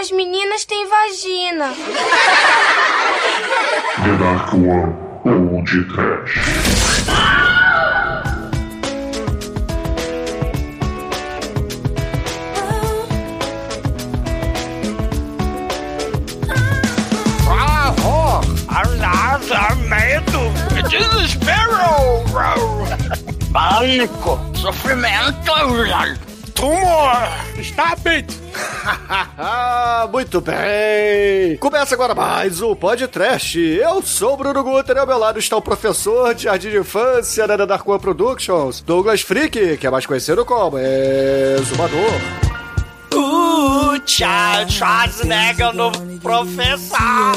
as meninas têm vagina. The Dark One Old Trash. Desespero, pânico, sofrimento, tumor, está bem. Muito bem! Começa agora mais um podcast. Eu sou o Bruno Guter e ao meu lado está o professor de jardim de infância da Dark Productions, Douglas Freak, que é mais conhecido como Exumador. Uh, Charles Schwarzenegger, o novo professor.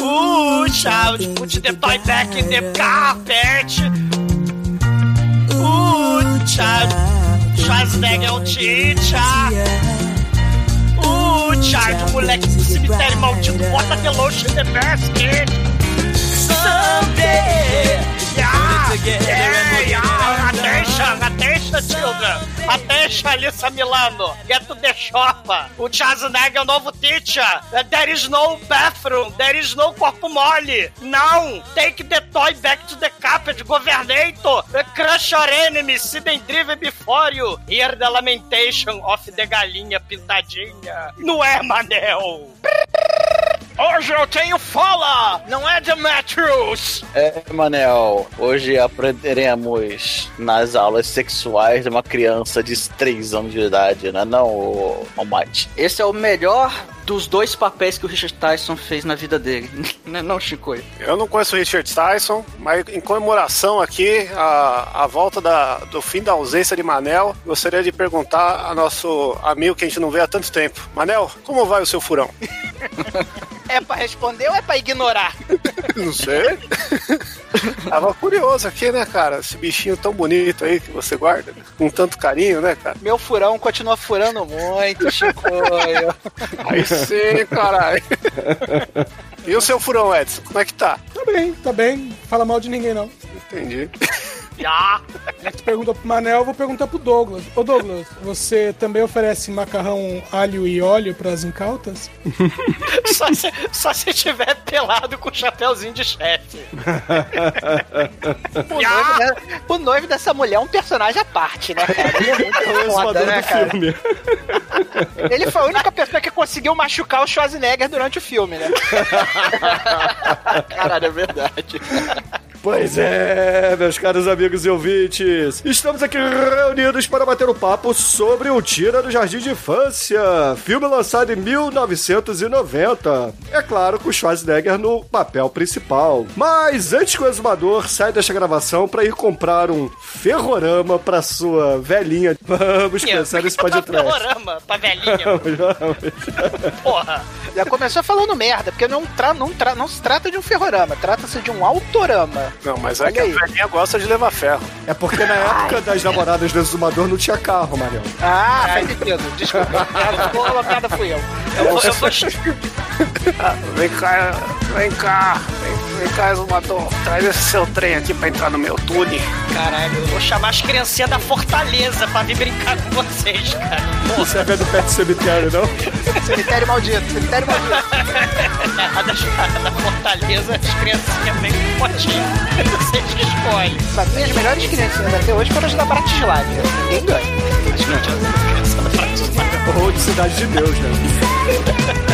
Uh, Charles, put the toy back in the carpet. Uh, Charles, Schwarzenegger é o teacher. O moleque do cemitério maldito, bota the lotion the basket. Someday, yeah, yeah, yeah, attention, attention, children. Attention, Alissa Milano. Get to the shop. O Schwarzenegger é o novo teacher. There is no bathroom. There is no corpo mole. Não. Take the toy back to the carpet, governator. Crush your enemies. See them driven before you. Hear the lamentation of the galinha pintadinha. Não é, Manel? Hoje eu tenho fala, não é Demetrius! É, Manel, hoje aprenderemos nas aulas sexuais de uma criança de 3 anos de idade, né? Não, o Almighty. Esse é o melhor dos dois papéis que o Richard Tyson fez na vida dele. Né, não, Chico? Eu não conheço o Richard Tyson, mas em comemoração aqui, a, a volta da, do fim da ausência de Manel, gostaria de perguntar a nosso amigo que a gente não vê há tanto tempo. Manel, como vai o seu furão? É pra responder ou é pra ignorar? Não sei. Tava curioso aqui, né, cara? Esse bichinho tão bonito aí que você guarda, né? com tanto carinho, né, cara? Meu furão continua furando muito, Chico. Aí sim, caralho. E o seu furão, Edson, como é que tá? Tá bem, tá bem. Fala mal de ninguém, não. Entendi. Já. Já que tu perguntou pro Manel, eu vou perguntar pro Douglas. Ô Douglas, você também oferece macarrão alho e óleo pras incautas? Só se, só se tiver pelado com chapeuzinho de chefe. O noivo, né? o noivo dessa mulher é um personagem à parte, né, cara? Ele é muito foda, né, cara? filme. Ele foi a única pessoa que conseguiu machucar o Schwarzenegger durante o filme, né? Caralho, é verdade. Pois é, meus caros amigos e ouvintes, estamos aqui reunidos para bater um papo sobre o Tira do Jardim de Infância, filme lançado em 1990. É claro, com Schwarzenegger no papel principal. Mas antes que o exumador saia desta gravação para ir comprar um ferrorama para sua velhinha, vamos começar esse podcast. Panorama pra velhinha. Porra. Já começou falando merda, porque não, tra não, tra não se trata de um ferrorama, trata-se de um autorama. Não, mas é Olha que aí. a velhinha gosta de levar ferro. É porque na época das namoradas do exumador não tinha carro, Mariel. Ah, faz sentido. Desculpa. A boa piada fui eu. Eu vou, eu Ah, vem cá, vem cá, vem, vem cá, exumador. Traz esse seu trem aqui pra entrar no meu túnel. Caralho, eu vou chamar as criancinhas da Fortaleza pra vir brincar com vocês, cara. Porra, Você é do pet cemitério, não? Cemitério maldito, cemitério maldito. a das, a da Fortaleza, as criancinhas vêm com potinho. Vocês que escolhem. Pra mim, as melhores criancinhas até hoje foram as da Bratislava. Ninguém ganha. As crianças da Bratislava. Ou de Cidade de Deus, né?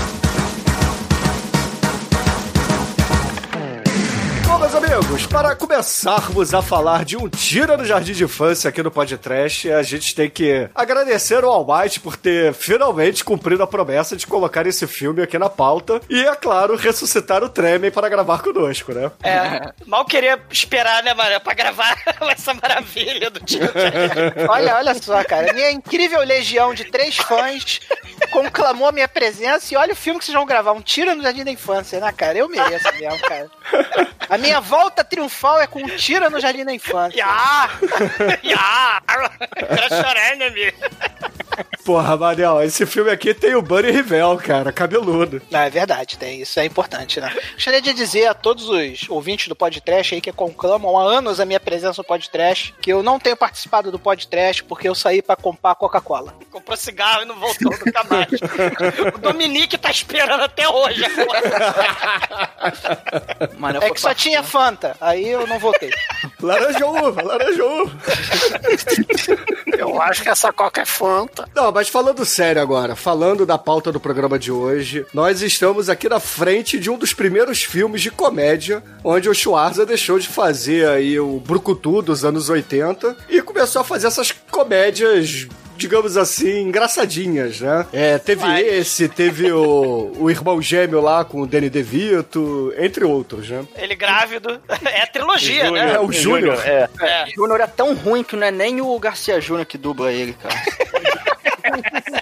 Meus amigos, para começarmos a falar de um tira no Jardim de Infância aqui no podcast, a gente tem que agradecer ao Almighty por ter finalmente cumprido a promessa de colocar esse filme aqui na pauta e, é claro, ressuscitar o Tremem para gravar conosco, né? É, mal queria esperar, né, mano, pra gravar essa maravilha do tio. Olha, olha só, cara. Minha incrível legião de três fãs conclamou a minha presença e olha o filme que vocês vão gravar, um tiro no Jardim da Infância, né, cara? Eu mereço mesmo, cara. A minha volta triunfal é com um tiro no Jardim da Infância. Ya! Ya! Crash Enemy! Porra, Manel, esse filme aqui tem o Bunny Rivel, cara, cabeludo. Não, é verdade, tem. Isso é importante, né? Gostaria de dizer a todos os ouvintes do podcast aí que conclamam há anos a minha presença no podcast que eu não tenho participado do podcast porque eu saí pra comprar Coca-Cola. Comprou cigarro e não voltou nunca mais. o Dominique tá esperando até hoje. Mano, É que só tinha Fanta, aí eu não voltei. Laranja uva, laranja uva. Eu acho que essa coca é fanta. Não, mas falando sério agora, falando da pauta do programa de hoje, nós estamos aqui na frente de um dos primeiros filmes de comédia, onde o Schwarza deixou de fazer aí o Brucutu dos anos 80 e começou a fazer essas comédias digamos assim, engraçadinhas, né? É, teve Mas- esse, teve o, o irmão gêmeo lá com o Danny DeVito, entre outros, né? Ele grávido. É a trilogia, né? É o Júnior. É. É. O Júnior é tão ruim que não é nem o Garcia Júnior que dubla ele, cara.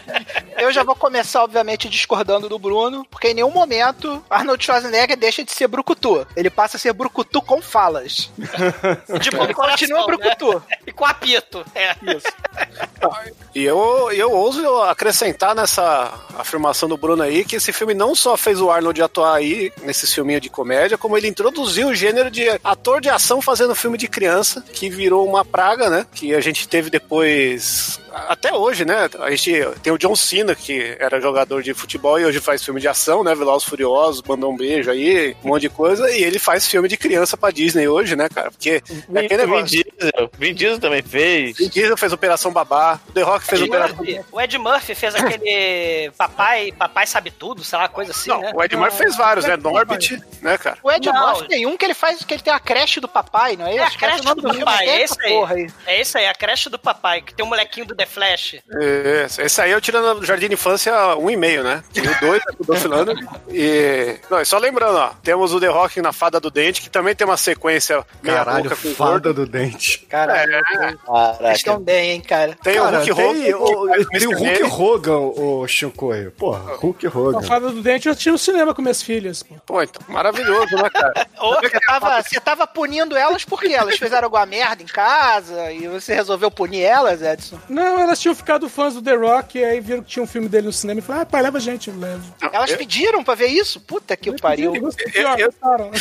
Eu já vou começar, obviamente, discordando do Bruno, porque em nenhum momento Arnold Schwarzenegger deixa de ser brucutu. Ele passa a ser brucutu com falas. De Ele continua brucutu. Né? E com apito. É. Isso. E eu, eu ouso acrescentar nessa afirmação do Bruno aí que esse filme não só fez o Arnold atuar aí nesse filminho de comédia, como ele introduziu o gênero de ator de ação fazendo filme de criança, que virou uma praga, né? Que a gente teve depois. Até hoje, né? A gente tem o John Cena, que era jogador de futebol e hoje faz filme de ação, né? Velozes e Furiosos, mandou um beijo aí, um monte de coisa. E ele faz filme de criança pra Disney hoje, né, cara? Porque é aquele Vin negócio. Diesel. Vin Diesel também fez. Vin Diesel fez Operação Babá, o The Rock fez Ed Operação Murphy. O Ed Murphy fez aquele papai, papai sabe tudo, sei lá, coisa assim, Não, né? o Ed Murphy fez vários, né? Norbit, né, cara? O Ed Não. Murphy tem um que ele faz, que ele tem a creche do papai, não é isso? É a creche do papai, é esse essa aí. porra aí. É isso aí, a creche do papai, que tem um molequinho do The Flash. Esse, esse aí eu tirando do Jardim de Infância um e meio, né? E o dois é com o Dolph Lundgren. E. Não, e só lembrando, ó, temos o The Rock na Fada do Dente, que também tem uma sequência meia Caralho, boca com o fada do dente. Caralho, É. vocês estão bem, hein, cara. Tem o Cara, Hulk tem, Hogan. o, tem o. Hulk. Hogan, o Shinkoio. Porra, Hulk A Hogan. fada do dente eu assisti no cinema com minhas filhas. Pô. Pô, então, maravilhoso, né, cara? Você tava, você tava punindo elas porque elas fizeram alguma merda em casa e você resolveu punir elas, Edson? Não, elas tinham ficado fãs do The Rock e aí viram que tinha um filme dele no cinema e falaram, ah, pai, leva a gente, eu levo. Elas eu- pediram pra ver isso? Puta que pariu. Eu- ó, eu- gostaram.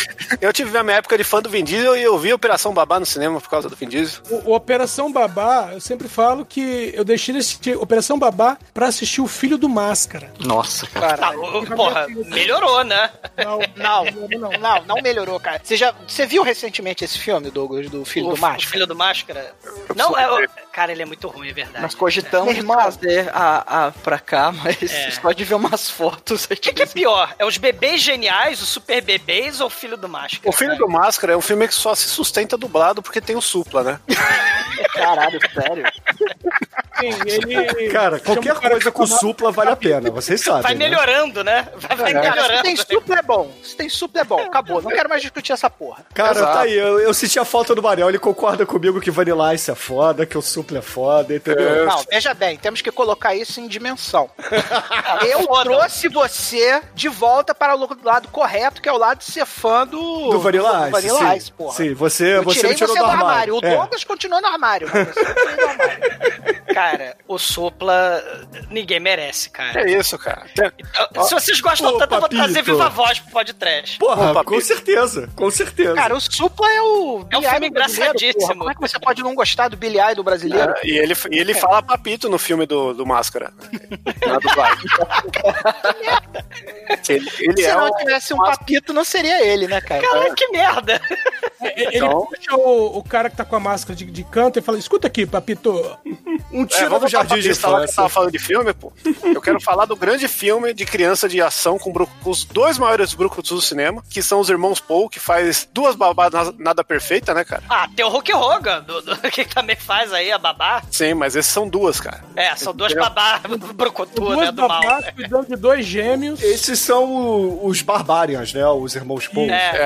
Eu tive a minha época de fã do Vin Diesel e eu vi Operação Babá no cinema por causa do Vin Diesel. O, o Operação Babá, eu sempre falo que eu deixei de assistir Operação Babá pra assistir o Filho do Máscara. Nossa, cara. Tá, Caralho. o- porra, melhorou, né? Não, Não, não. não, não melhorou, cara. Você já você viu recentemente esse filme, Douglas, do Filho o, do o Máscara? filho do Máscara. Não, é. o- Cara, ele é muito ruim, é verdade. Nós cogitamos irmão. trazer a, a pra cá, mas É. só de ver umas fotos. O que, que é pior? É os bebês geniais, os super bebês ou o filho do Máscara? O Filho do Máscara é um filme que só se sustenta dublado porque tem o Supla, né? Caralho, sério. Sim. Cara, qualquer cara coisa com supla vale a pena, vocês sabem. Vai né? melhorando, né? Vai, vai Cara, se melhorando. tem supla é bom. Se tem supla é bom. Acabou. Não quero mais discutir essa porra. Cara, Exato. tá aí, eu, eu senti a falta do Manel, ele concorda comigo que Vanilla Ice é foda, que o supla é foda, entendeu? Não, veja bem, temos que colocar isso em dimensão. Eu trouxe você de volta para o lado correto, que é o lado de ser fã do, Do Vanilla Ice, Vanilla sim. Ice, porra. Sim, você, Eu você tirei me tirou você do do armário. armário. O É. Douglas continua no armário, mas você continua no armário. Cara, o Supla, ninguém merece, cara. É isso, cara. Tem- Se vocês gostam Ô, tanto, eu vou trazer Viva Voz pro podcast. Porra, Opa, com certeza, com certeza. Cara, o Supla é o É um filme engraçadíssimo. Como é que você pode não gostar do Billy Idol brasileiro? É, e ele, e ele fala papito no filme do, do Máscara. Na dublagem. ele, ele Se é não tivesse um papito, não seria ele, né, cara? Caralho, que merda! Ele Então- puxa o, o cara que tá com a máscara de, de canto e fala, escuta aqui, papito. Um É, tiro no vamos jardim de falar que tava falando de filme, pô. Eu quero falar do grande filme de criança de ação com, com os dois maiores brucutus do cinema, que são os irmãos Paul, que faz duas babadas nada perfeita, né, cara? Ah, tem o Hulk Hogan, do, do- que também faz aí a babá. Sim, mas esses são duas, cara. É, são duas Entendeu? babá do Duas né, do mal. babás cuidando de dois gêmeos. Esses são o- os Barbarians, né? Os irmãos Paul. É,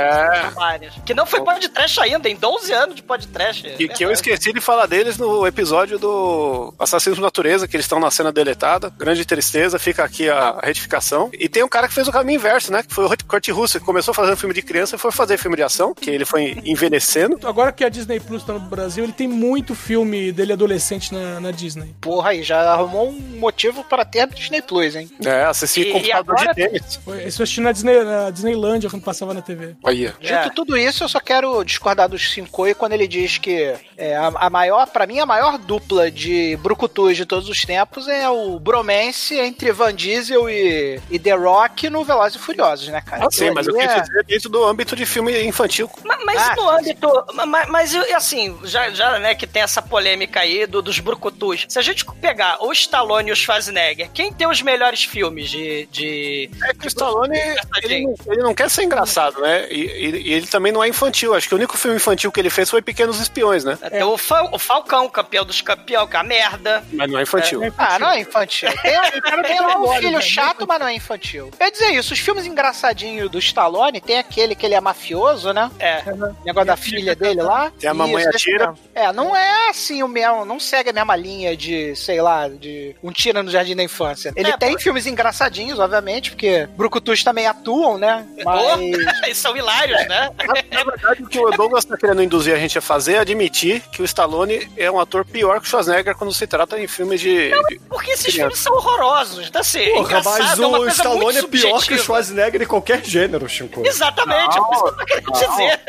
É. várias. Que não foi podcast ainda, em 12 anos de podcast. E que eu esqueci de falar deles no episódio do do Assassinos por Natureza, que eles estão na cena deletada. Grande tristeza, fica aqui a retificação. E tem um cara que fez o caminho inverso, né? Que foi o Kurt Russell, que começou fazendo filme de criança e foi fazer filme de ação, que ele foi envelhecendo. Agora que a Disney Plus tá no Brasil, ele tem muito filme dele adolescente na, na Disney. Porra, aí já arrumou um motivo para ter a Disney Plus, hein? É, assistir E- computador e agora- de tênis. Foi- Isso eu assisti na, Disney, na Disneylândia quando passava na TV. Aí. Dito tudo isso, eu só quero discordar do Shinkoi quando ele diz que é, a, a maior, para mim, a maior dupla de brucutus de todos os tempos é o bromance entre Van Diesel e, e The Rock no Velozes e Furiosos, né, cara? Ah, sim, mas eu ali quis dizer dentro do âmbito de filme infantil. Ma- Mas, Ah, no âmbito. Mas, mas, e assim, já, já né, que tem essa polêmica aí do- dos brucutus. Se a gente pegar o Stallone e o Schwarzenegger, quem tem os melhores filmes de. de... É que o Stallone, ele, não- ele não quer ser engraçado, né? E, e- e ele também não é infantil. Acho que o único filme infantil que ele fez foi Pequenos Espiões, né? Tem o, Fal- o Falcão, campeão dos campeão, que é a merda. Mas não é infantil. Ah, não é infantil. Tem, tem lá um Olha, filho chato, mas não é infantil. Eu ia dizer isso, os filmes engraçadinhos do Stallone, tem aquele que ele é mafioso, né? É. Negócio da filha dele lá. Tem a Mamãe Isso, Atira. É, não é assim o mesmo, não segue a mesma linha de, sei lá, de um tira no Jardim da Infância. Ele É, tem pô. filmes engraçadinhos, obviamente, porque Brucutus também atuam, né? Mas... Oh, e são hilários, né? Na verdade, o que o Douglas tá querendo induzir a gente a fazer é admitir que o Stallone é um ator pior que o Schwarzenegger quando se trata em filmes de. de- Porque esses filmes são horrorosos. Então, assim, Porra, mas é o coisa Stallone é pior que o subjetiva. Schwarzenegger em qualquer gênero, Chico. Exatamente, é por isso que eu tô querendo dizer.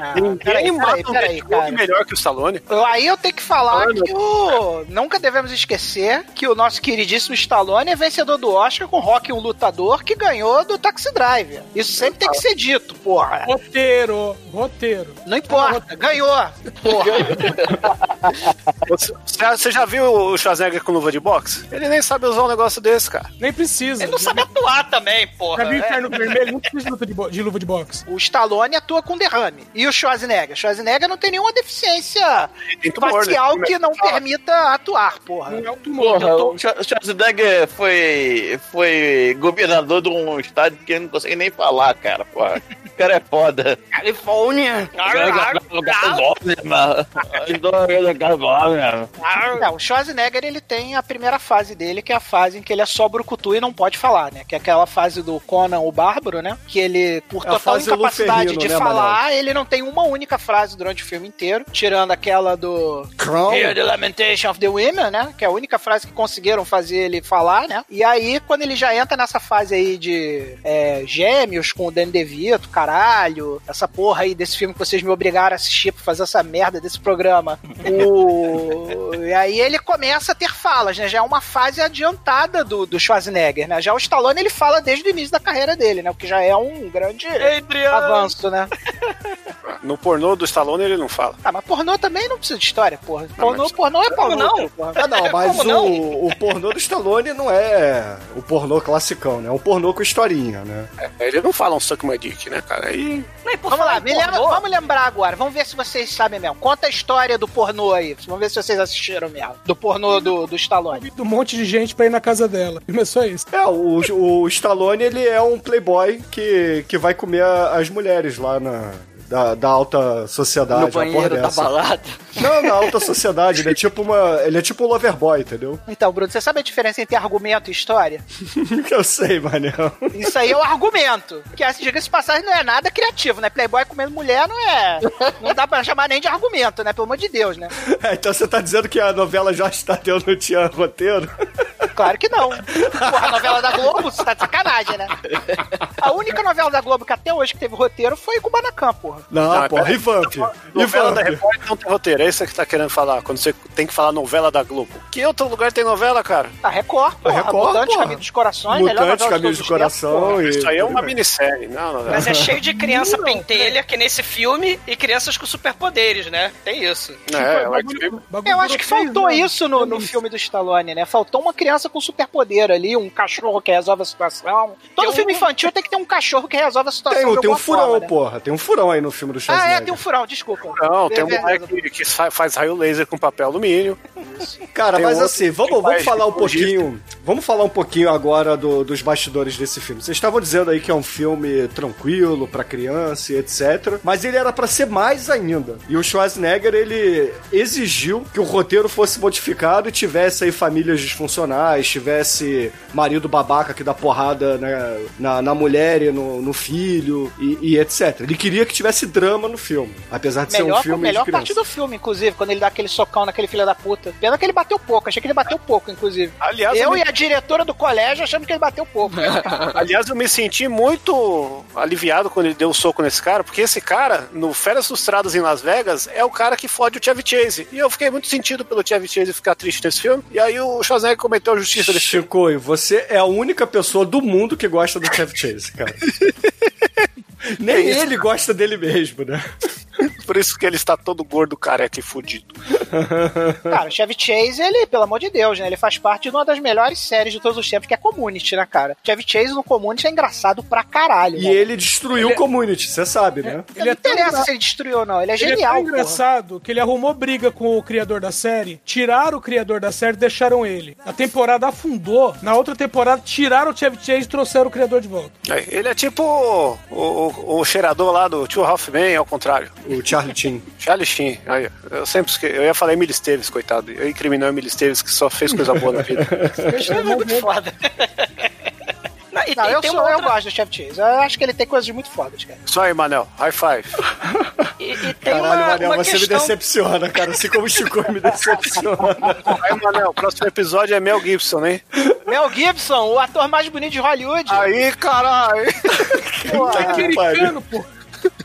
Ah, Ninguém peraí, mata peraí, um peraí, melhor que o Stallone. Aí eu tenho que falar que o. Nunca devemos esquecer que o nosso queridíssimo Stallone é vencedor do Oscar com Rock um Lutador que ganhou do Taxi Driver. Isso sempre tem que ser dito, porra. Roteiro, roteiro. Não importa, ganhou. Porra. Você, você já viu o Schwarzenegger com luva de boxe? Ele nem sabe usar um negócio desse, cara. Nem precisa. Ele não sabe atuar também, porra. Já viu É. Inferno Vermelho? Não precisa de luva de, luva de boxe. O Stallone atua com derrame. E o Schwarzenegger? O Schwarzenegger não tem nenhuma deficiência né? facial que não permita atuar, porra. Não é um tumor. Porra, o Schwar- Schwarzenegger foi, foi governador de um estado que ele não consegue nem falar, cara. Porra. O cara é foda. Califórnia. Não, o Schwarzenegger ele tem a primeira fase dele, que é a fase em que ele é só brucutu e não pode falar, né? Que é aquela fase do Conan o Bárbaro, né? Que ele, por É total incapacidade de né, falar, ele não tem uma única frase durante o filme inteiro, tirando aquela do Crown. Hear the Lamentation of the Women, né? Que é a única frase que conseguiram fazer ele falar, né? E aí, quando ele já entra nessa fase aí de é, gêmeos com o Danny DeVito, caralho, essa porra aí desse filme que vocês me obrigaram a assistir pra fazer essa merda desse programa. O... E aí ele começa a ter falas, né? Já é uma fase adiantada do, do Schwarzenegger, né? Já o Stallone, ele fala desde o início da carreira dele, né? O que já é um grande Adriano. avanço, né? No pornô do Stallone ele não fala. Ah, mas pornô também não precisa de história, porra. Pornô, pornô é no não? Ah, não, mas Como não? o, o pornô do Stallone não é o pornô classicão, né? É um pornô com historinha, né? Ele não fala um suck my dick, né, cara? Aí. Não, e por Vamos falar lá, lembra- vamos lembrar agora. Vamos ver se vocês sabem mesmo. Conta a história do pornô aí. Vamos ver se vocês assistiram mesmo. Do pornô do, do Stallone. Um monte de gente pra ir na casa dela. Começou isso. É, o, o Stallone, ele é um playboy que, que vai comer a- as mulheres lá na... Da, da alta sociedade, No uma porra banheiro da dessa. balada. Não, na alta sociedade, ele é tipo uma. Ele é tipo um loverboy, entendeu? Então, Bruno, você sabe a diferença entre argumento e história? Eu sei, Manel. Isso aí é o argumento. Que, assim, diga-se de passagem, não é nada criativo, né? Playboy comendo mulher não é. Não dá pra chamar nem de argumento, né? Pelo amor de Deus, né? É, então você tá dizendo que a novela já está tendo não tinha roteiro? Claro que não. Porra, a novela da Globo, você tá de sacanagem, né? A única novela da Globo que até hoje que teve roteiro foi Kubanacan, porra. Não, Não, porra, pera- e Vamp? E Novela da? Record não tem roteiro. É isso que você tá querendo falar. Quando você tem que falar novela da Globo. Que outro lugar tem novela, cara? A Record, porra. A Record, Mutantes, porra. Caminho dos Corações, melhor Mutantes, novela de Caminhos todos do os tempos, Coração porra. e. Isso aí é uma minissérie. Não, não, não. Mas é cheio de criança pentelha, que nesse filme, e crianças com superpoderes, né? Tem isso. É, Tipo, o bagulho- bagulho Eu acho que faltou anos. isso no, no filme do Stallone, né? Faltou uma criança com superpoder ali, um cachorro que resolve a situação. Todo Tem um- filme infantil tem que ter um cachorro que resolve a situação. Tem, um- tem um furão, forma, né? porra. Tem um furão aí no filme do Ah, Schwarzenegger. é, tem um furão, desculpa. Não, tem um É, moleque que fa- faz raio laser com papel alumínio. Cara, Tem mas assim, vamos, vamos falar um pouquinho. vamos falar um pouquinho agora do- dos bastidores desse filme. Vocês estavam dizendo aí que é um filme tranquilo pra criança e etc. Mas ele era pra ser mais ainda. E o Schwarzenegger, ele exigiu que o roteiro fosse modificado e tivesse aí famílias disfuncionais, tivesse marido babaca que dá porrada né, na, na mulher e no, no filho e, e etc. Ele queria que tivesse drama no filme, apesar de ser um Melhor, filme melhor de criança. parte do filme, inclusive, quando ele dá aquele socão naquele filho da puta. Pena que ele bateu pouco, achei que ele bateu pouco, inclusive. Aliás, eu eu me- e a diretora do colégio achamos que ele bateu pouco. Aliás, eu me senti muito aliviado quando ele deu o soco nesse cara, porque esse cara, no Férias Frustradas em Las Vegas, é o cara que fode o Chevy Chase. E eu fiquei muito sentido pelo Chevy Chase ficar triste nesse filme. E aí o Schwarzenegger cometeu a justiça desse filme. Chico, você é a única pessoa do mundo que gosta do Chevy Chase, cara. Nem isso, ele gosta dele mesmo, né? Por isso que ele está todo gordo, careca e fudido. Cara, o Chevy Chase, ele, pelo amor de Deus, né? Ele faz parte de uma das melhores séries de todos os tempos, que é Community, né, cara? Chevy Chase no Community é engraçado pra caralho. E né? ele destruiu o community, você sabe, né? Ele não é tão interessa engra- se ele destruiu ou não, ele é Ele é genial, tão porra. engraçado que ele arrumou briga com o criador da série, tiraram o criador da série e deixaram ele. A temporada afundou, na outra temporada tiraram o Chevy Chase e trouxeram o criador de volta. É, Ele é tipo o, o, o cheirador lá do Tio Ralph Man, ao contrário. O Charlie Chin. Charlie Sheen. Aí, eu sempre esque... Eu ia falar Emily Esteves, coitado. Eu incriminou Emily Esteves, que só fez coisa boa na vida. É muito foda. Não, e Não, tem, eu, tem sou, uma eu outra- gosto do Chevy Chase. Eu acho que ele tem coisas muito fodas, cara. Só aí, Manel. High five. e, e tem Caralho, uma, Manel, uma você me questão... decepciona, cara. Assim como o Chico me decepciona. Aí, Manel, o próximo episódio é Mel Gibson, hein? Mel Gibson, o ator mais bonito de Hollywood. Aí, caralho. Porra. que Americano, pô.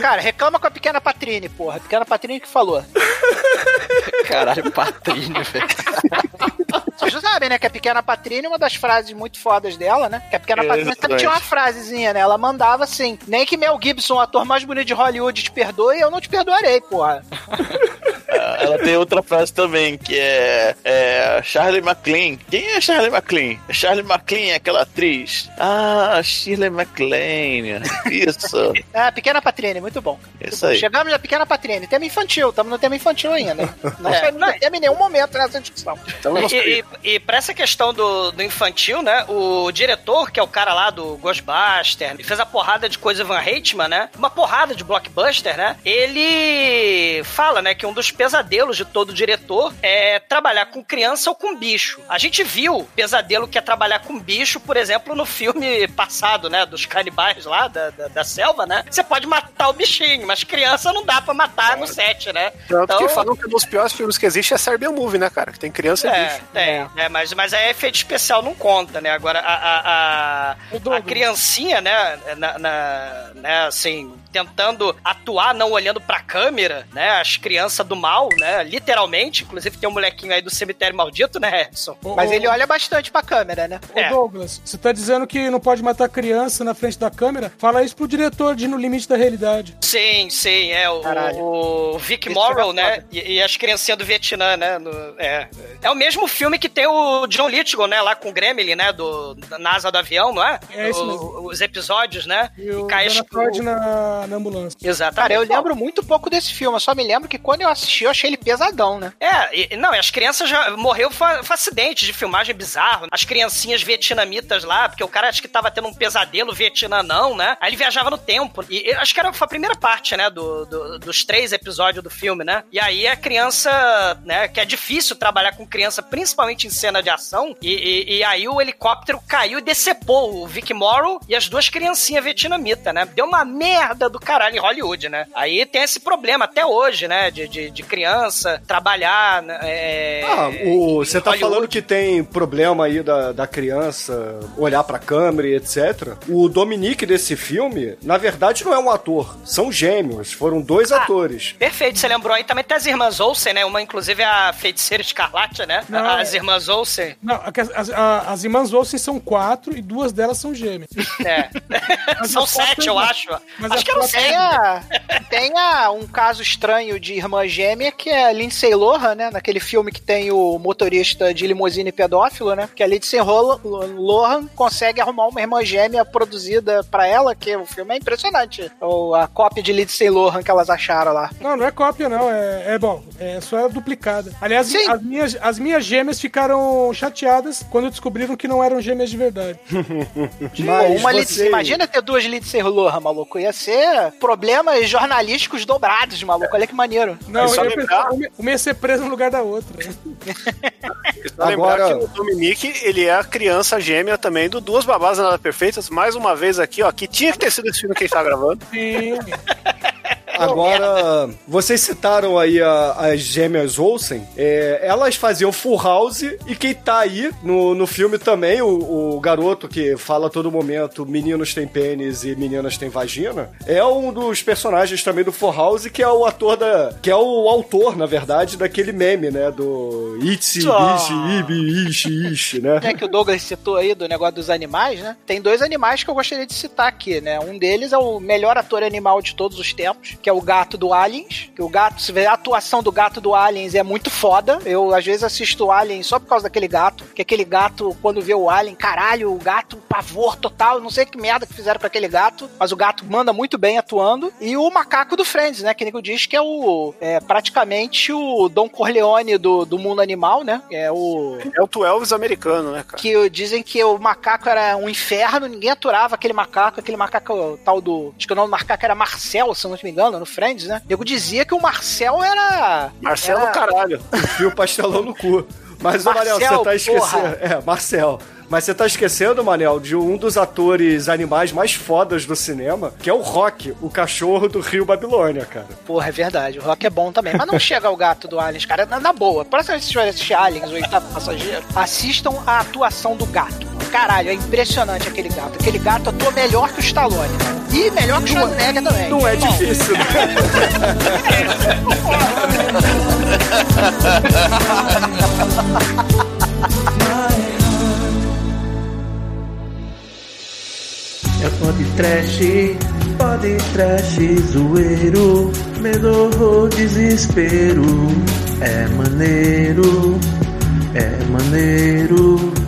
Cara, reclama com a pequena Patrine, porra. A pequena Patrine que falou. Caralho, Patrício, velho. Vocês já sabem, né? Que a pequena Patrine, uma das frases muito fodas dela, né? Que a pequena Patrine sempre tinha uma frasezinha, né? Ela mandava assim: Nem que Mel Gibson, o ator mais bonito de Hollywood, te perdoe, eu não te perdoarei, porra. Ela tem outra frase também, que é, é Charlie MacLaine. Quem é Charlie MacLaine? Charlie MacLaine é aquela atriz. Ah, Shirley MacLaine. Isso. É, a pequena Patrine, muito bom. Isso aí. Chegamos na pequena Patrine, tema infantil, estamos no tema infantil ainda. Não É, saímos não, tema em nenhum momento nessa discussão. Então, E, e, e pra essa questão do, do infantil, né? O diretor, que é o cara lá do Ghostbuster, ele fez a porrada de coisa Van Reitman, né? Uma porrada de blockbuster, né? Ele fala, né, que um dos pesadelos de todo diretor é trabalhar com criança ou com bicho. A gente viu pesadelo que é trabalhar com bicho, por exemplo, no filme passado, né? Dos canibais lá da, da, da selva, né? Você pode matar o bichinho, mas criança não dá pra matar no set, né? Tanto que falam que um dos piores filmes que existe é Serbian Movie, né, cara? Que tem criança e É, bicho. tem. É, mas, mas aí efeito especial não conta, né? Agora, a, a, a, a criancinha, né, na, na- né, assim, tentando atuar, não olhando pra câmera, né? As crianças do mal, né? Literalmente. Inclusive tem um molequinho aí do cemitério maldito, né, Edson? Mas ele olha bastante pra câmera, né? Ô É. Douglas, você tá dizendo que não pode matar criança na frente da câmera? Fala isso pro diretor de No Limite da Realidade. Sim, sim, é o, Caralho. o Vic Morrow, é né? E, e as criancinhas do Vietnã, né? no- é. é o mesmo filme que tem o John Lithgow, né? Lá com o Gremlin, né? Do, na asa do avião, não é? É isso O- mesmo. Os episódios, né? E o cai Freud na, na ambulância. Exatamente. Cara, eu lembro muito pouco desse filme. Eu só me lembro que quando eu assisti, eu achei ele pesadão, né? É, e- não, e as crianças já morreu foi, foi acidente de filmagem bizarro. As criancinhas vietnamitas lá, porque o cara acho que tava tendo um pesadelo Vietnã não, né? Aí ele viajava no tempo. E, e acho que era, foi a primeira parte, né, do, do- dos três episódios do filme, né? E aí a criança, né, que é difícil trabalhar com criança, principalmente em cena de ação, e, e- e aí o helicóptero caiu e decepou o Vic Morrow e as duas criancinhas vietnamitas, né? Deu uma merda do caralho em Hollywood, né? Aí tem esse problema até hoje, né, de, de, de criança trabalhar, né, é, Ah, o, você tá Hollywood. falando que tem problema aí da, da criança olhar pra câmera e etc. O Dominique desse filme, na verdade, não é um ator. São gêmeos. Foram dois atores. Perfeito, você lembrou aí também tem as irmãs Olsen, né? Uma, inclusive, é a feiticeira escarlate, né? Não, as é- irmãs Olsen. Não, as, as, a- as irmãs Olsen são quatro e duas delas são gêmeas. É. São as sete, eu irmãs- acho. mas acho as que eram sete. Tenha, tenha um caso estranho de irmã gêmea que é a Lindsay Lohan, né? Naquele filme que tem o motorista de limusine pedófilo, né? Que a Lindsay Lohan, Lohan consegue arrumar uma irmã gêmea produzida pra ela, que o filme é impressionante. Ou a cópia de Lindsay Lohan que elas acharam lá. Não, não é cópia, não. É, é bom. É só duplicada. Aliás, Sim. as minhas, as minhas gêmeas ficaram chateadas quando descobriram que não eram gêmeas de verdade. Mas uma você- Lindsay, imagina ter duas Lindsay Lohan, maluco. Ia ser problemas jornalísticos dobrados, maluco. Olha que maneiro. Não, só eu ia lembrar- pensar, uma- ia ser presa no lugar da outra. Só lembrar Agora- que o Dominique, ele é a criança gêmea também do Duas Babás Nada Perfeitas. Mais uma vez aqui, ó, que tinha que ter sido esse filme que a gente tá gravando. Sim filme. Agora, vocês citaram aí a- as gêmeas Olsen. É, elas faziam Full House e quem tá aí no, no filme também, o, o garoto que fala a todo momento meninos têm pênis e meninas têm vagina, é um dos personagens também do Full House, que é o ator da... que é o autor, na verdade, daquele meme, né? Do Itzy. Bishi, Ibi, Ishi, Ishi, né? né, que o Douglas citou aí do negócio dos animais, né? Tem dois animais que eu gostaria de citar aqui, né? Um deles é o melhor ator animal de todos os tempos, que é o gato do Aliens. Que o gato, se vê a atuação do gato do Aliens é muito foda. Eu às vezes assisto o Alien só por causa daquele gato, que aquele gato quando vê o Alien, caralho, o gato pavor total, não sei que merda que fizeram pra aquele gato, mas o gato manda muito bem atuando. E o macaco do Friends, né? Que nego diz que é o é, praticamente o Don Corleone do, do mundo animal, né? É o É o Twelves americano, né, cara? que dizem que o macaco era um inferno, ninguém aturava aquele macaco, aquele macaco tal do. Acho que o nome do macaco era Marcel, se não me engano, no Friends, né? Eu dizia que o Marcel era. Marcelo era- Caralho. Fio pastelão no cu. Mas, ô Manel, Marcel, você tá esquecendo. porra. É, Marcel. Mas você tá esquecendo, Manel, de um dos atores animais mais fodas do cinema, que é o Rock, o cachorro do Rio Babilônia, cara. Porra, é verdade. O Rock é bom também. Mas não chega ao gato do Aliens, cara. Na, na boa. Próxima vez que vocês assistir Aliens, o oitavo passageiro, assistam a atuação do gato. Caralho, é impressionante aquele gato. Aquele gato atua melhor que o Stallone. cara. E melhor que o Schwarzenegger também. Não é difícil, né? pode trash, zoeiro, medo ou desespero. É maneiro, é maneiro.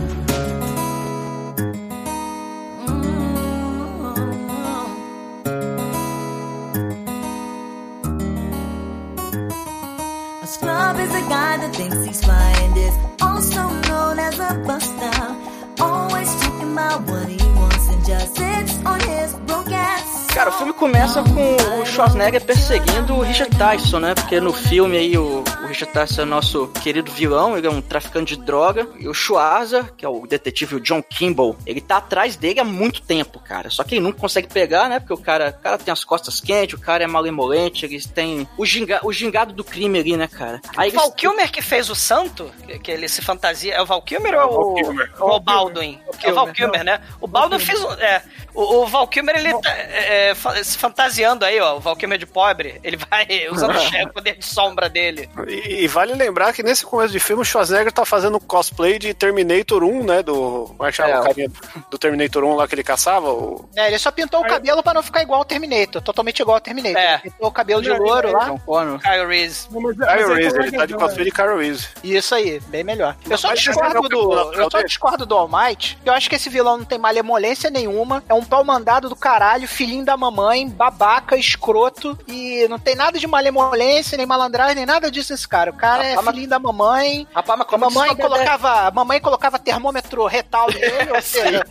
Schwarzenegger perseguindo o Richard Tyson, né? Porque no filme aí o, Richard é o nosso querido vilão, ele é um traficante de droga. E o Schwarza, que é o detetive o John Kimball, ele tá atrás dele há muito tempo, cara. Só que ele nunca consegue pegar, né? Porque o cara, o cara tem as costas quentes, o cara é malemolente, eles têm o, ginga, o gingado do crime ali, né, cara? Aí O eles- Val Kilmer que fez o santo, que, que ele se fantasia. É o Val Kilmer ou é o, Val Kilmer. ou o Baldwin? É o Val Kilmer, né? O Baldwin fez. o- É, o, o Val Kilmer, ele tá é, é, se fantasiando aí, ó. O Val Kilmer de pobre. Ele vai usando o poder de sombra dele. E, e vale lembrar que nesse começo de filme o Schwarzenegger tá fazendo cosplay de Terminator 1, né? Do. Como é que chama É, o carinha do Terminator 1 lá que ele caçava? O... É, ele só pintou o cabelo pra não ficar igual ao Terminator, totalmente igual ao Terminator. É. Ele pintou o cabelo de louro lá. John Connor. Kyle Reese. Não, mas- Kyle mas é Reese, ele tá de cosplay de Kyle Reese. Isso aí, bem melhor. Eu só Mas discordo é do. Eu só discordo do All Might. Eu acho que esse vilão não tem malemolência nenhuma. É um pau mandado do caralho, filhinho da mamãe, babaca, escroto. E não tem nada de malemolência, nem malandragem, nem nada disso nesse cara. O cara é mas- filhinho da mamãe. Rapaz, mas A mamãe colocava, a mamãe colocava termômetro retal nele, ou seja,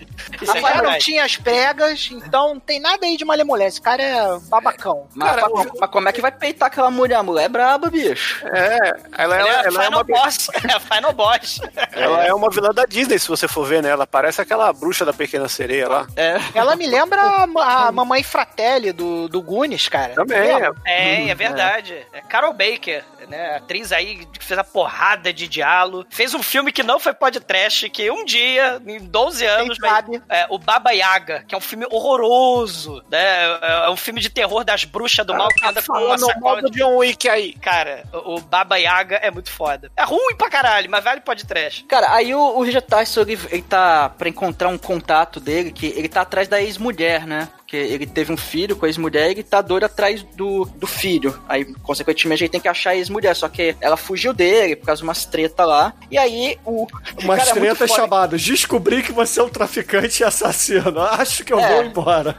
a é não tinha as pregas, então não tem nada aí de malemolência. Esse cara é babacão. Mas, Cara, mas- mas como é que vai peitar aquela mulher? A mulher é braba, bicho. É, ela, ela, é, ela é Final uma, Boss. É a Final Boss. ela é uma vilã da Disney, se você for ver, né? Ela parece aquela bruxa da pequena sereia lá. É. Ela me lembra a, a mamãe Fratelli do, do Goonies, cara. Também, Lembra? É, é verdade. É Carol Baker, né? Atriz aí que fez a porrada de diálogo. Fez um filme que não foi podcast, que um dia, em 12 anos, vai- sabe? é, o Baba Yaga, que é um filme horroroso, né? É é um filme de terror das bruxas do mal que anda com uma sacola de... John Wick aí. Cara, o o Baba Yaga é muito foda. É ruim pra caralho, mas vale podcast. Cara, aí o, o Richard Tyson, ele, ele tá pra encontrar um contato dele, que ele tá atrás da ex-mulher, né? Porque ele teve um filho com a ex-mulher e ele tá doido atrás do, do filho. Aí, consequentemente, ele tem que achar a ex-mulher. Só que ela fugiu dele por causa de umas treta lá. E aí, o. Umas cara, é muito tretas foda. chamadas. Descobri que você é um traficante e assassino. Acho que eu É. vou embora.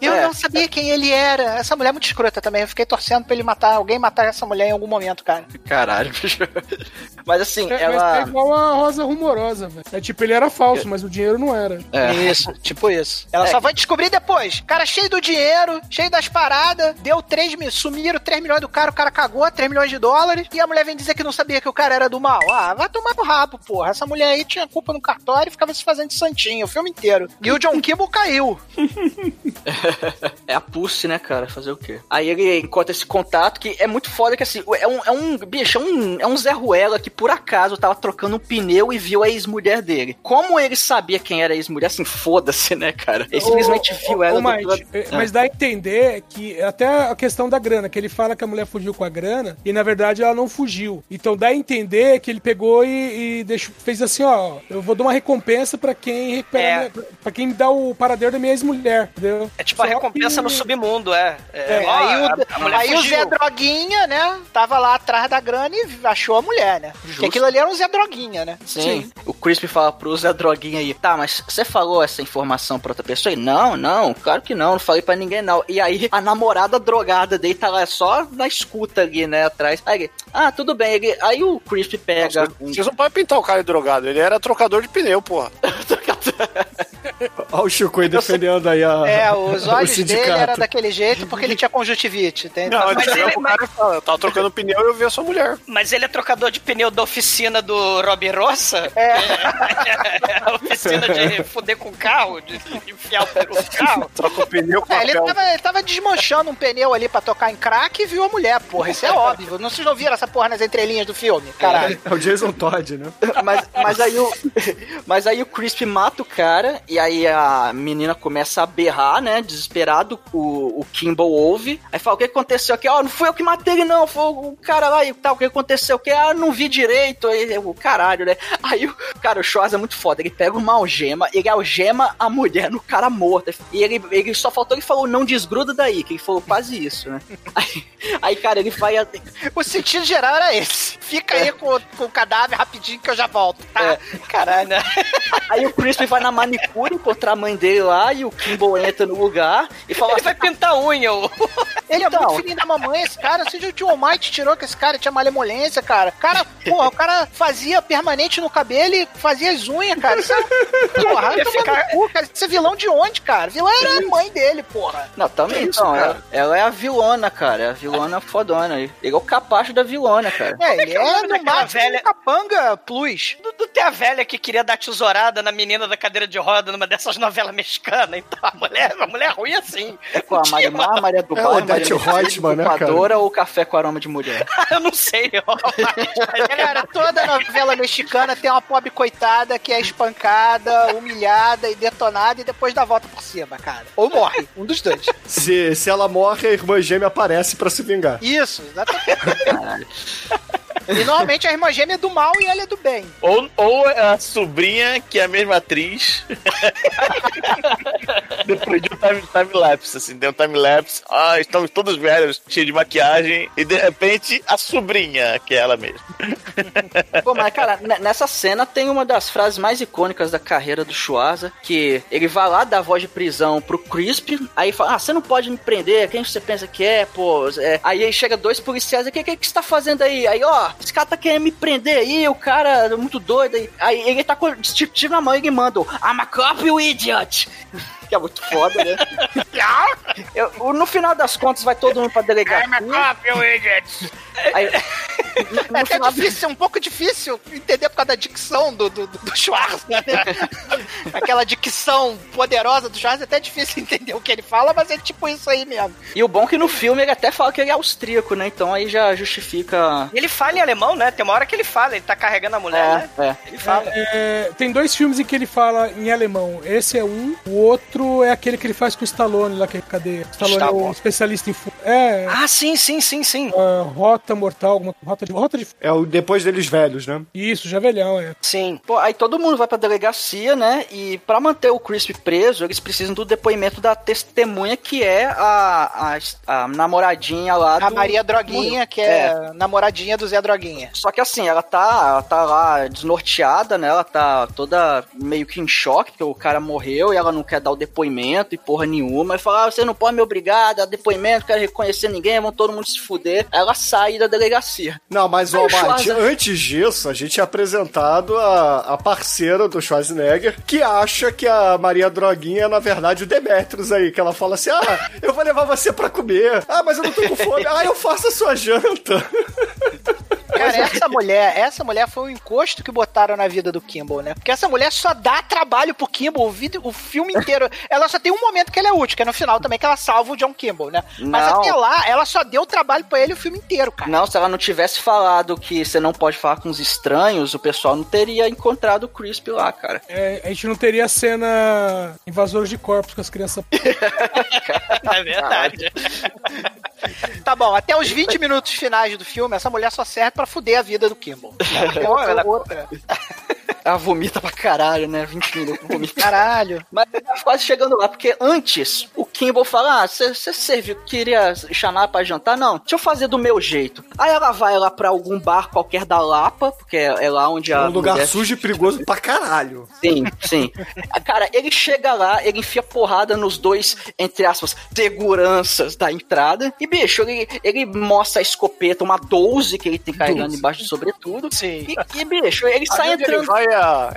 Eu É. não sabia quem ele era. Essa mulher é muito escrota também. Eu fiquei torcendo pra ele matar, alguém matar essa mulher em algum momento, cara. Caralho, bicho. Mas assim, É, ela. Mas é igual a Rosa Rumorosa, velho. É tipo, ele era falso, mas o dinheiro não era. É. Isso, tipo isso. Ela É. só vai descobrir depois. Cara cheio do dinheiro, cheio das paradas, deu 3 mil, sumiram 3 milhões do cara, o cara cagou 3 milhões de dólares, e a mulher vem dizer que não sabia que o cara era do mal. Ah, vai tomar no rabo, porra. Essa mulher aí tinha culpa no cartório e ficava se fazendo de santinho o filme inteiro. E o John Kimball caiu. É a Pussy, né, cara? Fazer o quê? Aí ele encontra esse contato que é muito foda que assim, é um, é um bicho, é um, é um Zé Ruela que por acaso tava trocando um pneu e viu a ex-mulher dele. Como ele sabia quem era a ex-mulher? Assim, foda-se, né, cara? Ele simplesmente viu ela Mike, é. Mas dá a entender que até a questão da grana, que ele fala que a mulher fugiu com a grana e na verdade ela não fugiu. Então dá a entender que ele pegou e, e deixou, fez assim, ó, eu vou dar uma recompensa pra quem recupera, É. pra quem me dá o paradeiro da minha ex-mulher, entendeu? É tipo a Só recompensa que- no submundo, é. É, É, aí o, a- a aí o. Zé Droguinha, né, tava lá atrás da grana e achou a mulher, né? Porque aquilo ali era um Zé Droguinha, né? Sim. O Crispy fala pro Zé Droguinha aí, tá, mas você falou essa informação pra outra pessoa? E não, não, claro que não, não falei pra ninguém não. E aí a namorada drogada dele tá lá só na escuta ali, né, atrás. Aí ele, ah, tudo bem. Ele, aí o Crispy pega um... Vocês não podem pintar o cara drogado. Ele era trocador de pneu, porra. Olha o Chico aí defendendo aí a. É, os o olhos dele era daquele jeito porque ele tinha conjuntivite. Tem, Não, Mas mas ele- o cara fala, eu tava trocando pneu e eu vi a sua mulher. Mas ele é trocador de pneu da oficina do Rob Rossa? É. É a oficina de fuder com carro, de enfiar o pneu no carro. Troca o pneu com É, ele, tava, ele tava desmanchando um pneu ali pra tocar em crack e viu a mulher, porra. Isso é óbvio. Não vocês não viram essa porra nas entrelinhas do filme? Caralho. É o Jason Todd, né? mas, mas aí o mas aí o Crispy mata o cara e aí a menina começa a berrar, né, desesperado. O, o Kimball ouve. Aí fala: "O que aconteceu aqui? Ó, não fui eu que matei ele não, foi o cara lá e tal. O que aconteceu? Que ah, não vi direito". Aí o caralho, né? Aí o cara, o Schwarza é muito foda. Ele pega uma algema, ele algema a mulher no cara morto. E ele, ele só faltou ele falou: "Não desgruda daí", que ele falou quase isso, né? Aí, aí cara, ele vai a- O sentido geral era esse. Fica aí com, com o cadáver rapidinho que eu já volto, tá? É. Caralho? Aí o Crispy vai na manicure encontrar a mãe dele lá e o Kimball entra no lugar e fala Ele assim, vai pintar a unha. o- Ele é Então. muito filhinho da mamãe, esse cara. Se o Tio Almighty tirou que esse cara tinha malemolência, cara. Cara, porra, o cara fazia permanente no cabelo e fazia as unhas, cara. Isso é... Porra, Ia ficar- cu, cara. Isso é vilão de onde, cara? Vilão era a mãe dele, porra. Não, também isso, não. Ela, ela é a vilona, cara. É a vilona fodona. Ele é o capacho da vilona, cara. É, ele que é o é, nome no velha- capanga plus. Não, não tem a velha que queria dar tesourada na menina da cadeira de roda numa dessas novelas mexicanas. Então a mulher, a mulher ruim assim. É com a Marimar, Maria do É, Bairro, Odete Maria Reutemann, né, cara? Ou Café com Aroma de Mulher? Eu não sei, ó. Mas Cara, toda novela mexicana tem uma pobre coitada que é espancada, humilhada e detonada e depois dá a volta por cima, cara. Ou morre, um dos dois. Se, se ela morre, a irmã gêmea aparece pra se vingar. Isso, exatamente. E normalmente a irmã gêmea é do mal e ela é do bem. Ou, ou a sobrinha, que é a mesma atriz. Depois de um time- time-lapse, assim, tem um time-lapse. Ah, estamos todos velhos, cheios de maquiagem. E de repente, a sobrinha, que é ela mesma. Pô, mas cara, nessa cena tem uma das frases mais icônicas da carreira do Schwarza, que ele vai lá dar voz de prisão pro Crispy, aí fala, ah, você não pode me prender, quem você pensa que é, pô? É. Aí aí chega dois policiais, o que, que, que você tá fazendo aí? Aí, ó, esse cara tá querendo me prender aí, o cara é muito doido aí. Aí ele tá com o distintivo na mão ele manda, I'm a cop, you idiot! Que é muito foda, né? Eu- no final das contas, vai todo mundo pra delegacia. Aí, É até difícil, é um pouco difícil entender por causa da dicção do, do, do, Schwarza, né? Aquela dicção poderosa do Schwarza, é até difícil entender o que ele fala, mas é tipo isso aí mesmo. E o bom é que no filme ele até fala que ele é austríaco, né? Então aí já justifica. Ele fala em alemão, né? Tem uma hora que ele fala, ele tá carregando a mulher, né? É, Ele fala. É, tem dois filmes em que ele fala em alemão. Esse é um, o outro é aquele que ele faz com o Stallone lá, que cadê? Stallone é o especialista em É, Ah, sim, sim, sim, sim. ah, Rota Mortal, alguma Rota de Rota de É o depois deles velhos, né? Isso, já velhão, é. Sim. Pô, aí todo mundo vai pra delegacia, né? E pra manter o Crisp preso, eles precisam do depoimento da testemunha, que é a, a, a namoradinha lá A do... Maria Droguinha, que é, namoradinha do Zé Droguinha. Só que assim, ela tá, ela tá lá desnorteada, né? Ela tá toda meio que em choque, porque o cara morreu e ela não quer dar o depoimento e porra nenhuma. E fala, ah, você não pode me obrigar a dar depoimento, não quero reconhecer ninguém, vão todo mundo se fuder. Ela sai da delegacia. Não, mas, ó, Mate, antes disso, a gente é apresentado a, a parceira do Schwarzenegger, que acha que a Maria Droguinha é, na verdade, o Demetrius aí, que ela fala assim, ah, eu vou levar você pra comer. Ah, mas eu não tô com fome. Ah, eu faço a sua janta. Cara, essa mulher, essa mulher foi o encosto que botaram na vida do Kimball, né? Porque essa mulher só dá trabalho pro Kimball o, vídeo, o filme inteiro. ela só tem um momento que ela é útil, que é no final também, que ela salva o John Kimball, né? Mas Não. até lá, ela só deu trabalho pra ele o filme inteiro, cara. Não, se ela não tivesse falado que você não pode falar com os estranhos, o pessoal não teria encontrado o Crisp lá, cara. É, a gente não teria a cena invasores de corpos com as crianças. É verdade. Tá bom, até os 20 minutos finais do filme, essa mulher só serve pra fuder a vida do Kimball. Pô, ela- Outra. Ela vomita pra caralho, né? 20 minutos vomita. Caralho. Mas tá quase chegando lá, porque antes o Kimball fala: Ah, você serviu, queria chamar pra jantar? Não, deixa eu fazer do meu jeito. Aí ela vai lá pra algum bar qualquer da Lapa, porque é lá onde a. um lugar mulher- sujo e perigoso pra caralho. Sim, sim. Cara, ele chega lá, ele enfia porrada nos dois, entre aspas, seguranças da entrada. E, bicho, ele, ele mostra a escopeta, uma 12 que ele tem carregando embaixo do sobretudo. Sim. E, e, bicho, ele sai Ali onde ele entrando. vai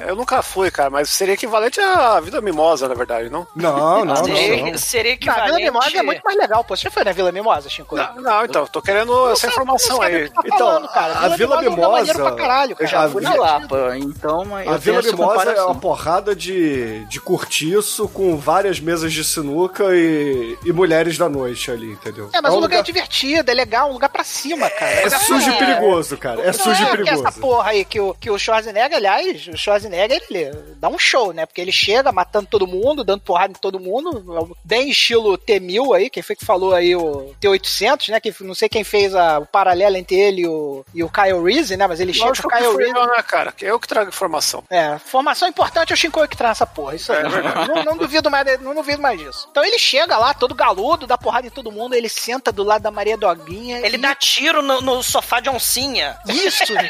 Eu nunca fui, cara, mas seria equivalente à vida mimosa, na verdade, não? Não, não, não, Seria, não. seria A Vila equivalente... Mimosa é muito mais legal, pô. Você já foi na Vila Mimosa, Chico? Não, não, então, tô querendo essa informação aí. Tá Então, falando, cara. a Vila Mimosa é um lugar Mimosa- pra caralho, Eu cara. já a fui na Vila- Lapa, então mas A eu Vila Mimosa é uma porrada de, de cortiço com várias mesas de sinuca e, e mulheres da noite ali, entendeu? É, mas um o lugar é divertido, é legal, um lugar pra cima, cara. É sujo e perigoso, cara. É sujo e que perigoso. essa porra aí que o, que o Schwarzenegger, aliás, o Schwarzenegger, ele dá um show, né? Porque ele chega matando todo mundo, dando porrada em todo mundo, bem estilo T-1000 aí, quem foi que falou aí o T-800, né? Que não sei quem fez a- o paralelo entre ele e o, e o Kyle Reese, né? Mas ele chega o que Kyle Reese. eu, né, cara? Que eu que trago informação. É, formação importante é o Shinkoi que traz essa porra. Isso aí. não, não duvido mais, não duvido mais disso. Então ele chega lá, todo galudo, dá porrada em todo mundo, ele senta do lado da Maria Doguinha. Ele e- dá tiro no, no sofá de oncinha. Isso, né?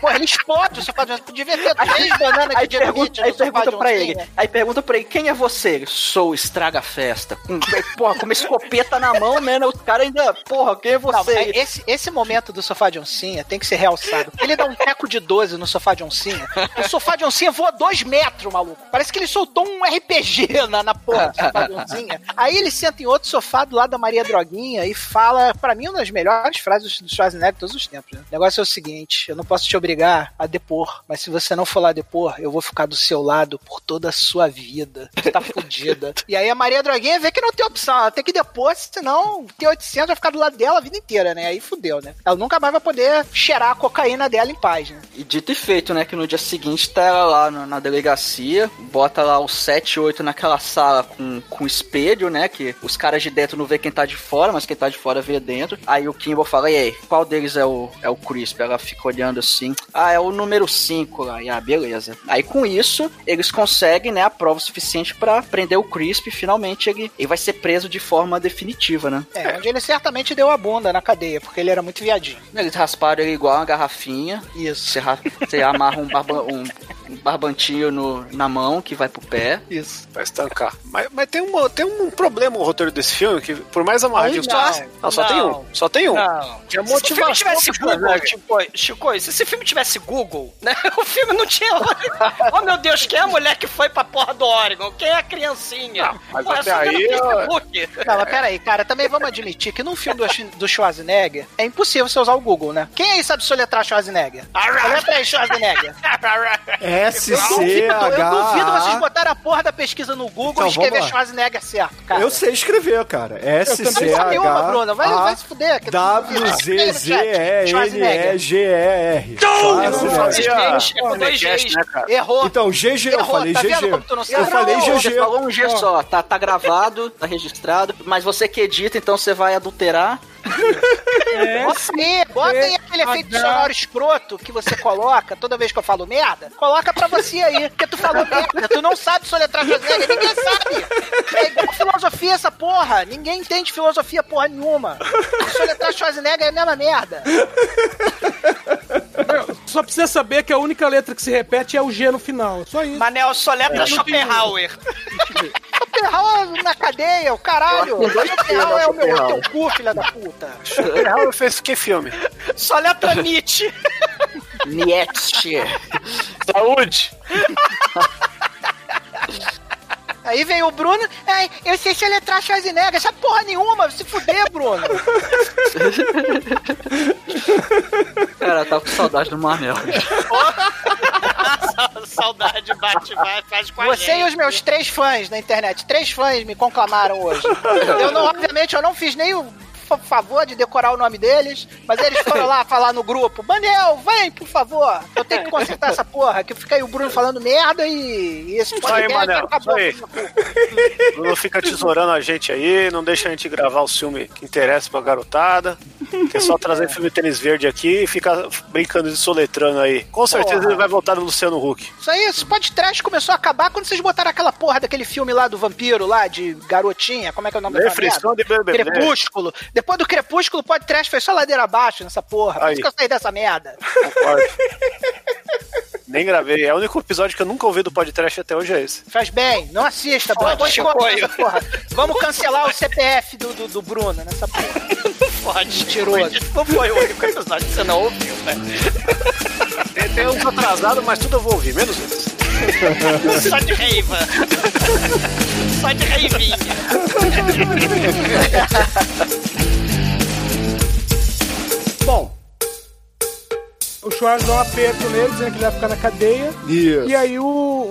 Porra, ele explode o sofá de oncinha. Podia ver três bananas Aí de pergunta, aí pergunta pra ele, aí pergunta pra ele, quem é você? Ele, Sou o Estraga Festa. Com, porra, com uma escopeta na mão, né? O cara ainda, porra, quem é Não, você? é- esse, esse momento do sofá de oncinha tem que ser realçado. Ele dá um teco de 12 no sofá de oncinha. O sofá de oncinha voa dois metros, maluco. Parece que ele soltou um RPG na, na porra do sofá de oncinha. Aí ele senta em outro sofá do lado da Maria Droguinha e fala, pra mim, uma das melhores frases do Schwarzenegger de todos os tempos. Né? O negócio é o seguinte: eu não posso te obrigar a depor, mas se você não lá depor, eu vou ficar do seu lado por toda a sua vida. Você tá fudida. E aí a Maria Droguinha vê que não tem opção, ela tem que depor, senão o T800 vai ficar do lado dela a vida inteira, né? Aí fudeu, né? Ela nunca mais vai poder cheirar a cocaína dela em paz, né? E dito e feito, né? Que no dia seguinte tá ela lá na, na delegacia, bota lá os 7, 8 naquela sala com, com espelho, né? Que os caras de dentro não vê quem tá de fora, mas quem tá de fora vê dentro. Aí o Kimball fala, e aí, qual deles é o, é o Crisp? Ela fica olhando assim, ah, é o número 5 lá. E ah, beleza. Aí com isso, eles conseguem, né, a prova suficiente pra prender o Crisp e finalmente ele, ele vai ser preso de forma definitiva, né? É, onde ele certamente deu a bunda na cadeia, porque ele era muito viadinho. Eles rasparam ele igual uma garrafinha. Isso. Você, você amarra um, barba- um- um barbantinho no, na mão que vai pro pé. Isso. Pra estancar. Mas, mas tem, uma, tem um problema no roteiro desse filme, que por mais amarradinho que Não, você- não, só tem não. um. Só tem um. Não. Que é Se esse filme tivesse Google, Chico, se esse filme tivesse Google, né? O filme não tinha. oh meu Deus, quem é a mulher que foi pra porra do Oregon? Quem é a criancinha? Não, mas Pô, é até aí, eu-. Não, mas peraí, cara, também vamos admitir que num filme do, Sch- do Schwarzenegger é impossível você usar o Google, né? Quem aí sabe soletrar Schwarzenegger? Soletra aí, Schwarzenegger. Eu duvido, eu duvido vocês botarem a porra da pesquisa no Google Então, e escrever. Schwarzenegger certo, cara. Eu sei escrever, cara. S também C sou nenhuma, H Bruna. Vai- vai se fuder, que tu W não Z Z E N Schwarzenegger. E G E R. Eu não Schwarzenegger. É Gs. né, cara? Errou. Então, GG, eu Errou, falei tá vendo GG. como tu não Eu falei Não, Você GG. falou um G só, tá, tá gravado, tá registrado, mas você que edita, então você vai adulterar. Você, bota aí a aquele efeito sonoro escroto que você coloca toda vez que eu falo merda, coloca pra você aí, porque tu falou merda, tu não sabe soletrar Schwarzenegger, ninguém sabe. É igual filosofia essa porra, ninguém entende filosofia porra nenhuma. Soletrar Schwarzenegger é a mesma merda. Só precisa saber que a única letra que se repete é o G no final. Só isso. Manel, soletra É. Schopenhauer. Schopenhauer na cadeia, o caralho. Schopenhauer é o meu teu cu, filha da puta. Schopenhauer fez que filme? Soletra Nietzsche. Nietzsche. Saúde. Aí vem o Bruno, ai, eu sei soletrar Schwarzenegger, essa porra nenhuma, se fuder, Bruno. Cara, eu tava com saudade do Manel. Saudade bate, vai, faz com a Você gente. e os meus três fãs na internet, três fãs me conclamaram hoje. Eu não, obviamente, eu não fiz nem o favor de decorar o nome deles, mas eles foram lá falar no grupo, Manel, vem, por favor. Eu tenho que consertar essa porra, que fica aí o Bruno falando merda e, e esse Isso aí, podcast Manel, acabou. isso aí. Bruno fica tesourando a gente aí, não deixa a gente gravar o filme que interessa pra garotada. Que é só trazer filme tênis verde aqui e ficar brincando de soletrando aí. Com certeza Porra. ele vai voltar no Luciano Huck. Isso aí, esse podcast começou a acabar quando vocês botaram aquela porra daquele filme lá do vampiro lá, de garotinha, como é que é o nome bebê. Crepúsculo. Depois do Crepúsculo, o podcast foi só ladeira abaixo nessa porra. Por isso que eu saí dessa merda. Concordo. Nem gravei. É o único episódio que eu nunca ouvi do podcast até hoje é esse. Faz bem, não assista, escolha apoio. nessa porra. Vamos cancelar o CPF do, do, do Bruno nessa porra. Pode, Mentiroso. Não foi o único episódio que você não ouviu, né? Tem, tem uns atrasados, mas tudo eu vou ouvir, menos esse. Só de reiva. Só de reivinha. Schwarz dá um aperto nele, dizendo que ele vai ficar na cadeia. Isso. E aí o,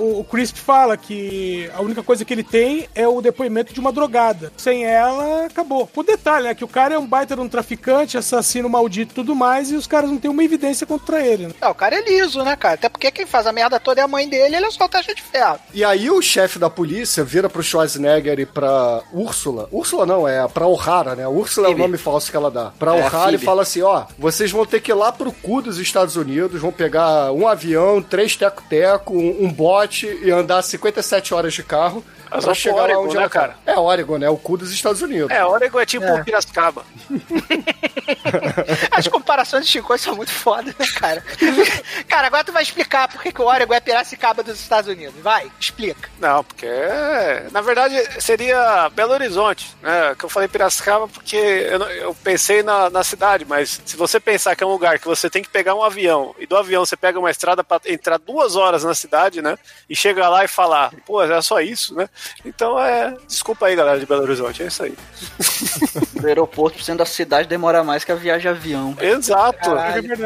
o, o Crisp fala que a única coisa que ele tem é o depoimento de uma drogada. Sem ela, acabou. O detalhe, né? Que o cara é um baita de um traficante, assassino maldito e tudo mais, e os caras não têm uma evidência contra ele. Né? Não, o cara é liso, né, cara? Até porque quem faz a merda toda é a mãe dele, ele é só taxa de ferro. E aí o chefe da polícia vira pro Schwarzenegger e pra Úrsula. Úrsula não, é pra O'Hara, né? Úrsula é o nome falso que ela dá. Pra É, O'Hara e Phoebe. fala assim, ó, vocês vão ter que ir lá pro cu dos Estados Unidos, vão pegar um avião, três teco-teco, um, um bote e andar 57 horas de carro Mas pra chegar lá Oregon, onde né, ela cara? É Oregon, né? O cu dos Estados Unidos. É, Oregon é tipo Piracicaba. As comparações de Chico são muito foda, né, cara? cara, agora tu vai explicar por que o Oregon é Piracicaba dos Estados Unidos. Vai, explica. Não, porque é- na verdade seria Belo Horizonte, né? Que eu falei Piracicaba porque eu, não- eu pensei na, na cidade, mas se você pensar que é um lugar que você tem que pegar um avião e do avião você pega uma estrada para entrar duas horas na cidade, né? E chegar lá e falar, pô, é só isso, né? Então é. Desculpa aí, galera de Belo Horizonte, é isso aí. Do aeroporto, sendo da cidade, demora mais que a viagem de avião. Exato.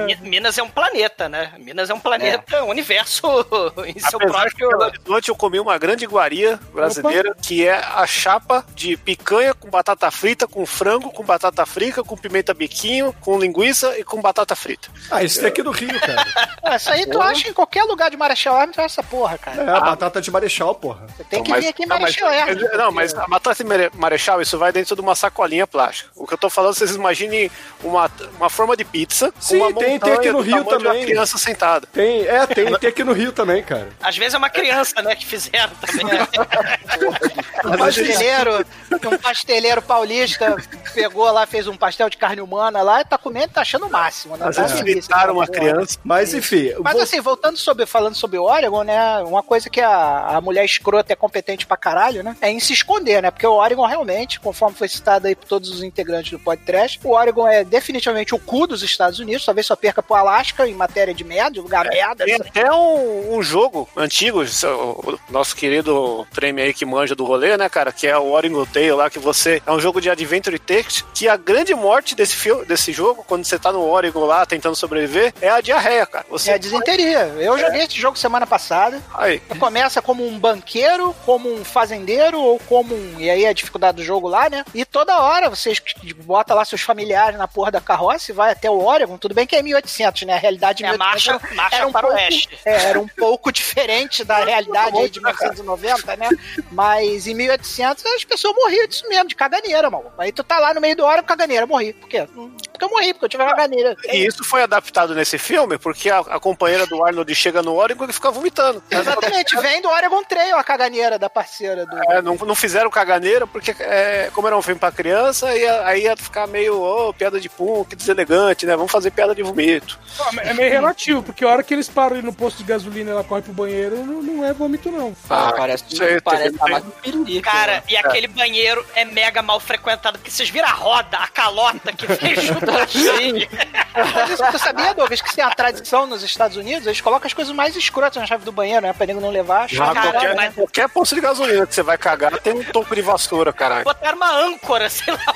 Mi- Minas é um planeta, né? Minas é um planeta, um universo em seu próprio. Belo Horizonte eu comi uma grande iguaria brasileira, que é a chapa de picanha com batata frita, com frango, com batata frita, com pimenta biquinho, com linguiça e com batata frita. Ah, isso tem aqui no Rio, cara. Ah, Isso aí tu acha em qualquer lugar de Marechal Hermes, essa porra, cara. É, a batata de marechal, porra. Você tem que Mas- vir aqui em não, mas- Marechal Hermes. Não, mas a batata de mare- marechal, isso vai dentro de uma sacolinha plástica. O que eu tô falando, vocês imaginem uma, uma forma de pizza com Sim, uma tem- tem aqui no do Rio de uma também. criança sentada. Tem, é, tem, tem aqui no Rio também, cara. Às vezes é uma criança, né, que fizeram também. Um pasteleiro, um pasteleiro paulista pegou lá, fez um pastel de carne humana lá e tá comendo, tá achando o máximo, né? Às Tá vezes delícia, fritaram uma criança. Mas enfim, Mas vou- assim, voltando sobre, falando sobre o Oregon, né? Uma coisa que a, a mulher escrota é competente pra caralho, né? É em se esconder, né? Porque o Oregon realmente, conforme foi citado aí por todos os integrantes do podcast, o Oregon é definitivamente o cu dos Estados Unidos, talvez só perca pro Alasca em matéria de de lugar merda. Tem até um, um jogo antigo, o nosso querido prêmio aí que manja do rolê, né, cara? Que é o Oregon Tale lá, que você. É um jogo de Adventure Text, que a grande morte desse, fio, desse jogo, quando você tá no Oregon lá tentando sobreviver, é a diarreia, cara. Você É a desinteria. Eu joguei esse jogo semana passada. Aí. Começa como um banqueiro, como um fazendeiro ou como um. E aí a dificuldade do jogo lá, né? E toda hora vocês bota lá seus familiares na porra da carroça e vai até o Oregon. Tudo bem que é 1800, né? A realidade É a 1800 marcha- marcha era um para o pouco, oeste. é, era um pouco diferente da realidade aí de 1990, né? Mas em 1800 as pessoas morriam disso mesmo, de caganeira, mano. Aí tu tá lá no meio do Oregon, caganeira, morri. Por quê? Porque eu morri, porque eu tive uma caganeira. E isso foi adaptado nesse filme porque a, a companheira do Arnold chega no Oregon e fica vomitando. Exatamente, vem do Oregon Trail a caganeira da parceira do. É, não, não fizeram caganeira porque, é, como era um filme pra criança, ia, aí ia ficar meio, ô, piada de pum, que deselegante, né? Vamos fazer piada de vomito. É meio relativo, porque a hora que eles param ali no posto de gasolina e ela corre pro banheiro, não, não é vômito, não. Ah, parece, sei, parece tem- tá mais um. Cara, e aquele banheiro é mega mal frequentado, porque vocês viram a roda, a calota que vem junto com a chave. Mas isso, tu sabia, Douglas, que tem a tradição nos Estados Unidos? Eles colocam as coisas mais escrotas na chave do banheiro, né? Pra nego não levar a Já chave. Cara, qualquer, mas- qualquer posto de gasolina que você vai cagar tem um toco de vassoura, caralho. Botaram uma âncora, sei lá,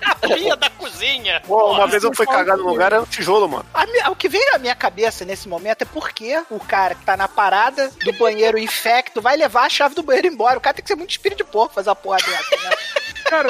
na pia da cozinha. Pô, uma vez eu fui cagar num lugar, era um tijolo, mano. A mi- o que vem na minha cabeça nesse momento é porque o cara que tá na parada do banheiro infecto vai levar a chave do banheiro embora. O cara tem que ser muito espírito de porco fazer a porra dessa, né? Cara,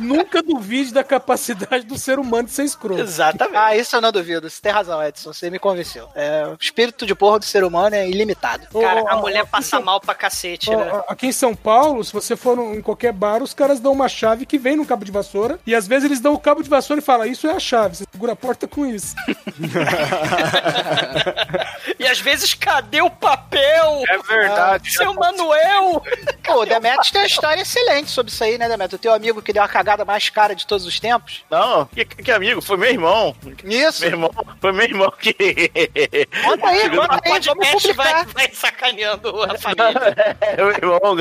nunca duvide da capacidade do ser humano de ser escroto. Exatamente. Ah, isso eu não duvido. Você tem razão, Edson. Você me convenceu. É, o espírito de porco do ser humano é ilimitado. Cara, a mulher passa mal pra cacete, né? Aqui em São Paulo, se você for em qualquer bar, os caras dão uma chave que vem no cabo de vassoura. E às vezes eles dão o cabo de vassoura e falam: Isso é a chave, você segura a porta com isso. E às vezes, cadê o papel? É verdade. Seu Manuel! Pô, o Demetrius tem uma história excelente sobre isso aí, né, Demetrius? O teu amigo que deu a cagada mais cara de todos os tempos. Não, que, que amigo, foi meu irmão. Isso. Meu irmão, foi meu irmão que. Conta aí, conta O aí, vamos podcast vai, publicar. vai sacaneando a família. É, meu irmão,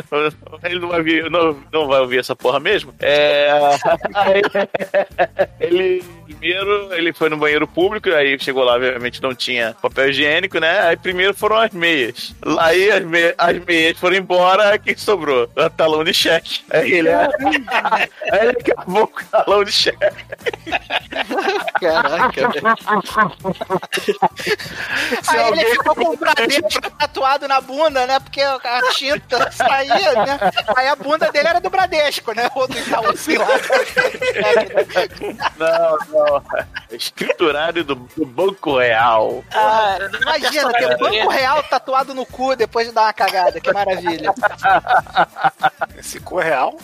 ele não vai, ouvir, não, não vai ouvir essa porra mesmo. É, aí, ele primeiro ele foi no banheiro público, aí chegou lá, obviamente não tinha papel higiênico, né? Aí primeiro foram as meias. Aí as, me- as meias foram embora, quem sobrou? O talão de cheque. Aí ele, aí ele acabou com o talão de cheque. Caraca, velho. Aí alguém- ele ficou com o Bradesco tatuado na bunda, né? Porque a tinta saía, né? Aí a bunda dele era do Bradesco, né? Ou do Itaú, sei lá. Não, não. Escriturário do, do Banco Real. Ah, imagina, ter Banco Real tatuado no cu depois de dar uma cagada. Que maravilha. Esse cu é real?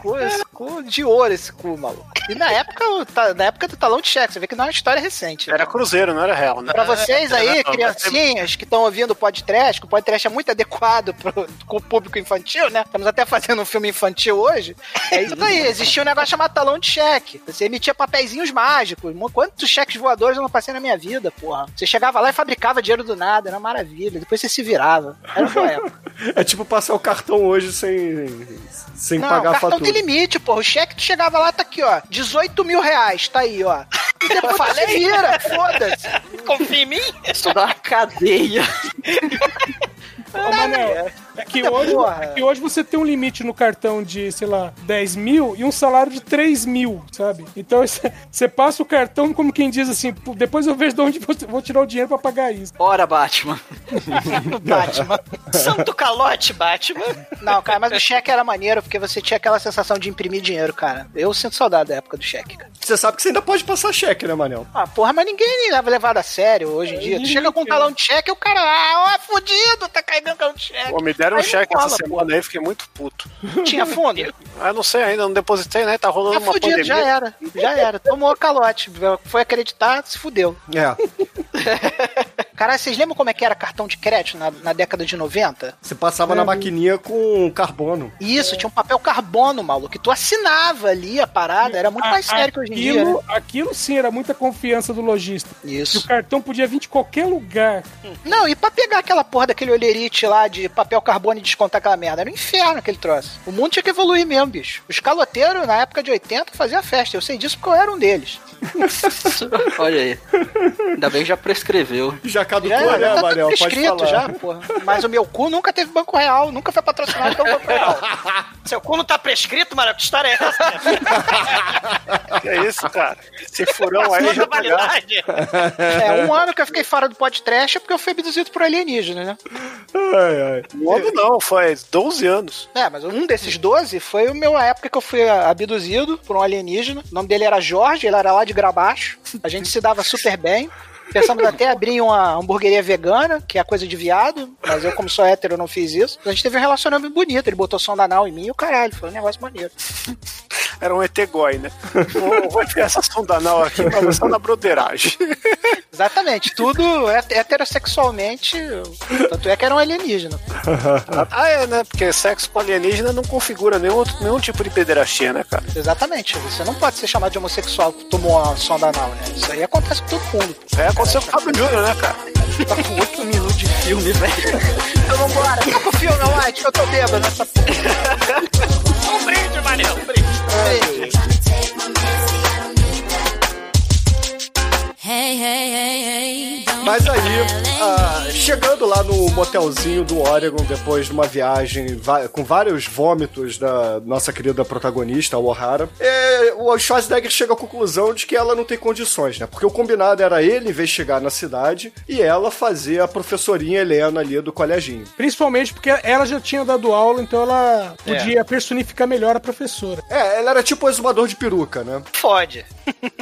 Cu, esse cu de ouro, esse cu, maluco. E na época, o na época do talão de cheque, você vê que não é uma história recente. né? Era cruzeiro, não era real, né? Pra vocês aí, Não, criancinhas que estão ouvindo o podcast, que o podcast é muito adequado pro, com o público infantil, né? Estamos até fazendo um filme infantil hoje. É isso aí, existia um negócio chamado talão de cheque. Você emitia papeizinhos mágicos. Quantos cheques voadores eu não passei na minha vida, porra? Você chegava lá e fabricava dinheiro do nada, era uma maravilha. Depois você se virava. Era boa época. É tipo passar o cartão hoje sem, sem Não, pagar a cartão fatura. tem limite, porra. O cheque tu chegava lá, tá aqui, ó. 18 mil reais, tá aí, ó. E depois você vira, foda-se. Confia em mim? Dá uma cadeia. Ô, Manel, é que, hoje, é que hoje você tem um limite no cartão de, sei lá, 10 mil e um salário de 3 mil, sabe? Então você- passa o cartão como quem diz assim, "Pô, depois eu vejo de onde vou- vou tirar o dinheiro pra pagar isso. Ora, Batman. Batman. Santo calote, Batman. Não, cara, mas o cheque era maneiro porque você tinha aquela sensação de imprimir dinheiro, cara. Eu sinto saudade da época do cheque, cara. Você sabe que você ainda pode passar cheque, né, Manel? Ah, porra, mas ninguém leva levado a sério hoje em dia. Tu chega com um talão de cheque e o cara, ah, ó, fudido, tá caindo cheque. Pô, me deram um Aí não cheque essa semana aí, fiquei muito puto. Tinha fundo? Ah, não sei ainda, não depositei, né? Tá rolando Tá uma fudido, pandemia. já era. Já era. Tomou calote. Foi acreditar, se fudeu. É. Caralho, vocês lembram como é que era cartão de crédito na, na década de 90? Você passava na maquininha com carbono. Isso, tinha um papel carbono, maluco, que tu assinava ali a parada, era muito mais sério que hoje em dia, né? Aquilo, aquilo sim era muita confiança do lojista. Que Isso. o cartão podia vir de qualquer lugar. Não, e pra pegar aquela porra daquele olherite lá de papel carbono e descontar aquela merda, era um inferno aquele troço. O mundo tinha que evoluir mesmo, bicho. Os caloteiros, na época de 80, faziam festa. Eu sei disso porque eu era um deles. Olha aí. Ainda bem que já prescreveu. Já caducou, Já, né, já tá Manel? tudo Pode escrito já, porra. Mas o meu cu nunca teve Banco Real, nunca foi patrocinado pelo Banco Real. Seu cu não tá prescrito, mano? Que história é essa? Que é isso, cara? Esse furão aí já da validade. É, um ano que eu fiquei fora do podcast é porque eu fui abduzido por alienígena, né? Ai, ai. Um ano não, foi 12 anos. É, mas um desses 12 foi o meu a época que eu fui abduzido por um alienígena. O nome dele era Jorge, ele era lá de Grabaixo. A gente se dava super bem. Pensamos até abrir uma hamburgueria vegana, que é coisa de viado, mas eu, como sou hétero, não fiz isso. A gente teve um relacionamento bonito. Ele botou som da anal em mim e o caralho. Foi um negócio maneiro. Era um etegói, né? Vou, vou ter essa sonda anal aqui pra você na broderagem. Exatamente, tudo het- heterossexualmente. Tanto é que era um alienígena. ah, é, né? Porque sexo com alienígena não configura nenhum, outro- nenhum tipo de pederastia, né, cara? Exatamente. Você não pode ser chamado de homossexual que tomou uma sonda anal, né? Isso aí acontece com todo mundo. É, aconteceu com o Fábio Júnior, né, cara? Tá com 8 minutos de filme, velho. Então vambora. Tá com o filme, White, que eu tô bêbado nessa porra. Um brinde, Manel, um brinde. Hey, Mas aí, ah, chegando lá no motelzinho do Oregon, depois de uma viagem com vários vômitos da nossa querida protagonista, a O'Hara, é, o Schwarzenegger chega à conclusão de que ela não tem condições, né? Porque o combinado era ele investigar na cidade e ela fazer a professorinha Helena ali do coleginho. Principalmente porque ela já tinha dado aula, então ela podia personificar melhor a professora. É, ela era tipo o exumador de peruca, né? Fode.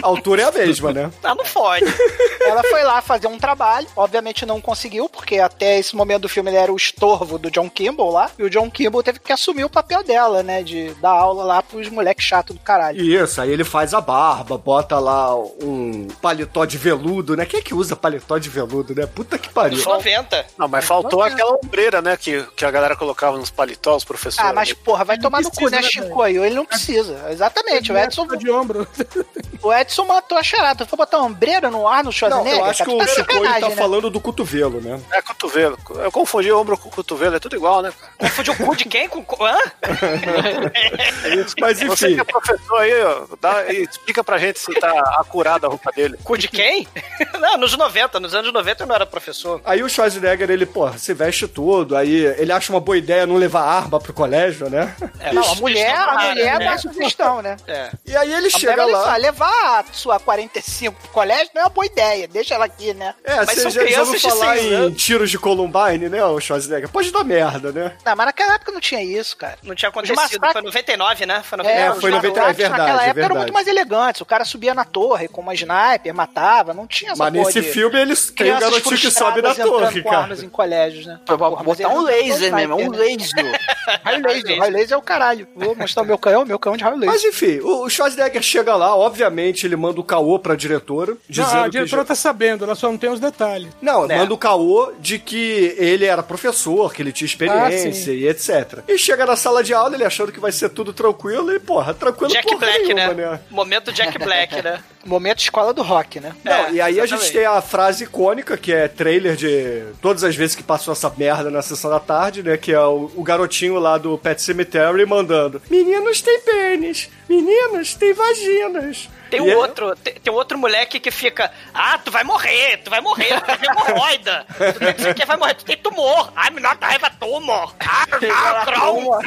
A altura é a mesma, né? Ah, não fode. Ela foi lá fazer um trabalho, obviamente não conseguiu, porque até esse momento do filme ele era o estorvo do John Kimball lá, e o John Kimball teve que assumir o papel dela, né, de dar aula lá pros moleques chatos do caralho. Isso, aí ele faz a barba, bota lá um paletó de veludo, né? Quem é que usa paletó de veludo, né? Puta que pariu. 90. Não, mas faltou aquela ombreira, né? Que, que a galera colocava nos paletós, os professores. Ah, mas porra, vai tomar no cu, né, né, Chico? Aí ele não precisa. Exatamente, o Edson, de ombro. o Edson matou a charada. Foi botar uma no ar no Não, Schwarzenegger? eu acho que cara, o tá Chico tá né? falando do cotovelo, né? É cotovelo. Eu confundi ombro com cotovelo, é tudo igual, né, cara? Confundiu o cu de quem com... o- Hã? Mas Você enfim, que é professor aí, ó, dá, e explica pra gente se tá acurada a roupa dele. Cu de quem? Não, nos 90. Nos anos 90 eu não era professor. aí o Schwarzenegger, ele, pô, se veste tudo, aí ele acha uma boa ideia não levar arma pro colégio, né? É, Não, a mulher, a mulher né? dá sugestão, né? É. E aí ele A chega lá. falar, levar a sua 45 pro colégio não é uma boa ideia, deixa ela aqui, né? É, Mas você são já, crianças de falar em anos. tiros de Columbine, né, o Schwarzenegger? Pode dar merda, né? Não, mas naquela época não tinha isso, cara. Não tinha acontecido. massacres- Foi 99, né? Foi É, 99. foi os 90, é verdade, naquela é época eram verdade. muito mais elegantes. O cara subia na torre com uma sniper, matava, não tinha essa Mas nesse de filme eles tem o crianças garotinho que sobe na torre, cara. armas em colégios, né? Pra Porra, botar um laser botou mesmo, um né? laser. Raio laser, raio laser é o caralho. Vou mostrar o meu canhão, meu canhão de raio laser. Mas enfim, o Schwarzenegger chega lá, obviamente ele manda o caô pra diretora, Não, a diretora já- tá sabendo, ela só não tem os detalhes. Não, Né? manda o caô de que ele era professor, que ele tinha experiência Ah, e etc. E chega na sala de aula, ele achando que vai ser tudo tranquilo, e porra, tranquilo Jack porra Black, nenhuma, né? Momento Jack Black, né? Momento escola do rock, né? Não, É, e aí a exatamente. gente tem a frase icônica, que é trailer de todas as vezes que passou essa merda na sessão da tarde, né? Que é o, o garotinho lá do Pet Cemetery mandando: Meninos têm pênis, meninos têm vaginas. Tem um outro, tem, tem um outro moleque que fica, ah, tu vai morrer, tu vai morrer, tu tem hemorroida, tu tem que que vai morrer, tu tem tumor, ai, me nota raiva tumor, ah, ah, Crohn.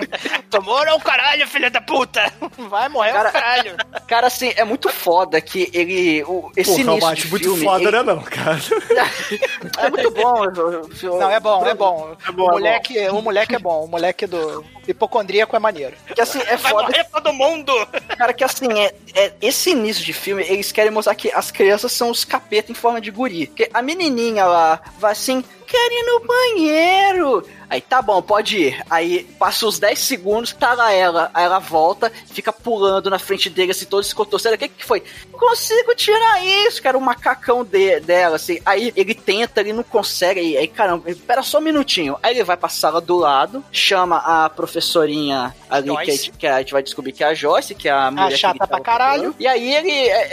tumor é o caralho, filha da puta, Vai morrer Cara, o caralho. Cara, assim, é muito foda que ele. O, esse Porra, início de muito filme, foda, ele- né, não, cara? É muito bom. eu- Não, é bom, é bom. É bom, o, é moleque, o moleque é bom. O moleque do hipocondríaco é maneiro. Que assim, é vai foda, morrer todo mundo. cara, que assim, é, é- esse início de filme, eles querem mostrar que as crianças são os capeta em forma de guri. Porque a menininha lá vai assim, quero ir no banheiro. Aí, tá bom, pode ir. Aí, passa uns 10 segundos, tá lá ela. Aí ela volta, fica pulando na frente dele, assim, todo escotorceiro. O que que foi? Consigo tirar isso, cara, o macacão de- dela, assim. Aí, ele tenta, ele não consegue. Aí, aí, caramba, espera só um minutinho. Aí, ele vai pra sala do lado, chama a professorinha ali, que a, gente, que a gente vai descobrir que é a Joyce, que é a mulher que chata ele pra caralho. procurando. E aí, ele,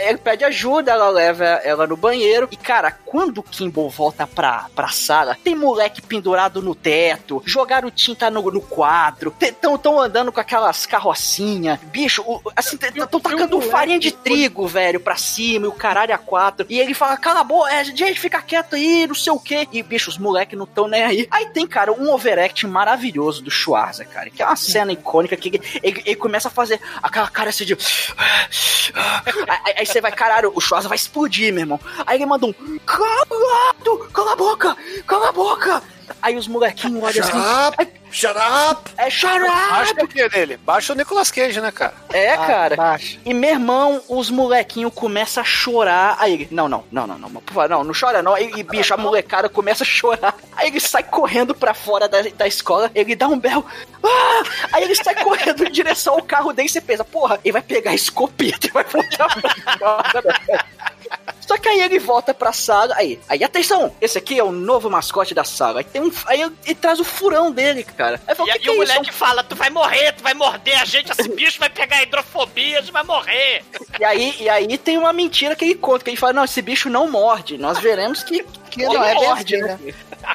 ele pede ajuda, ela leva ela no banheiro. E, cara, quando o Kimball volta pra, pra sala, tem moleque pendurado no teto, jogaram tinta no, no quadro, tão, tão andando com aquelas carrocinhas, bicho, o- assim, tão tacando farinha de trigo, velho, pra cima, e o caralho a quatro. E ele fala, cala a boca, é, gente, fica quieto aí, não sei o quê. E, bicho, os moleques não tão nem aí. Aí tem, cara, um overact maravilhoso do Schwarza, cara, que é uma cena icônica que ele, ele- ele começa a fazer aquela cara assim de. Aí, aí você vai, caralho, o Schwarza vai explodir, meu irmão. Aí ele manda um. Cala a boca! Cala a boca! Aí os molequinhos olham Shut assim. Shut up! É shut Baixa up! o que dele? Baixa o Nicolas Cage, né, cara? É, Ah, cara. baixa. E meu irmão, os molequinhos começam a chorar. Aí ele, não, não, não, não, não, por favor, não, não chora não. Aí, e, bicho, a molecada começa a chorar. Aí ele sai correndo pra fora da, da escola, ele dá um berro. Ah! Aí ele sai correndo em direção ao carro dele e você pensa, porra, ele vai pegar a escopeta e vai voltar pra fora. Só que aí ele volta pra sala, aí, aí, atenção, esse aqui é o novo mascote da sala. Aí tem um. Aí ele, traz o furão dele, cara. Aí fala, E o aí que, que o é moleque fala, tu vai morrer, tu vai morder a gente, esse bicho vai pegar hidrofobia, a gente vai morrer. E aí, e aí tem uma mentira que ele conta, que ele fala, não, esse bicho não morde. Nós veremos que, Que não é bem morde, assim, né?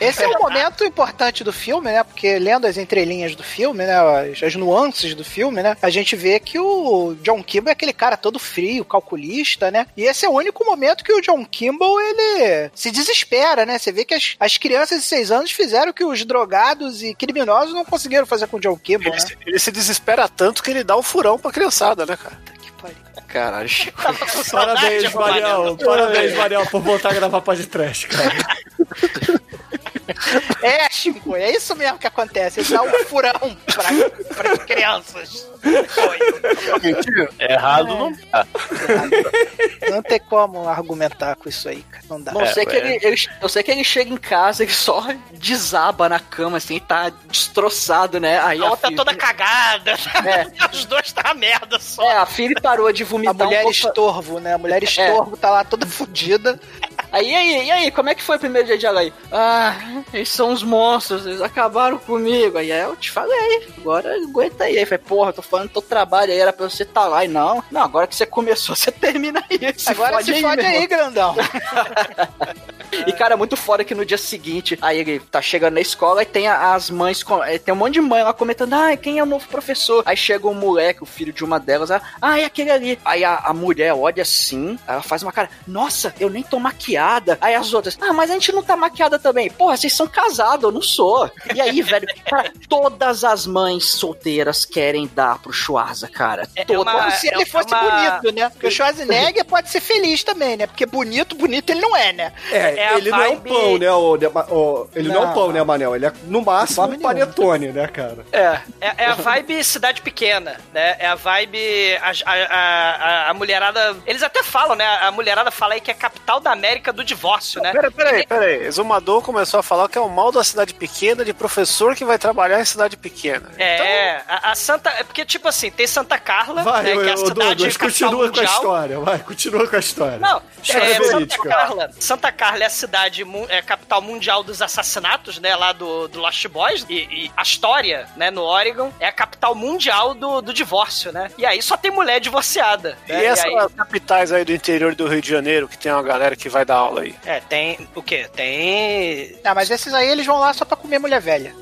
Esse é um momento importante do filme, né? Porque lendo as entrelinhas do filme, né? As, as nuances do filme, né? A gente vê que o John Kimball é aquele cara todo frio, calculista, né? E esse é o único momento que o John Kimball, ele se desespera, né? Você vê que as, as crianças de seis anos fizeram o que os drogados e criminosos não conseguiram fazer com o John Kimball, Ele, né? se, ele se desespera tanto que ele dá o furão pra criançada, né, cara? Caralho, Chico. Parabéns, Mariel. Parabéns, Mariel, por voltar a gravar podcast, cara. É, Chico, é isso mesmo que acontece. Ele dá um furão pra, pra crianças. Errado não tá. Não tem como argumentar com isso aí, cara. Não dá. Não sei que ele, ele- eu sei que ele chega em casa e só desaba na cama, assim, tá destroçado, né? Aí A outra filha- toda cagada. É. Os dois tá merda só. É, a filha parou de A vomitar mulher um pouco. estorvo, né? A mulher estorvo tá lá toda fodida. Aí, aí, e aí, como é que foi o primeiro dia de aula aí? Ah, eles são os monstros, eles acabaram comigo. Aí eu te falei, agora aguenta aí. Aí foi, porra, tô falando teu trabalho aí, era pra você estar lá. E não, não, agora que você começou, você termina aí. Se Agora se fode meu aí, irmão. grandão. E, cara, muito foda que no dia seguinte, aí ele tá chegando na escola e tem as mães, com- eh, tem um monte de mãe lá comentando, ah, quem é o novo professor? Aí chega um moleque, o filho de uma delas, ah, ah, é aquele ali. Aí a, a mulher olha assim, ela faz uma cara, nossa, eu nem tô maquiada. Aí as outras, ah, mas a gente não tá maquiada também. Porra, vocês são casados, eu não sou. E aí, velho, cara, todas as mães solteiras querem dar pro Schwarza, cara. É Todas. uma- Como se ele é fosse uma- bonito, né? Porque o Schwarzenegger pode ser feliz também, né? Porque bonito, bonito ele não é, né? É, É ele não é um pão, né? O, o- ele não, é um Não. pão, né, Manel? Ele é, no máximo, um panetone, né, cara? É. É, é a vibe cidade pequena, né? É a vibe. A, a, a, a mulherada. Eles até falam, né? A mulherada fala aí que é capital da América do divórcio, né? Pera, peraí, peraí. Exumador começou a falar que é o mal da cidade pequena de professor que vai trabalhar em cidade pequena. É, a, a Santa. É porque, tipo assim, tem Santa Carla, Vai, né, que é a cidade Douglas, capital continua com a mundial. história. Vai, continua com a história. Não, História é, Santa. Carla. Santa Carla é a cidade, é a capital mundial dos assassinatos, né? Lá do, do Lost Boys. E, e a história, né, no Oregon, é a capital mundial do, do divórcio, né? E aí só tem mulher divorciada. E né? essas aí- capitais aí do interior do Rio de Janeiro, que tem uma galera que vai dar aula aí. É, tem. O quê? Tem. Ah, mas esses aí eles vão lá só pra comer mulher velha.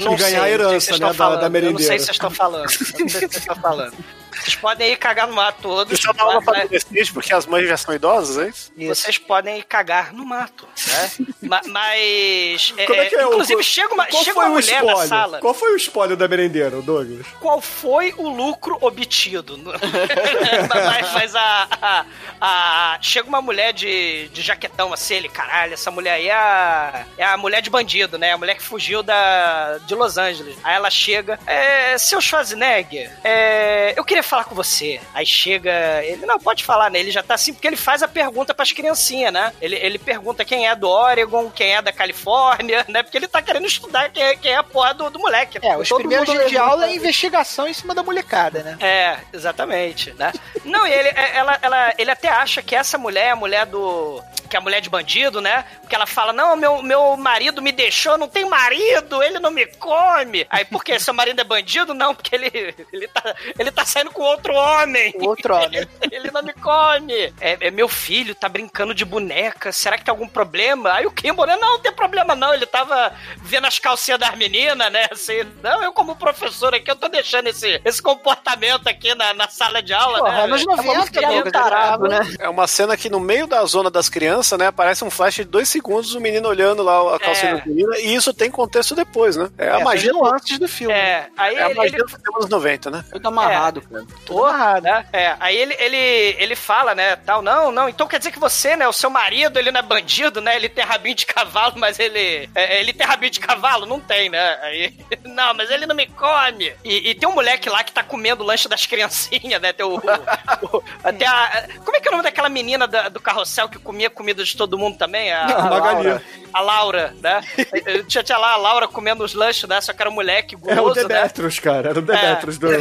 Não E ganhar a sei, herança, se vocês né, estão da- falando, da Eu não sei merendeira. se vocês estão falando. Não sei se vocês estão falando. Vocês podem ir cagar no mato todos. Deixa eu dar aula pra mas- adolescente, porque as mães já são idosas, é isso? Vocês podem ir cagar no mato, né? Ma- mas. é, Como é que é? o- inclusive, chega uma, qual chega uma o mulher na espólio? sala. Qual foi o espólio da merendeira, Douglas? Qual foi o lucro obtido? mas mas a, a- a- Chega uma mulher de, de jaquetão assim, ele, caralho, essa mulher aí é a, é a mulher de bandido, né? A mulher que fugiu da, de Los Angeles. Aí ela chega, é, seu Schwarzenegger, é, eu queria falar com você. Aí chega, ele, não, pode falar, né? Ele já tá assim, porque ele faz a pergunta pras criancinhas, né? Ele, ele pergunta quem é do Oregon, quem é da Califórnia, né? Porque ele tá querendo estudar quem é, quem é a porra do, do moleque. É, os Todo primeiros dias de aula é investigação em cima da molecada, né? é, exatamente, né? Não, e ele, é- ela, ela, ele até acha que essa mulher é a mulher do. Que é a mulher de bandido, né? Porque ela fala: Não, meu, meu marido me deixou, não tem marido, ele não me come. Aí, por quê? Seu marido é bandido? Não, porque ele, ele, tá, ele tá saindo com outro homem. Outro homem. ele não me come. É, é meu filho, tá brincando de boneca. Será que tem algum problema? Aí o Kimball, né? Não, não tem problema não. Ele tava vendo as calcinhas das meninas, né? Assim, não, eu como professor aqui, eu tô deixando esse, esse comportamento aqui na, na sala de aula, Porra, né? anos 90, É um tarado, né? É uma cena que no meio da zona das crianças, né, aparece um flash de dois segundos, o menino olhando lá a calcinha É. da menina, e isso tem contexto depois, né? É a É, magia tem nuances do filme. É, aí É a ele, magia ele dos anos 90, né? Tudo amarrado, cara. Porra, né? É, aí ele, ele, ele fala, né, tal, não, não, então quer dizer que você, né, o seu marido, ele não é bandido, né, ele tem rabinho de cavalo, mas ele, é, ele tem rabinho de cavalo? Não tem, né? Aí, não, mas ele não me come. E, e tem um moleque lá que tá comendo o lanche das criancinhas, né, tem o, o- o- até a, como é que é o nome daquela menina da- do carrossel que comia comida de todo mundo também? A, A Magali. Laura. A Laura, né? Tinha, tinha lá a Laura comendo os lanches, né, só que era um moleque É o guloso, né? Cara. Era o Demetrius do.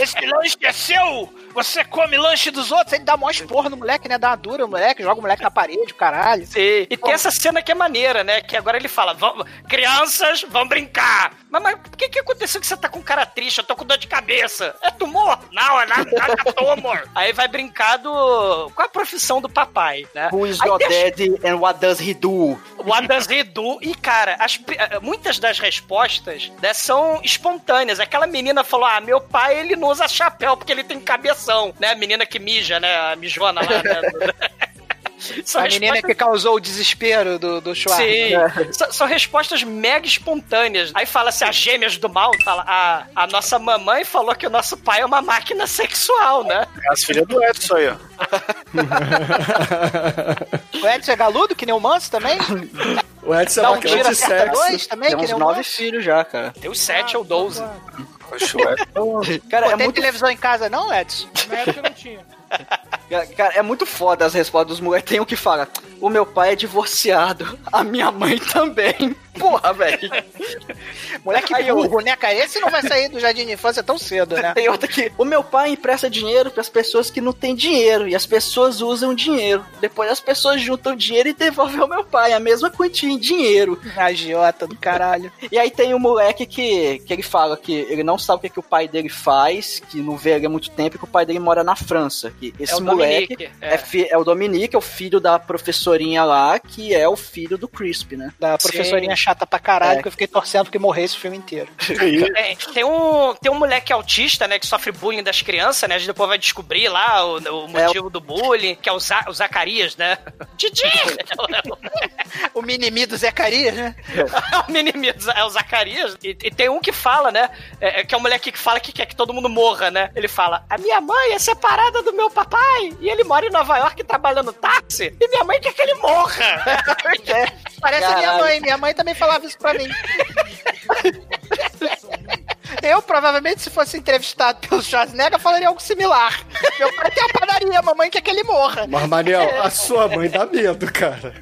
Esse lanche é seu! Você come lanche dos outros, ele dá mó esporro no moleque, né? Dá uma dura no moleque, joga o moleque na parede, o caralho. Sim. E tem essa cena que é maneira, né? Que agora ele fala: "Vamos- crianças, vão brincar. Mas, mas por que que aconteceu que você tá com cara triste? Eu tô com dor de cabeça. É tumor? Não, é nada, nada é tumor. Aí vai brincar do. com a profissão do papai, né? Who is Aí your deixa- daddy and what does he do? What does he do? E, cara, as eh, muitas das respostas né, são espontâneas. Aquela menina falou: Ah, meu pai ele não usa chapéu porque ele tem cabeção, né? A menina que mija, né? A mijona lá, né? São a menina que causou o desespero do, do Schwarz. Sim, são, são respostas mega espontâneas. Aí fala assim, as gêmeas do mal, fala, a, a nossa mamãe falou que o nosso pai é uma máquina sexual, né? É as filhas do Edson aí, ó. O Edson é galudo, que nem o Manso também? O Edson é Dá um máquina de sexo. dois também, que Temos nem nove Manso? filhos já, cara. Tem os sete ou doze. Poxa, o Edson- Cara, Pô, é tem muito televisão em casa não, Edson? Na época não tinha. Cara, é muito foda as respostas dos moleques. Tem um que fala: O meu pai é divorciado, a minha mãe também. Porra, velho. Moleque Aí eu- burro, né, cara? Esse não vai sair do jardim de infância tão cedo, né? Tem outra que o meu pai empresta dinheiro para as pessoas que não têm dinheiro e as pessoas usam dinheiro. Depois as pessoas juntam dinheiro e devolvem ao meu pai a mesma quantia em dinheiro. Agiota do caralho. E aí tem um moleque que, que ele fala que ele não sabe o que, que o pai dele faz, que não vê ele há muito tempo e que o pai dele mora na França. Que esse É o moleque Dominique, é. é. é o Dominique, é o filho da professorinha lá, que é o filho do Crisp, né? Da professorinha chata pra caralho, É. que eu fiquei torcendo que morresse o filme inteiro. É, tem, um, tem um moleque autista, né, que sofre bullying das crianças, né? A gente depois vai descobrir lá o, o motivo do bullying, que é o, Za- o Zacarias, né? Didi! O minimi do Zacarias, né? o minimi é o Zacarias. E, e tem um que fala, né? é, é, que é o moleque que fala que quer que todo mundo morra, né? Ele fala: A minha mãe é separada do meu papai e ele mora em Nova York trabalhando no táxi e minha mãe quer que ele morra. Parece a minha Caralho. mãe. Minha mãe também falava isso pra mim. Eu, provavelmente, se fosse entrevistado pelo Schwarzenegger, falaria algo similar. Meu pai tem uma padaria, a mamãe quer que ele morra. Mas, Manel, a sua mãe dá medo, cara.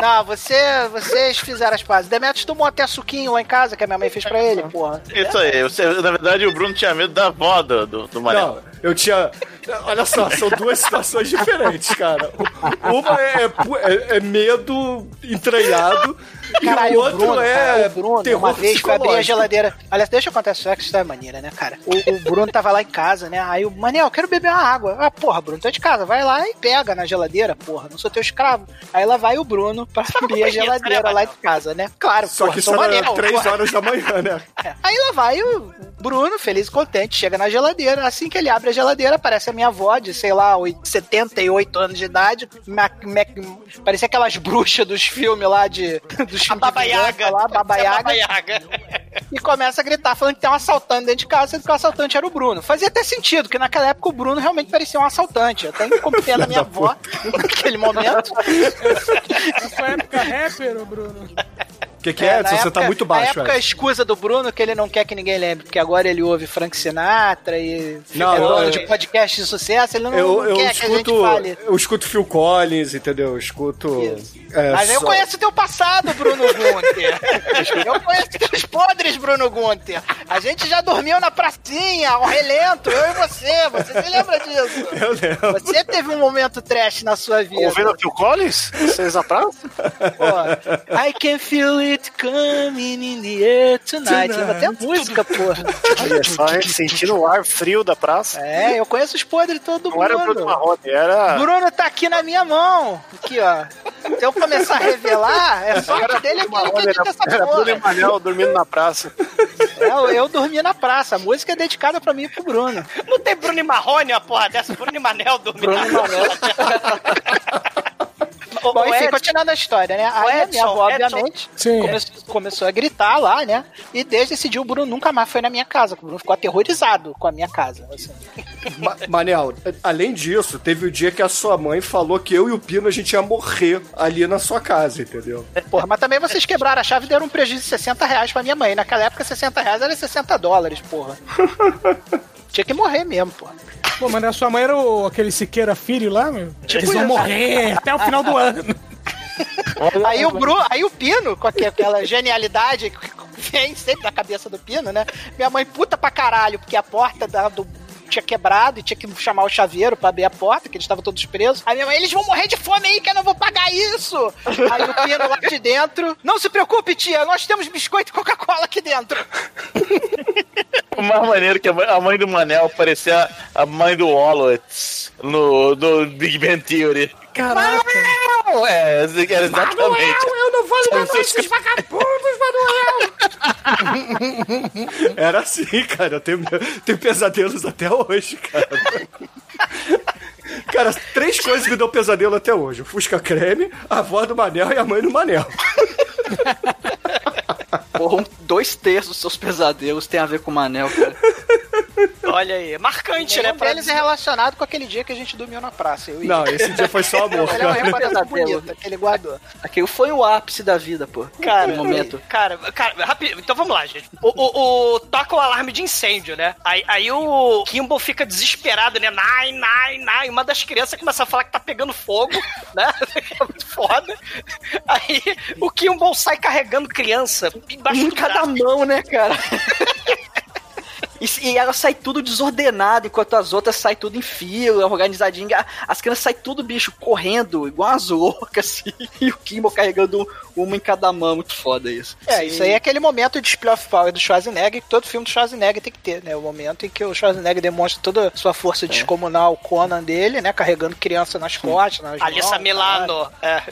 Não, você, vocês fizeram as pazes. Demetrius tomou até suquinho lá em casa que a minha mãe fez pra ele, porra. Isso aí. Você, na verdade, o Bruno tinha medo da avó do, do, do Manel. Não, eu tinha. Olha só, são duas situações diferentes, cara. Uma é, é- é medo entranhado Caralho, o outro Bruno, é cara, o Bruno, uma vez foi abrir a geladeira. Aliás, deixa eu contar história, que isso é maneira, né, cara? O, o Bruno tava lá em casa, né? Aí o Manel, quero beber uma água. Ah, porra, Bruno, tô de casa. Vai lá e pega na geladeira, porra. Não sou teu escravo. Aí lá vai o Bruno pra abrir a preguiça, geladeira né, lá de casa, né? Claro, Só porra, que era Manel. três porra. horas da manhã, né? É. Aí lá vai o Bruno, feliz e contente, chega na geladeira. Assim que ele abre a geladeira, aparece a minha avó de, sei lá, oit- 78 anos de idade. Ma- ma- parecia aquelas bruxas dos filmes lá de. Dos filmes Baba Yaga. lá, Baba a Yaga. Baba Yaga. E começa a gritar, falando que tem um assaltante dentro de casa, sendo que o assaltante era o Bruno. Fazia até sentido, que naquela época o Bruno realmente parecia um assaltante. Eu até comprei da minha avó naquele momento. Na sua época rapper, ô Bruno. O que, que é, na Edson? Você tá época- muito baixo, A época Edson. escusa do Bruno que ele não quer que ninguém lembre, porque agora ele ouve Frank Sinatra e Não, é dono eu- de podcast de sucesso, ele não, Eu, não eu quer que a gente escuto. fale. Eu escuto Phil Collins, entendeu? Eu escuto. é, Mas eu só- conheço teu passado, Bruno Gunter. eu conheço teus podres, Bruno Gunter. A gente já dormiu na pracinha, ao relento, eu e você. Você se lembra disso? Eu lembro. Você teve um momento trash na sua vida. Ouvindo Phil Collins? Vocês na praça? Pô, I can feel it coming in the air tonight. Lembra até a música, porra. Olha só, hein? Sentindo o ar frio da praça. É, eu conheço os podres de todo Não era mundo. Bruno Marrone, era. Bruno tá aqui na minha mão. Aqui, ó. Se eu começar a revelar, é sorte dele que ele Marrone, acredita era, nessa era Bruno porra. Emanuel dormindo na praça. É, eu, eu dormi na praça. A música é dedicada pra mim e pro Bruno. Não tem Bruno e Marrone, uma porra dessa. Bruno e Manel dormindo. Bruno e Bom, ô, enfim, Edson, continuando a história, né? Aí a minha Edson, avó, Edson. obviamente, Sim. come- começou a gritar lá, né? E desde esse dia o Bruno nunca mais foi na minha casa. O Bruno ficou aterrorizado com a minha casa. assim. Ma- Manel, além disso, teve o dia que a sua mãe falou que eu e o Pino a gente ia morrer ali na sua casa, entendeu? Porra, mas também vocês quebraram a chave e deram um prejuízo de 60 reais pra minha mãe. Naquela época, 60 reais era 60 dólares, porra. Tinha que morrer mesmo, porra. Pô, mas a sua mãe era o, aquele Siqueira Filho lá, meu? Tipo Eles vão morrer até o final do ano. Aí o Bru, aí o Pino, com aque- aquela genialidade que vem sempre na cabeça do Pino, né? Minha mãe puta pra caralho, porque a porta da- do tinha quebrado e tinha que chamar o chaveiro pra abrir a porta, que eles estavam todos presos. Aí minha mãe, eles vão morrer de fome aí, que eu não vou pagar isso! Aí o Pino lá de dentro, não se preocupe, tia, nós temos biscoito e Coca-Cola aqui dentro. O mais maneiro que a mãe, do Manel parecia a mãe do Wallowitz no, no Big Bang Theory. Caraca. É, era exatamente. eu não vou pra esses vagabundos, Manuel! Era assim, cara. Eu tenho, tenho pesadelos até hoje, cara. Cara, três coisas me dão pesadelo até hoje: o Fusca Creme, a avó do Manel e a mãe do Manel. Porra, dois terços dos seus pesadelos tem a ver com o Manel, cara. Olha aí, marcante, né? Nenhum Pra deles é relacionado com aquele dia que a gente dormiu na praça. Eu e Não, esse dia foi só amor, Ele é uma cara. recordação Pesadelo. bonita que ele guardou. Aquilo foi o ápice da vida, pô. Cara, momento. Cara, cara, rapidinho. Então vamos lá, gente. O, o, o- toca o alarme de incêndio, né? Aí, aí o Kimball fica desesperado, né? Nai, nai, nai. Uma das crianças começa a falar que tá pegando fogo, né? É muito foda. Aí o Kimball sai carregando criança embaixo Um em do cada braço. mão, né, cara? E, e ela sai tudo desordenada, enquanto as outras saem tudo em fila, organizadinha. As crianças saem tudo, bicho, correndo, igual as loucas, assim. E o Kimball carregando uma em cada mão. Muito foda isso. É, isso aí é aquele momento de display of power do Schwarzenegger que todo filme do Schwarzenegger tem que ter, né? O momento em que o Schwarzenegger demonstra toda a sua força descomunal, o Conan dele, né? Carregando criança nas costas, nas Alissa mãos, Milano. É.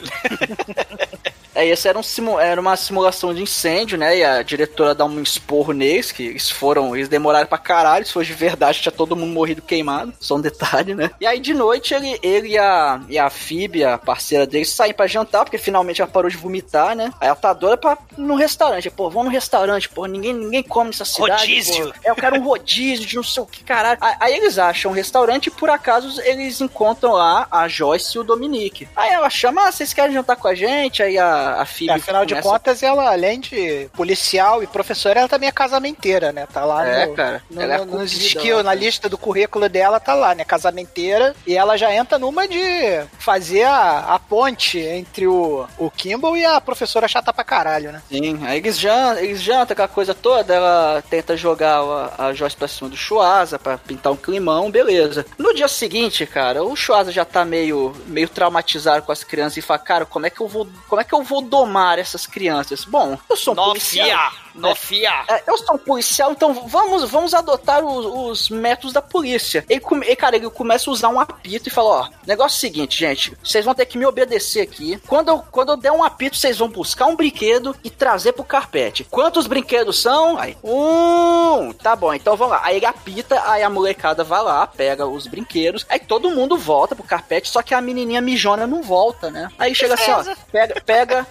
É, esse era, um simu- era uma simulação de incêndio, né? E a diretora dá um esporro neles, que eles foram, eles demoraram pra caralho, se fosse de verdade, tinha todo mundo morrido queimado. Só um detalhe, né? E aí de noite ele, ele e a, e a Phoebe, a parceira deles, saem pra jantar, porque finalmente ela parou de vomitar, né? Aí ela tá doida pra ir no restaurante. Pô, vamos no restaurante, pô, ninguém, ninguém come nessa cidade. Rodízio. pô. É, eu quero um rodízio de não sei o que, caralho. Aí, aí eles acham um restaurante e por acaso eles encontram lá a Joyce e o Dominique. Aí ela chama, ah, vocês querem jantar com a gente? Aí a, a Phoebe. É, afinal de começa- contas, ela, além de policial e professora, ela também é casamenteira, né? Tá lá É, no, cara. no, Ela é cumprida, skills, ela. na lista do currículo dela, tá lá, né? Casamenteira. E ela já entra numa de fazer a, a ponte entre o, o Kimball e a professora chata pra caralho, né? Sim, aí eles jantam, eles jantam aquela coisa toda, ela tenta jogar a, a Joyce pra cima do Chuasa pra pintar um climão, beleza. No dia seguinte, cara, o Chuasa já tá meio, meio traumatizado com as crianças e fala, cara, como é que eu vou, como é que eu vou domar essas crianças? Bom, eu sou um policial. Nofia. Nofia. É, eu sou um policial, então vamos, vamos adotar os, os métodos da polícia. Ele, e, cara, ele começa a usar um apito e fala: Ó, negócio é o seguinte, gente, vocês vão ter que me obedecer aqui. Quando eu, quando eu der um apito, vocês vão buscar um brinquedo e trazer pro carpete. Quantos brinquedos são? Aí, um, tá bom, então vamos lá. Aí ele apita, aí a molecada vai lá, pega os brinquedos, aí todo mundo volta pro carpete, só que a menininha mijona não volta, né? Aí chega assim, ó, pega, pega,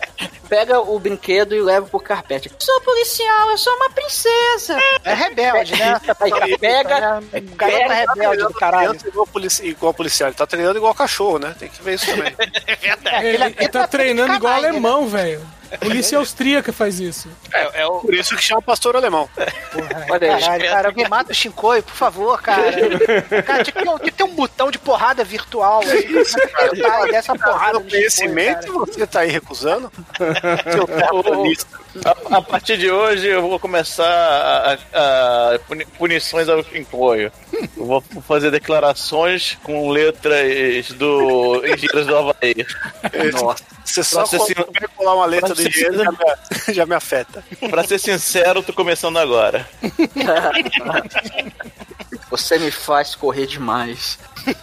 pega o brinquedo e leva pro carpete. Sou policial, eu sou uma princesa. É rebelde, né? Aí, cara, pega, É garota rebelde do caralho. Igual, polici igual policial, ele tá treinando igual cachorro, né? Tem que ver isso também. É verdade. Ele, ele tá treinando igual alemão, velho. Polícia austríaca faz isso. É, é o... Por isso que chama pastor alemão. Porra, caralho, cara, alguém mata o Shinkoi, por favor, cara. Cara, tinha que, ter um, tinha que ter um botão de porrada virtual. Assim, cara, dessa porrada no conhecimento Shinkoi, você tá aí recusando? Seu terrorista. A, a partir de hoje eu vou começar a, a- a puni- punições ao Quincoio. Eu vou fazer declarações com letras do Engenheiros do Havaí. Nossa. Você só ser sin- colar uma letra do ser engenheiro já me, já me afeta. Pra ser sincero, tô começando agora. Você me faz correr demais.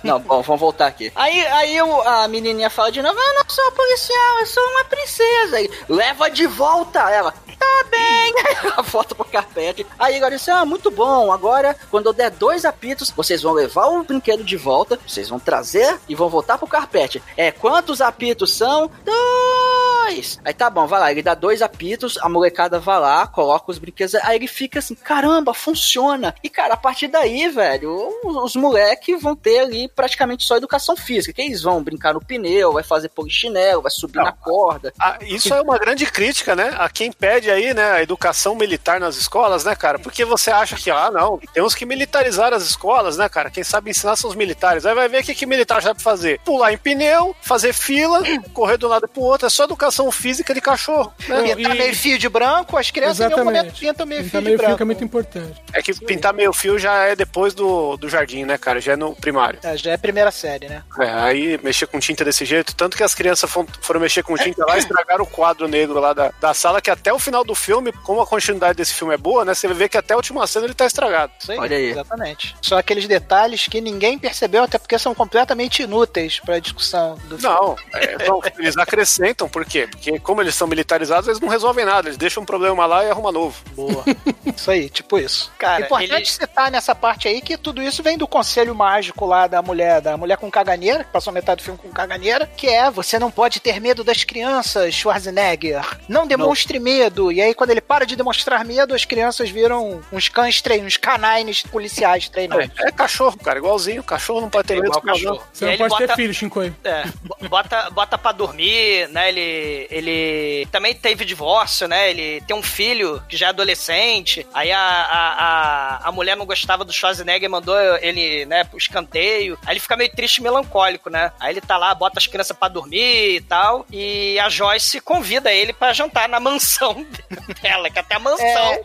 Não, bom, vamos voltar aqui. Aí, aí a menininha fala de novo: Eu não sou policial, eu sou uma princesa. Aí, leva de volta. Ela, tá bem. A foto pro carpete. Aí agora disse: Ah, muito bom. Agora, quando eu der dois apitos, vocês vão levar o brinquedo de volta, vocês vão trazer e vão voltar pro carpete. É, quantos apitos são? Dois. Aí tá bom, vai lá. Ele dá dois apitos, a molecada vai lá, coloca os brinquedos. Aí ele fica assim: caramba, funciona. E cara, a partir daí, velho, os, os moleques vão ter ali praticamente só educação física. Que eles vão brincar no pneu, vai fazer polichinelo, vai subir na corda. Ah, isso é uma grande crítica, né? A quem pede aí, né, a educação militar nas escolas, né, cara? Porque você acha que, ah, não, temos que militarizar as escolas, né, cara? Quem sabe ensinar são os militares. Aí vai ver o que, que militar sabe fazer. Pular em pneu, fazer fila, correr de um lado pro outro. É só educação física de cachorro. Né? Pintar meio fio de branco, as crianças em nenhum momento pintam meio Pintar fio meio de fio branco. que é muito importante. É que pintar meio fio já é depois do, do jardim, né, cara? Já é no primário. É, já é primeira série, né? É, aí mexer com tinta desse jeito, tanto que as crianças foram, foram mexer com tinta lá e estragaram o quadro negro lá da, da sala, que até o final do filme, como a continuidade desse filme é boa, né? Você ver que até a última cena ele tá estragado. Isso aí, Olha aí. Exatamente. São aqueles detalhes que ninguém percebeu, até porque são completamente inúteis pra discussão do filme. Não, é, não, eles acrescentam, por quê? Porque como eles são militarizados, eles não resolvem nada, eles deixam um problema lá e arrumam novo. Boa. Isso aí, tipo isso. Cara, Importante ele- citar nessa parte aí que tudo isso vem do conselho mágico lá da mulher, da mulher com caganeira, que passou metade do filme com caganeira, que é você não pode ter medo das crianças, Schwarzenegger. Não demonstre medo. E aí, quando ele para de demonstrar medo, as crianças viram uns cães treinados, uns canines policiais treinados. É, é cachorro, cara, igualzinho. Cachorro não pode ter medo Igual de cachorro. cachorro. Você E não pode ele ter bota- filho, Shinkoi. É, bo- bota, bota pra dormir, né? Ele, ele também teve divórcio, né? Ele tem um filho que já é adolescente. Aí a, a, a, a mulher não gostava do Schwarzenegger, mandou ele, né, pro escanteio. Aí ele fica meio triste e melancólico, né? Aí ele tá lá, bota as crianças pra dormir e tal. E a Joyce convida ele pra jantar na mansão dela, que até a mansão. É,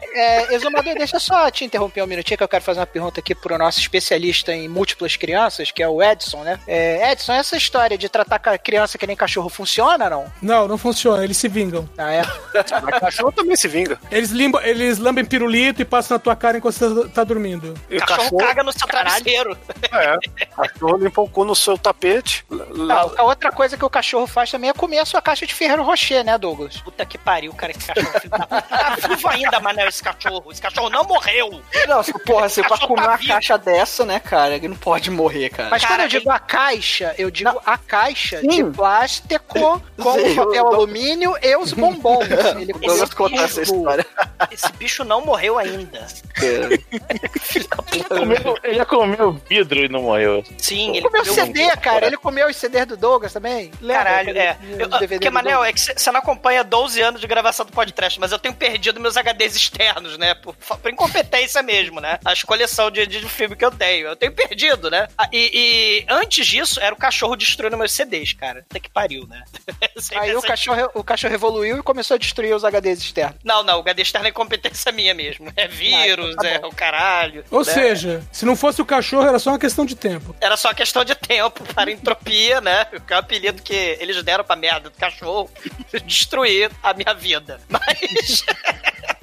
é, Exumador, deixa eu só te interromper um minutinho que eu quero fazer uma pergunta aqui pro nosso especialista em múltiplas crianças, que é o Edson, né? É, Edson, essa história de tratar ca- criança que nem cachorro funciona, não? Não, não funciona, eles se vingam. Ah, é? Mas cachorro também se vinga. Eles, limba, eles lambem pirulito e passam na tua cara enquanto você tá dormindo. E o cachorro, cachorro, caga no seu travesseiro. é, cachorro limpa o cu no seu tapete. Não, a outra coisa que o cachorro faz também é comer a sua caixa de Ferreiro Rocher, né, Douglas? Puta que pariu, cara, esse cachorro. Tá vivo ainda, Manel, esse cachorro. Esse cachorro não morreu. Não, se- porra, você pra Cachorro comer tá uma vivo. caixa dessa, né, cara? Ele não pode morrer, cara. Mas Cara, quando eu digo a caixa, eu digo a caixa de Sim. plástico com Sim, papel alumínio e os bombons. Ele O Douglas contar essa história. Esse bicho não morreu ainda. Comeu- ele já comeu vidro e não morreu. Sim, Ele ele comeu comeu CD, cara. Ele comeu os CDs do Douglas também. Lembra? Caralho, é. Eu, DVD porque, Manel, é que você não acompanha 12 anos de gravação do podcast, mas eu tenho perdido meus HDs externos, né? Por, por incompetência mesmo, né? As coleção de, de filme que eu tenho. Eu tenho perdido, né? Ah, E, e antes disso, era o cachorro destruindo meus CDs, cara. Até que pariu, né? Aí o cachorro, o cachorro evoluiu e começou a destruir os HDs externos. Não, não, o HD externo é incompetência minha mesmo. É vírus, tá é bom. o caralho. Ou né? seja, se não fosse o cachorro, era só uma questão de tempo. Era só questão de tempo para entropia, né? Que é o apelido que eles deram pra merda do cachorro destruir a minha vida. Mas.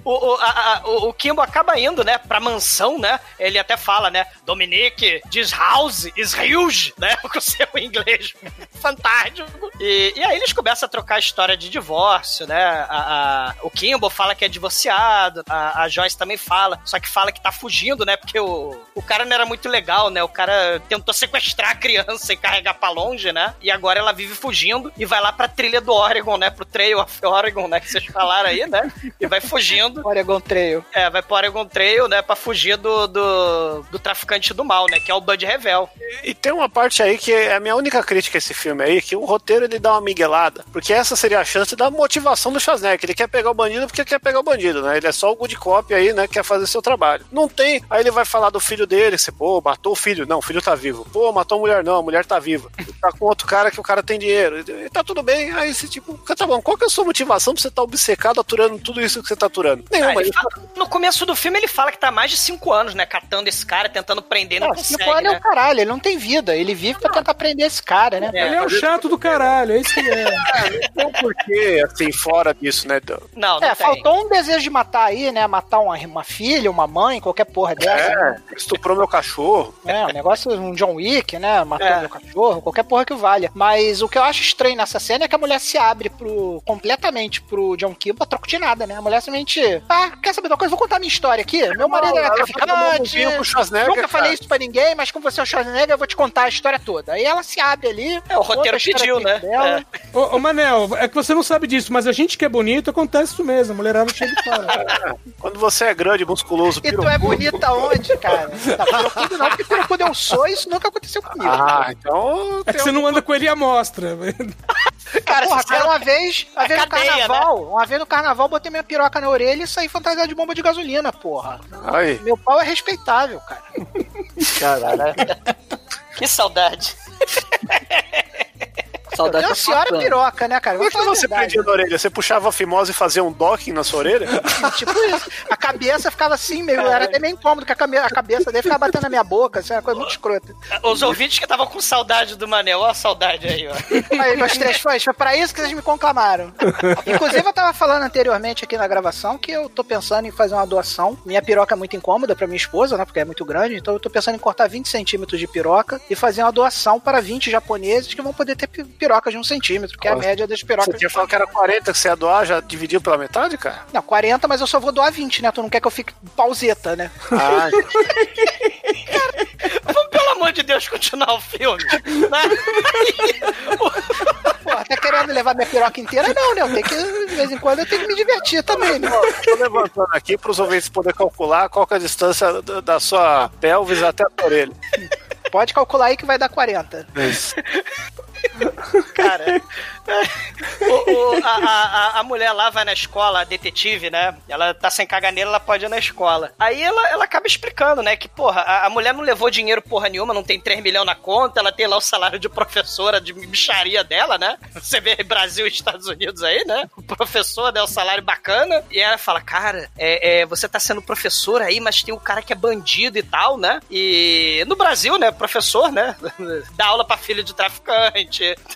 O, o, a- a- o, o Kimbo acaba indo, né, pra mansão, né? Ele até fala, né? Dominique, this house is huge, né? Com o seu inglês fantástico. E, e aí eles começam a trocar a história de divórcio, né? A, a- o Kimbo fala que é divorciado, a, a Joyce também fala, só que fala que tá fugindo, né? Porque o, o cara não era muito legal, né? O cara tentou sequestrar a criança e carregar pra longe, né? E agora ela vive fugindo e vai lá pra trilha do Oregon, né? Pro Trail of Oregon, né? Que vocês falaram aí, né? E vai fugindo. Oregon Trail. É, vai pro Oregon Trail, né? Pra fugir do, do, do traficante do mal, né? Que é o Bud Revel. E tem uma parte aí que é a minha única crítica a esse filme aí, que o roteiro ele dá uma miguelada. Porque essa seria a chance da motivação do Schwarzenegger. Ele quer pegar o bandido porque quer pegar o bandido, né? Ele é só o good cop aí, né? Quer fazer seu trabalho. Não tem. Aí ele vai falar do filho dele, você, pô, matou o filho. Não, o filho tá vivo. Pô, matou a mulher. Não, a mulher tá viva. Ele tá com outro cara que o cara tem dinheiro. E tá tudo bem. Aí você, tipo, tá bom, qual que é a sua motivação pra você estar tá obcecado aturando tudo isso que você tá aturando? Nenhuma. Ah, ele fala, no começo do filme ele fala que tá há mais de cinco anos, né? Catando esse cara, tentando prender, não, não consegue, anos né? é o caralho, ele não tem vida. Ele vive pra tentar prender esse cara, né? Ele é o chato do caralho, é isso que é. Não tem um porquê, assim, fora disso, né? Não, não É, tem. faltou um desejo de matar aí, né? Matar uma, uma filha, uma mãe, qualquer porra dessa. né? É, estuprou meu cachorro. É, um negócio, um John Wick, né? Matou É. meu cachorro, qualquer porra que valha. Mas o que eu acho estranho nessa cena é que a mulher se abre pro, completamente pro John Kiba a troco de nada, né? A mulher simplesmente, ah, quer saber de uma coisa? Vou contar minha história aqui. Meu marido era ela tá um traficante, nunca falei isso pra ninguém, mas como você é o Schwarzenegger, eu vou te contar a história toda. Aí ela se abre ali. É, o roteiro pediu, né? dela. Ô, ô, Manel, é que você não sabe disso, mas a gente que é bonito acontece isso mesmo. A mulherada chega e fala. Quando você é grande, musculoso, E tu é bonita onde, cara? Tá pirocudo não, porque pirocudo eu sou isso nunca aconteceu comigo. Ah, então. É que você não anda com ele e amostra. Cara, porra, cara, uma vez, uma vez no cadeia, carnaval, uma vez no carnaval, botei minha piroca na orelha e saí fantasiado de bomba de gasolina, porra. Aí. Meu pau é respeitável, cara. Caralho. Que saudade. Saudade É da senhora sua piroca, né, cara? Como é que você prendia na orelha? Você puxava a fimose e fazia um docking na sua orelha? Tipo isso. A cabeça ficava assim, meio, era até meio incômodo, que a cabeça dele ficava batendo na minha boca, assim, uma coisa muito escrota. Os ouvintes que estavam com saudade do Manel, ó a saudade aí, ó. Aí, meus três fãs, foi pra isso que vocês me conclamaram. Inclusive, eu tava falando anteriormente aqui na gravação que eu tô pensando em fazer uma doação. Minha piroca é muito incômoda pra minha esposa, né? Porque é muito grande. Então eu tô pensando em cortar 20 centímetros de piroca e fazer uma doação para 20 japoneses que vão poder ter pi- piroca de um centímetro, que é a média das Você pirocas. tinha falado que era 40 que você ia doar, já dividiu pela metade, cara? Não, 40, mas eu só vou doar 20, né? Tu não quer que eu fique pauseta, né? Ah, Vamos, pelo amor de Deus, continuar o filme. Né? Pô, tá querendo levar minha piroca inteira? Não, né? Eu tenho que, de vez em quando, eu tenho que me divertir também, né? tô levantando aqui para os ouvintes poderem calcular qual que é a distância da, sua pelvis até a orelha. Pode calcular aí que vai dar 40. Cara, o- o- a, a- a mulher lá vai na escola, a detetive, né? Ela tá sem caganeira, ela pode ir na escola. Aí ela, ela acaba explicando, né? Que, porra, a, a mulher não levou dinheiro porra nenhuma, não tem 3 milhões na conta, ela tem lá o salário de professora de bicharia dela, né? Você vê Brasil e Estados Unidos aí, né? O professor dá o salário bacana. E ela fala, cara, é, é, você tá sendo professor aí, mas tem um cara que é bandido e tal, né? E no Brasil, né? Professor, né? Dá aula pra filho de traficante.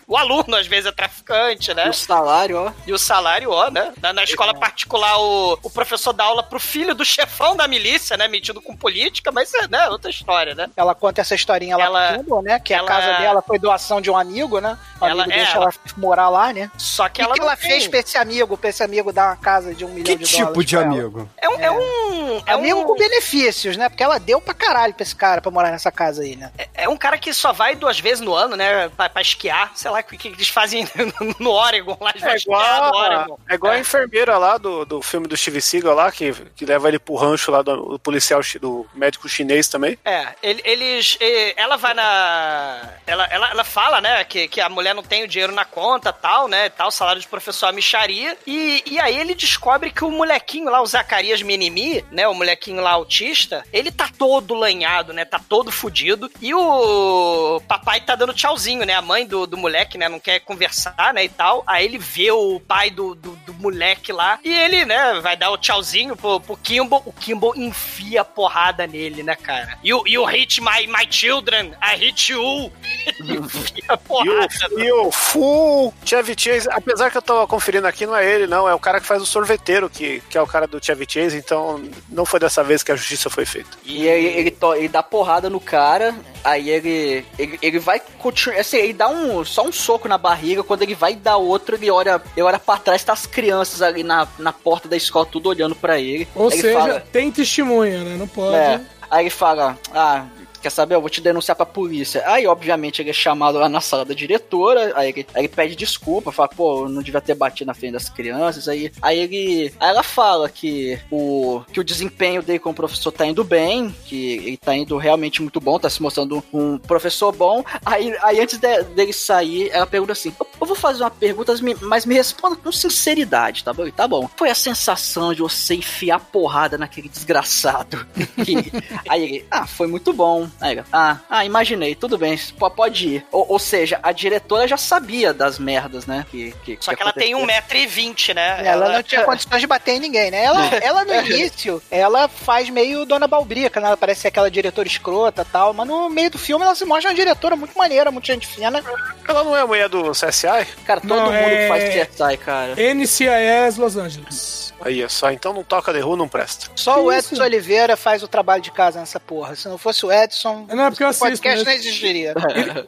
O aluno, às vezes, é traficante, né? O salário, ó. E o salário, ó, né? Na, na escola particular, o, o professor dá aula pro filho do chefão da milícia, né? Metido com política, mas é, né? Outra história, né? Ela conta essa historinha lá Ela- Kimball, né? Que ela- a casa dela foi doação de um amigo, né? O Ela- amigo é, deixa ela- ela morar lá, né? Só que O ela que não ela tem- fez pra esse amigo, pra esse amigo dar uma casa de um milhão Que de tipo dólares de pra ela? amigo? É um. É um, é amigo um, com benefícios, né? Porque ela deu pra caralho pra esse cara pra morar nessa casa aí, né? é um cara que só vai duas vezes no ano, né? Pra, pra esquiar. Sei lá o que, que eles fazem no Oregon. Lá, É no igual, a, Oregon. é igual a enfermeira lá do, do filme do Steve Seagal lá, que, que leva ele pro rancho lá do, do policial, do médico chinês também. É, ele- eles. Ela vai na. Ela, ela, ela fala, né, que, que a mulher não tem o dinheiro na conta, tal, né? Tal, salário de professor é uma micharia. E, e aí ele descobre que o molequinho lá, o Zacarias Minimi, né? O molequinho lá autista, ele tá todo lanhado, né? Tá todo fudido. E o papai tá dando tchauzinho, né? A mãe do, do moleque, né? Não quer conversar, né? E tal. Aí ele vê o pai do, do, do moleque lá. E ele, né, vai dar o tchauzinho pro, pro Kimball. O Kimball enfia a porrada nele, né, cara? E o, e o Hit My, my Children, I hit you. enfia a porrada. o, e o Full Chevy Chase, apesar que eu tô conferindo aqui, não é ele, não. É o cara que faz o sorveteiro, que, que é o cara do Chevy Chase. Então, não foi dessa vez que a justiça foi feita. E aí ele, to- ele dá porrada no cara, aí ele, ele, ele vai continuar. Assim, ele dá um, só um soco na barriga, quando ele vai dar outro, ele olha, ele olha pra trás, tá as crianças ali na, na porta da escola, tudo olhando pra ele. Ou Aí ele seja, fala- tem testemunha, né? Não pode. É. Aí ele fala, ah, quer saber? Eu vou te denunciar pra polícia. Aí, obviamente, ele é chamado lá na sala da diretora, aí ele, aí ele pede desculpa, fala, pô, não devia ter batido na frente das crianças. Aí, aí ele. Aí ela fala que o, que o desempenho dele como professor tá indo bem, que ele tá indo realmente muito bom, tá se mostrando um professor bom. Aí, aí antes de- dele sair, ela pergunta assim: eu, vou fazer uma pergunta, mas me responda com sinceridade, tá bom? Ele, Tá bom. Foi a sensação de você enfiar porrada naquele desgraçado. Que- aí ele, ah, foi muito bom. Aí ah, ah, imaginei, tudo bem, pode ir. Ou, ou seja, a diretora já sabia das merdas, né? Que, que, Só que ela tem 1,20m, né? Ela, não tinha condições de bater em ninguém, né? Ela, ela no início, ela faz meio Dona Balbrica, né? Ela parece ser aquela diretora escrota e tal, mas no meio do filme ela se mostra uma diretora muito maneira, muito gente fina. Ela não é a mulher do CSI? Cara, todo Não, mundo é- faz CSI, cara. NCIS Los Angeles. Aí é só, então não toca The Who, não presta. Só o Isso. Edson Oliveira faz o trabalho de casa nessa porra. Se não fosse o Edson, Não, é porque eu o assisto podcast mesmo. não existiria.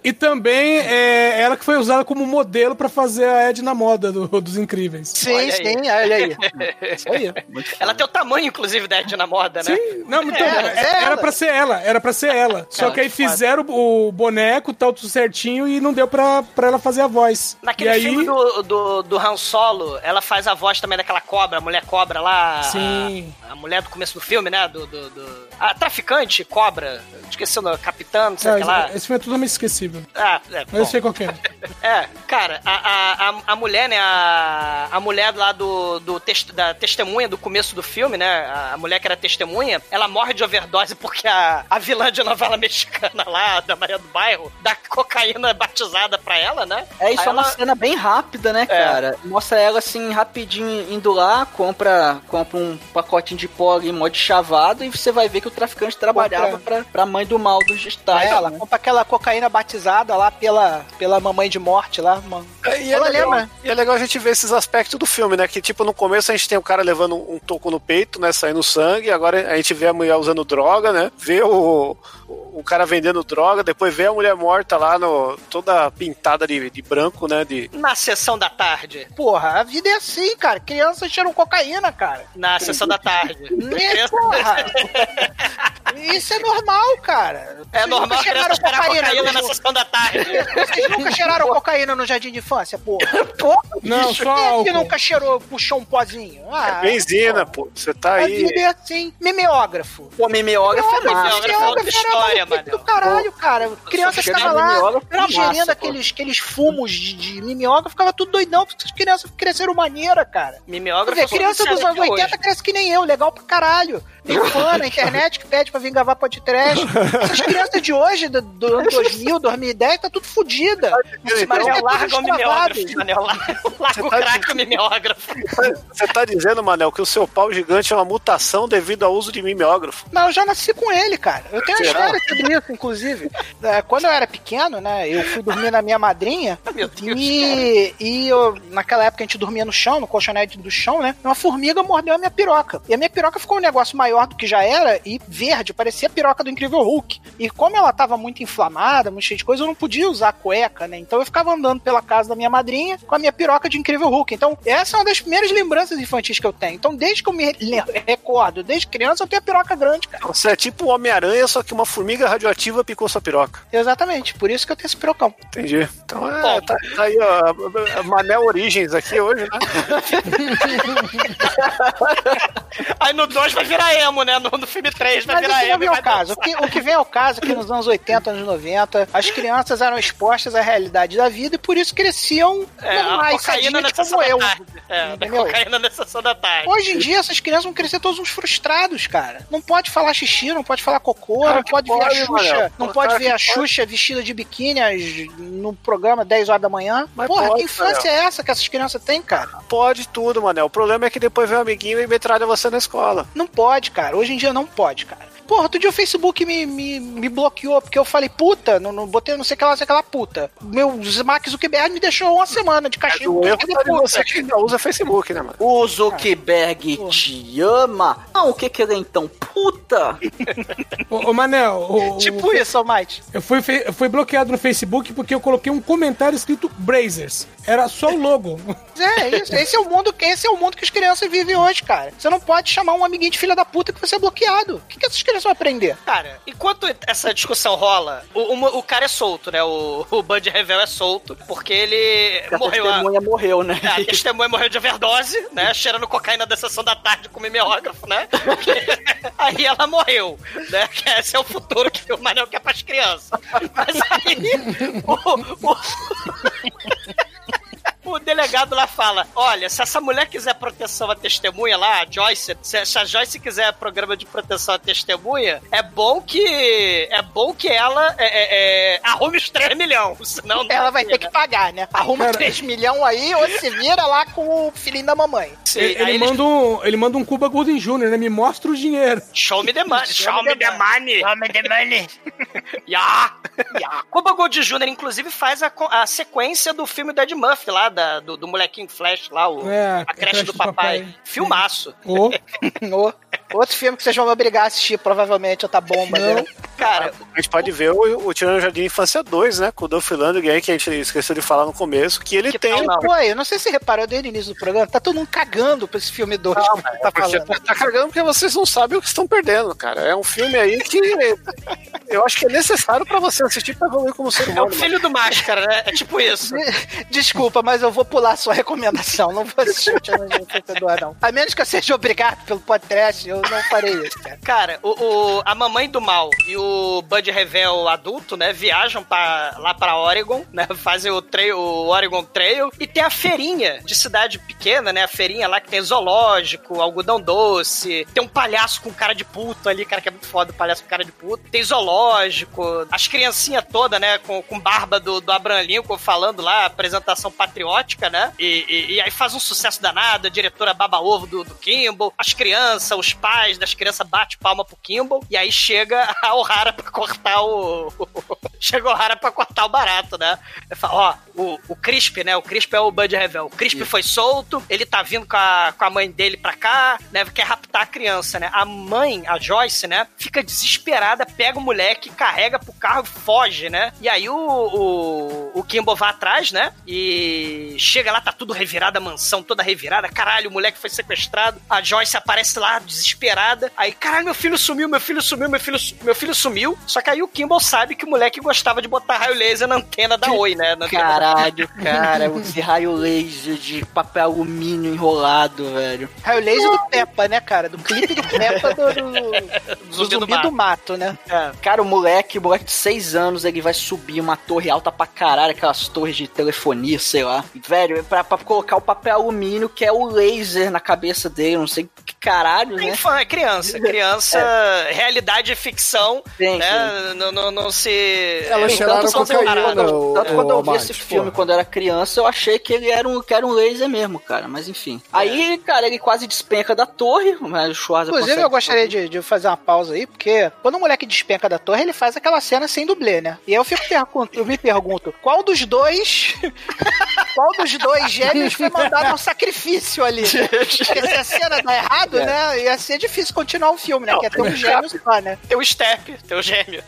E também é ela que foi usada como modelo pra fazer a Ed na moda do- dos Incríveis. Sim, Olha aí. sim, olha aí. Isso aí. Ela tem o tamanho, inclusive, da Ed na moda, né? Sim, não, então, É, era, é pra ser ela, era pra ser ela. Só que aí que fizeram o boneco, tal, tudo certinho, e não deu pra, pra ela fazer a voz. Naquele e aí, filme do, do, do Han Solo, ela faz a voz também daquela cobra, a mulher cobra lá. Sim. A, a mulher do começo do filme, né? Do. do, do- a traficante, cobra. Esqueci o nome, capitã, não sei o Ah, que lá. esse filme é totalmente esquecível. Ah, é, Mas eu bom. sei qual que é. É, cara, a, a, a, a mulher, né? A, a mulher lá do, do tes- da testemunha do começo do filme, né? A, a mulher que era testemunha, ela morre de overdose porque a, a vilã de novela mexicana lá, da Maria do Bairro, dá cocaína batizada pra ela, né? É, isso Aí é uma ela- cena bem rápida, né, cara? Mostra ela assim, rapidinho, indo lá, compra, compra um pacotinho de pó ali, mó de chavado, e você vai ver que o traficante trabalhava pra, pra mãe do mal dos É, estádios. ela compra aquela cocaína batizada lá pela, pela mamãe de morte lá, mano. É, e, é legal, lembra. e é legal a gente ver esses aspectos do filme, né? Que tipo, no começo a gente tem o cara levando um toco no peito, né? Saindo sangue, agora a gente vê a mulher usando droga, né? Vê o, o cara vendendo droga, depois vê a mulher morta lá, no, toda pintada de, de branco, né? De, Na sessão da tarde. Porra, a vida é assim, cara. Crianças cheiram cocaína, cara. Na sessão da tarde. É, porra. Isso é normal, cara. É Vocês normal nunca a criança cheiraram cheirar cocaína na no- sessão da tarde. Vocês nunca cheiraram cocaína no jardim de infância, porra? Porra, Não, bicho, só quem é que álcool. nunca cheirou, puxou um pozinho? Ah, benzina, pô. Você tá A aí. vida é assim. Mimeógrafo. Pô, mimeógrafo é massa. mimeógrafo é outra história, era Manel. do caralho, cara. Criança ficava lá é ingerindo aqueles, aqueles fumos de, de mimeógrafo, ficava tudo doidão, porque as crianças cresceram maneira, cara. Quer Mimeógrafo dizer, criança dos anos 80 cresce que nem eu, legal pra caralho. Tem fã na internet que pede pra vir gravar podcast. Essas crianças de hoje, do, do ano 2000, 2010, tá tudo fodida. Manel, larga o mimeógrafo. Manel, larga, o tá crack o mimeógrafo. Você tá dizendo, Manel, que o seu pau gigante é uma mutação devido ao uso de mimeógrafo. Mas eu já nasci com ele, cara. Eu tenho Será? História sobre isso, inclusive. É, Quando eu era pequeno, né, eu fui dormir na minha madrinha. Meu Deus, E, e eu, naquela época a gente dormia no chão, no colchonete do chão, né? Uma formiga mordeu a minha piroca. E a minha piroca ficou um negócio maior do que já era e verde, parecia a piroca do Incrível Hulk. E como ela tava muito inflamada, muito cheia de coisa, eu não podia usar cueca, né? Então eu ficava andando pela casa da minha madrinha com a minha piroca de Incrível Hulk. Então essa é uma das primeiras lembranças infantis que eu tenho. Então desde que eu me recordo, desde criança, eu tenho a piroca grande, cara. Você é tipo o Homem-Aranha, só que uma formiga radioativa picou sua piroca. Exatamente, por isso que eu tenho esse pirocão. Entendi. Então é, Bom. tá, tá aí, ó, a- a Manel Origens aqui hoje, né? Aí no 2 vai virar emo, né? No, no filme 3 vai Mas virar não emo. e vem ao caso. O que, o que vem ao caso é que nos anos 80, anos 90, as crianças eram expostas à realidade da vida e por isso cresciam É, normais, sadias como eu. É, Entendeu? cocaína na sessão da tarde. Hoje em dia, essas crianças vão crescer todos uns frustrados, cara. Não pode falar xixi, não pode falar cocô, Cara, não que pode ver a Xuxa, Manel. não pode ver a. Xuxa vestida de biquíni no programa 10 horas da manhã. Mas Porra, pode, que infância é essa que essas crianças têm, cara? Pode tudo, Manel. O problema é que depois vem um amiguinho e metralha você na escola. Não pode, cara. Hoje em dia não pode, cara. Porra, outro dia o Facebook me, me, me bloqueou porque eu falei puta, não, não botei não sei o que lá, não sei o que lá, puta. Meu Mark Zuckerberg me deixou uma semana de castigo. O erro porque tá de puta. você que ainda usa Facebook, né, mano? O Zuckerberg te ama? Ah, o que que ele é então? Puta! Ô, ô Manel, o- Tipo o- isso, Almighty. eu fui, eu fui bloqueado no Facebook porque eu coloquei um comentário escrito Brazers. Era só o logo. É, isso. Esse é o mundo, esse é o mundo que as crianças vivem hoje, cara. Você não pode chamar um amiguinho de filha da puta que você é bloqueado. O que, que essas crianças eles vão aprender? Cara, enquanto essa discussão rola, o, o, o cara é solto, né? O, o Bud Revel é solto, porque ele morreu. a- testemunha morreu, né? É, a testemunha morreu de overdose, né? Cheirando cocaína da sessão da tarde com mimeógrafo, né? aí ela morreu, né? Que esse é o futuro que o Manel quer pras crianças. Mas aí o, o- o delegado lá fala: olha, se essa mulher quiser proteção à testemunha lá, a Joyce, se, se a Joyce quiser programa de proteção à testemunha, é bom que. É bom que ela é, é, é, arrume os 3 milhões. Senão não Ela vai ter que pagar, né? Arruma 3 milhões aí ou se vira lá com o filhinho da mamãe. Ele, ele manda um, ele manda um Cuba Golden Jr., né? Me mostra o dinheiro. Show me the money. Show me the money. Show me the money. Ya! Ya! Cuba Gold Jr., inclusive, faz a, a sequência do filme do Ed Murphy lá, da- do, do molequinho Flash lá, o, É, a creche do papai. Filmaço. Ô, Ô, Outro filme que vocês vão me obrigar a assistir, provavelmente, outra bomba, Não. né? Cara, A gente pode ver o, o Tirano Jardim Infância 2, né? Com o Dolph Lundgren, que a gente esqueceu de falar no começo, que ele Que tem... tal não? Pô, eu não sei se reparou desde o início do programa, tá todo mundo cagando pra esse filme 2 que tá Você falando. tá, tá cagando porque vocês não sabem o que estão perdendo, cara. É um filme aí que eu acho que é necessário pra você assistir pra evoluir como ser é humano. o filho do máscara, né? É tipo isso. Desculpa, mas eu vou pular a sua recomendação. Não vou assistir o Tirano de Infância 2, não. A menos que eu seja obrigado pelo podcast, eu não farei isso, cara. Cara, o, o- a mamãe do mal e o Bud Revel adulto, né, viajam pra, lá pra Oregon, né, fazem o, trail, o Oregon Trail, e tem a feirinha de cidade pequena, né, a feirinha lá que tem zoológico, algodão doce, tem um palhaço com cara de puto ali, cara que é muito foda, o palhaço com cara de puto, tem zoológico, as criancinhas todas, né, com, com barba do, do Abraham Lincoln falando lá, apresentação patriótica, né, e, e- e aí faz um sucesso danado, a diretora baba ovo do, do Kimball, as crianças, os pais das crianças bate palma pro Kimball, e aí chega a O'Hara pra cortar o... chega a O'Hara pra cortar o barato, né, Ele fala, ó, o, o Crisp, né, o Crisp é o Bud Revel, o Crisp foi solto, ele tá vindo com a, com a mãe dele pra cá, né, quer raptar a criança, né, a mãe, a Joyce, né, fica desesperada, pega o moleque, carrega pro carro e foge, né, e aí o, o, o Kimball vai atrás, né, e chega lá, tá tudo revirado, a mansão toda revirada, caralho, o moleque foi sequestrado, a Joyce aparece lá, desesperada, aí, caralho, meu filho sumiu, meu filho sumiu, meu filho, meu filho sumiu, só que aí o Kimball sabe que o moleque gostava de botar raio laser na antena da Oi, né, na antena da- Caralho, cara, esse raio laser de papel alumínio enrolado, velho. Raio laser do Peppa, né, cara? Do clipe do Peppa do, do, do Zumbi do zumbi do mato, né? Cara, o moleque, o moleque de 6 anos, ele vai subir uma torre alta pra caralho, aquelas torres de telefonia, sei lá. Velho, pra, pra colocar o papel alumínio, que é o laser na cabeça dele, não sei que caralho, É né? infã, é criança. Criança, realidade e ficção, Sim, né? Não, não, não se. Elas é, cheiraram tanto quando eu- cocaína, Tanto, tanto quando eu vi esse filme quando eu era criança, eu achei que ele era um, que era um laser mesmo, cara. Mas enfim. Aí, cara, ele quase despenca da torre, mas o Schwarza Inclusive, consegue- eu gostaria de, de fazer uma pausa aí, porque quando o moleque despenca da torre, ele faz aquela cena sem dublê, né? E aí eu fico pergun- eu me pergunto, qual dos dois. qual dos dois gêmeos foi mandado ao sacrifício ali? Porque se a cena dá errado, né? Ia ser difícil continuar o filme, né? Que é ter um gêmeo só, né? Teu step, teu gêmeo.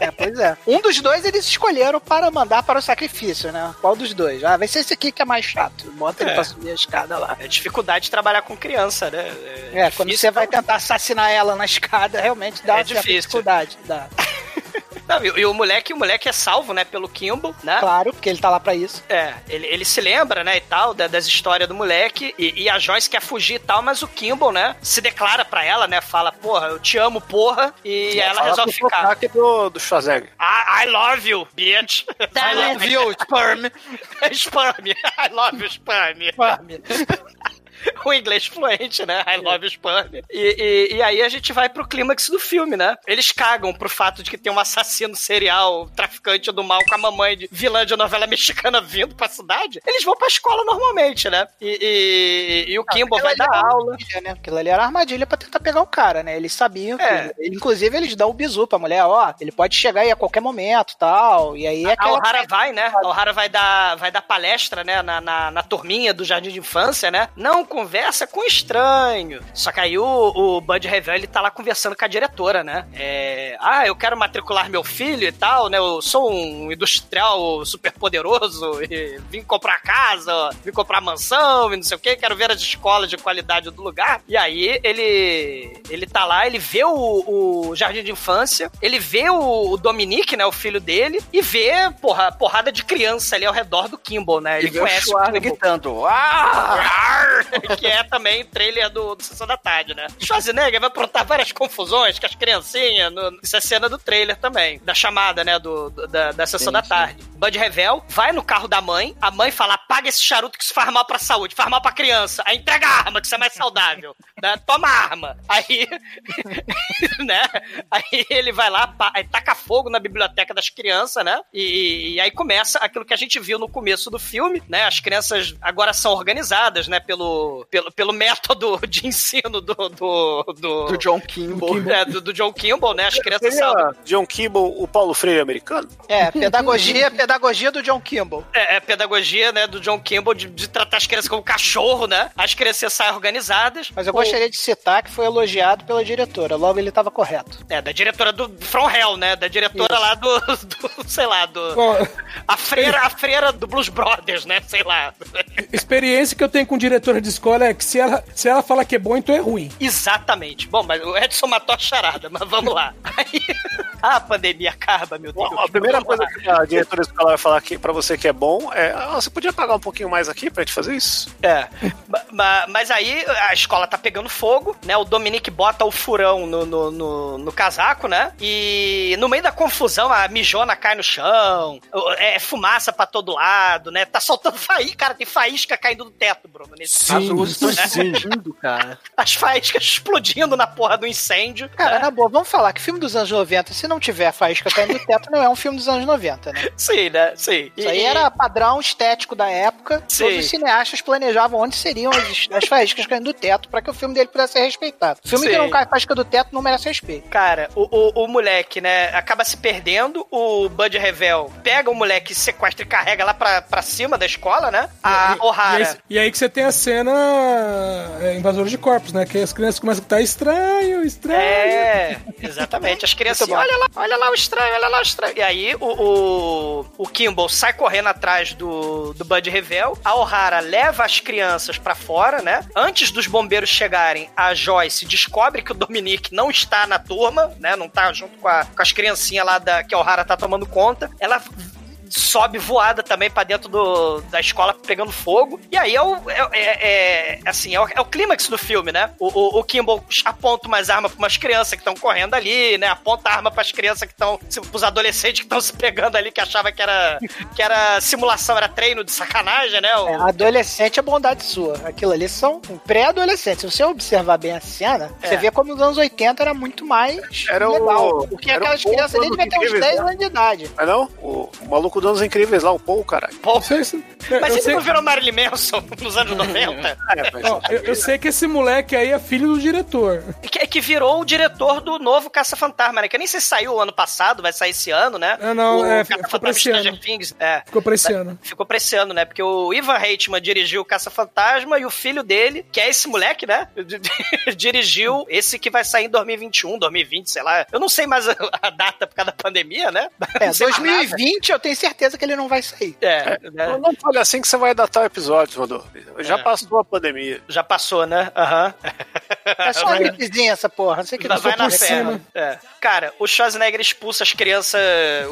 É, pois é. Um dos dois eles escolheram para mandar para o sacrifício, né? Qual dos dois? Ah, vai ser esse aqui que é mais chato. Bota ele É. pra subir a escada lá. É dificuldade de trabalhar com criança, né? É, quando difícil, você vai tentar assassinar ela na escada, realmente dá É dificuldade. Dá. Não, e, e o moleque, o moleque é salvo, né, pelo Kimball, né? Claro, porque ele tá lá pra isso. É, ele, ele se lembra, né, e tal, da- das histórias do moleque, e, e a Joyce quer fugir e tal, mas o Kimball, né, se declara pra ela, né, fala, porra, eu te amo, porra, e ela Fala resolve ficar. sotaque do, do Schwarzenegger. I, I love you, bitch. I love you, sperm. sperm. I love you, sperm. o inglês fluente, né? I love you, sperm. E, e, e aí a gente vai pro clímax do filme, né? Eles cagam pro fato de que tem um assassino serial, traficante do mal com a mamãe de vilã de novela mexicana vindo pra cidade. Eles vão pra escola normalmente, né? E, e, o Kimball vai dar aula. Né? Aquilo ali era armadilha pra tentar pegar o cara, né? Eles sabiam que. É. Inclusive, eles dão o bizu pra mulher, ó, ele pode chegar aí a qualquer momento tal. E aí é A aquela. O'Hara vai, né? A O'Hara vai dar, vai dar palestra, né? Na, na, na turminha do Jardim de Infância, né? Não conversa com estranho. Só que aí o, o Bud revela, ele tá lá conversando com a diretora, né? É, ah, eu quero matricular meu filho e tal, né? Eu sou um industrial super poderoso e vim comprar casa, vim comprar mansão e não sei o que, quero ver as escolas de qualidade do lugar. E aí ele ele tá lá, ele vê o, o jardim de infância, ele vê o, o Dominique, né, o filho dele, e vê, porra, porrada de criança ali ao redor do Kimball, né? Ele o conhece Schwarzenegger gritando, "Ah!" que é também trailer do, do Sessão da Tarde, né? Schwarzenegger vai aprontar várias confusões com as criancinhas, no, isso é cena do trailer também, da chamada, né, do, do- da, da Sessão Sim, da sim. Tarde. Bud Revel vai no carro da mãe, a mãe fala, apaga esse charuto que isso faz mal pra saúde, faz mal pra criança, aí entrega a arma, que isso é mais saudável, né? Toma a arma. Aí, né, aí ele vai lá, aí taca fogo na biblioteca das crianças, né, e, e aí começa aquilo que a gente viu no começo do filme, né, as crianças agora são organizadas, né, pelo, pelo, pelo método de ensino do... Do, do, Do John Kimball. É, do, do John Kimball, né, as crianças Seria são... John Kimball, o Paulo Freire americano? É, pedagogia, pedagogia do John Kimball. É, é pedagogia, né, do John Kimball de, de tratar as crianças como cachorro, né? As crianças saem organizadas. Mas eu gostaria de citar que foi elogiado pela diretora, logo ele tava correto. É, da diretora do From Hell, né? Da diretora Isso. lá do, do- Sei lá, do. Ó, A freira, a freira do Blues Brothers, né? Sei lá. experiência que eu tenho com diretora de escola é que se ela, se ela fala que é bom, então é ruim. Exatamente. Bom, mas o Edson matou a charada, mas vamos lá. Aí, a pandemia acaba, meu Deus. A primeira coisa lá. que a diretora da escola vai falar aqui pra você que é bom é: ah, você podia pagar um pouquinho mais aqui pra gente fazer isso? É. Ma- ma- Mas aí a escola tá pegando fogo, né? O Dominique bota o furão no, no, no- no casaco, né? E no meio da confusão, a mijona cai no chão, o- é fumaça pra todo lado, né? Tá soltando faísca, cara, tem faísca caindo do teto, Bruno. Nesse Sim, As luzes estão sim. explodindo, cara. As faíscas explodindo na porra do incêndio. Cara, na boa, vamos falar que filme dos anos 90, se não tiver faísca caindo no teto, não é um filme dos anos 90, né? Sim, né? Sim. Isso aí E- era padrão estético da época. Sim. Todos os cineastas planejavam onde seriam as, as faíscas caindo do teto pra que o filme dele pudesse ser respeitado. Filme que Sim. não cai faísca do teto não merece respeito. Cara, o, o, o moleque, né, acaba se perdendo, o Bud Revel pega o moleque, sequestra e carrega lá pra, pra cima da escola, né? A E- E, O'Hara. aí, e aí que você tem a cena é, invasora de corpos, né? Que as crianças começam a gritar estranho, estranho. É, exatamente. As crianças, Muito bom. Olha lá, olha lá o estranho, olha lá o estranho. E aí o, o, o Kimball sai correndo atrás do, do Bud Revel. A O'Hara leva as crianças pra fora, né? Antes dos bombeiros chegarem, a Joyce descobre que o Dominique não está na turma, né? Não tá junto com, a- com as criancinhas lá da, que a O'Hara tá tomando conta. Ela sobe voada também pra dentro do, da escola pegando fogo. E aí é o. É, é- é- assim, é o, é o clímax do filme, né? O, o, o Kimball aponta umas armas pra umas crianças que estão correndo ali, né? Aponta a arma pras crianças que estão. pros adolescentes que estão se pegando ali, que achava que era, que era simulação, era treino de sacanagem, né? O- É, adolescente é bondade sua. Aquilo ali são pré-adolescentes. Se você observar bem a cena, É. você vê como nos anos 80 era muito mais Era o- legal. Porque era o aquelas crianças ali deviam ter uns Incríveis, 10 né? anos de idade. Mas não? O, o maluco dos anos incríveis lá, o Paul, caralho. Pô, Não sei se- eu, mas ele sei, não virou Marilyn Manson nos anos 90? É, mas- ó, eu- eu sei que esse moleque aí é filho do diretor. que, que virou o diretor do novo Caça-Fantasma, né? Que eu nem sei se saiu o ano passado, vai sair esse ano, né? Ah, não, o é, ficou pra esse ano. Things, é. Ficou pra esse ano. Ficou pra esse ano, né? Porque o Ivan Reitman dirigiu o Caça-Fantasma e o filho dele, que é esse moleque, né? dirigiu esse que vai sair em 2021, 2020, sei lá. Eu não sei mais a, a data por causa da pandemia, né? É, Não sei mais nada. 2020 eu tenho certeza que ele não vai sair. É, Não, né? não fale assim que você vai datar o episódio, Rodolfo. Já É. passou a pandemia. Já passou, né? Aham. É só uma gripezinha essa porra. Não sei que Vai, não vai na cima. É. Cara, o Schwarzenegger expulsa as crianças,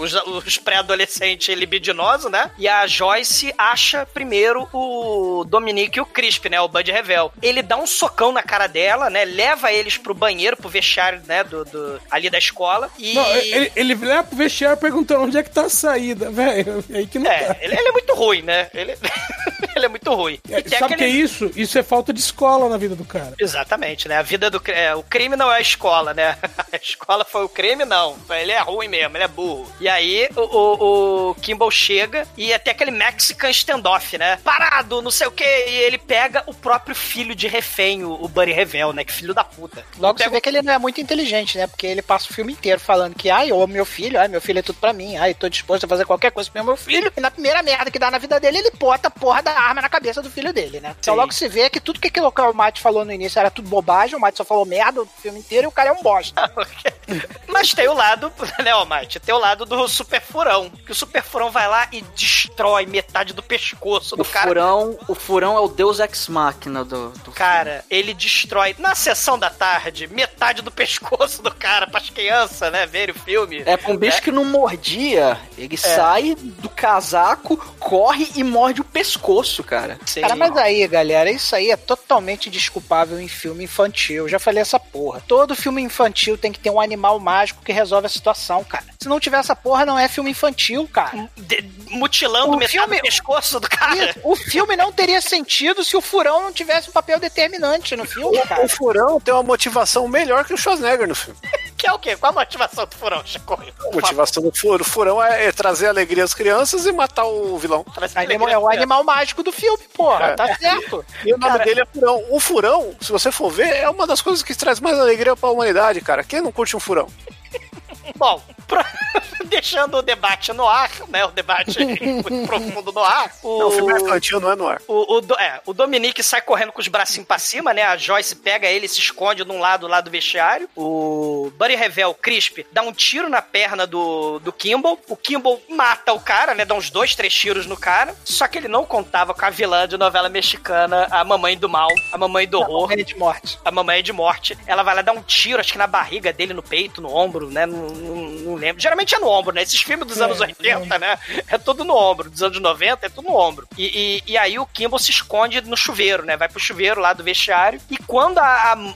os, os pré-adolescentes libidinosos, né? E a Joyce acha primeiro o Dominique e o Crisp, né? O Bud Revel. Ele dá um socão na cara dela, né? Leva eles pro banheiro, pro vestiário, né? Do, do- ali da escola. E. Não, ele, ele leva pro vestiário perguntando onde é que tá a saída, velho. Aí que não É, tá. ele, ele é muito ruim, né? Ele, ele é muito ruim. Tem Sabe o que é isso? Isso é falta de escola na vida do cara. Exatamente, né? A vida do é, o crime não é a escola, né? A escola foi o crime, não. Ele é ruim mesmo, ele é burro. E aí o, o, o Kimball chega e até aquele Mexican standoff, né? Parado, não sei o que, e ele pega o próprio filho de refém, o, o Buddy Revel, né? Que filho da puta. Logo Pega você vê que ele não é muito inteligente, né? Porque ele passa o filme inteiro falando que, ai, eu amo meu filho, ai, meu filho é tudo pra mim, ai, tô disposto a fazer qualquer coisa pro meu filho. E na primeira merda que dá na vida dele, ele bota a porra da arma na cabeça do filho dele, né? Então logo se vê que tudo que aquilo que o Mate falou no início era tudo bobagem, o Mate só falou merda o filme inteiro e o cara é um bosta. Mas tem o lado, né, Almighty? Tem o lado do super furão. Que o super furão vai lá e destrói metade do pescoço do O cara. furão, o furão é o deus ex machina do, do Cara, ele destrói na sessão da tarde metade do pescoço do cara pras crianças, né? Verem o filme. É, pra um bicho que não mordia, ele sai do casaco, corre e morde o pescoço, cara. Cara, mas aí, galera, isso aí é totalmente desculpável em filme infantil. Eu já falei essa porra. Todo filme infantil tem que ter um animal mágico que resolve a situação, cara. Se não tiver essa porra, não é filme infantil, cara. De- mutilando O metade filme- do pescoço do cara. O filme não teria sentido se o furão não tivesse um papel determinante no filme, cara. O Furão tem uma motivação melhor que o Schwarzenegger no filme. Que é o quê? Qual a motivação do furão, Chico? A motivação do Furão, o Furão é, é trazer alegria às crianças e matar o vilão. Anima- É o animal mágico do filme, porra. Tá certo. E o nome Cara, dele é Furão. O Furão, se você for ver, é uma das coisas que traz mais alegria pra humanidade, cara. Quem não curte um Furão? Bom, pro- deixando o debate no ar, né? O debate muito profundo no ar. O, Não, o filme infantil, não é no ar. o, o, é, o Dominique sai correndo com os bracinhos pra cima, né? A Joyce pega ele e se esconde de um lado lá do vestiário. O Buddy Revel, Crisp, dá um tiro na perna do, do Kimball. O Kimball mata o cara, né? Dá uns dois, três tiros no cara. Só que ele não contava com a vilã de novela mexicana, a Mamãe do Mal, a Mamãe do Horror. Mamãe de morte. A mamãe é de morte. Ela vai lá dar um tiro, acho que na barriga dele, no peito, no ombro, né? Não, não- não lembro. Geralmente é no ombro, né? Esses filmes dos anos 80, né? É tudo no ombro. Dos anos 90 é tudo no ombro. E, e, e aí o Kimball se esconde no chuveiro, né? Vai pro chuveiro lá do vestiário. E quando a,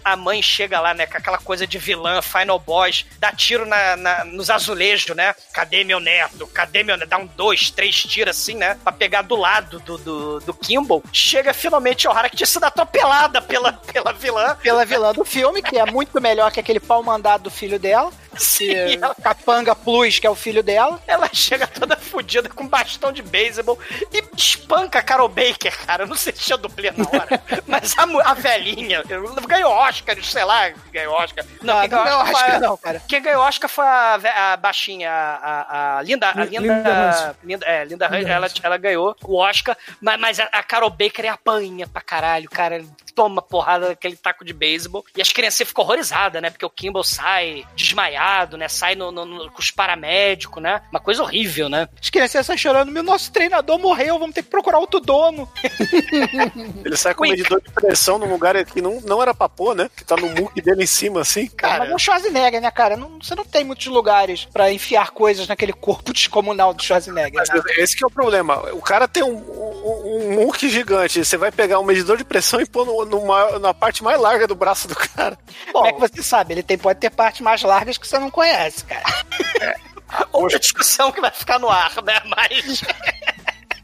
a, a mãe chega lá, né? Com aquela coisa de vilã, Final Boss, dá tiro na, na- nos azulejos, né? Cadê meu neto? Cadê meu neto? Dá um dois, três tiros assim, né? Pra pegar do lado do, do, do Kimball. Chega finalmente a hora que tinha sido atropelada pela, pela vilã. Pela vilã do filme, que é muito melhor que aquele pau mandado do filho dela. Que- ela- Capanga Plus, que é o filho dela. Ela chega toda fodida com bastão de beisebol e espanca a Carol Baker, cara. Eu não sei se tinha dublê na hora. mas a, a velhinha eu- ganhou Oscar, sei lá, ganhou Oscar. Não, Não, quem ganhou não ganhou Oscar, a- Oscar não, cara. Quem ganhou Oscar foi a, a baixinha, a, a- Linda. A Linda, Linda. Linda, é, Linda, Linda ela, ela ganhou o Oscar, mas, mas a, a Carol Baker é apanha pra caralho, cara. Toma porrada daquele taco de beisebol. E as crianças ficam horrorizadas, né? Porque o Kimball sai desmaiado, né? Sai no, no- no- com os paramédicos, né? Uma coisa horrível, né? As crianças saem chorando, meu nosso treinador morreu, vamos ter que procurar outro dono. Ele sai com um Ui. medidor de pressão num lugar que não, não era pra pôr, né? Que tá no muque dele em cima, assim. Cara, Mas é o Schwarzenegger, né, cara? Não- você não tem muitos lugares pra enfiar coisas naquele corpo descomunal do Schwarzenegger. Mas né? esse que é o problema. O cara tem um, um, um muque gigante. Você vai pegar um medidor de pressão e pôr no, no maior- na parte mais larga do braço do cara. Como é que você sabe? Ele tem, pode ter partes mais largas que você não conhece, cara. Outra discussão que vai ficar no ar, né? Mas.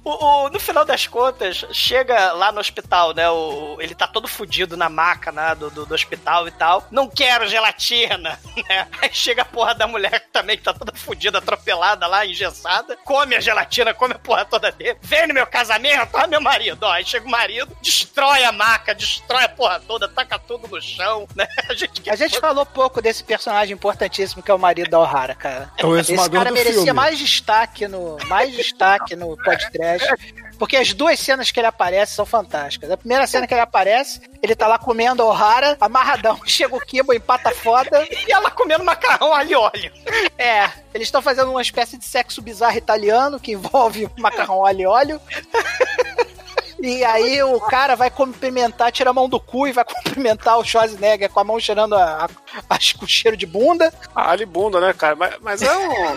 O, o- no final das contas, chega lá no hospital, né? O, ele tá todo fudido na maca né, do, do, do hospital e tal. Não quero gelatina, né? Aí chega a porra da mulher também, que tá toda fudida, atropelada lá, engessada. Come a gelatina, come a porra toda dele. Vem no meu casamento, ó, meu marido. Ó, aí chega o marido, destrói a maca, destrói a porra toda, taca tudo no chão, né? A gente, A gente falou pouco desse personagem importantíssimo que é o marido da O'Hara, cara. É o Esse exumador cara do merecia filme. mais destaque no mais destaque no podcast. Porque as duas cenas que ele aparece são fantásticas. A primeira cena que ele aparece, ele tá lá comendo a O'Hara, amarradão. Chega o Kimbo, empata foda. E ela comendo macarrão alho óleo. É, eles estão fazendo uma espécie de sexo bizarro italiano que envolve macarrão alho e óleo. E aí o cara vai cumprimentar, tira a mão do cu e vai cumprimentar o Schwarzenegger com a mão cheirando a, a, a- com cheiro de bunda. Ah, ali bunda, né, cara? Mas, mas é um.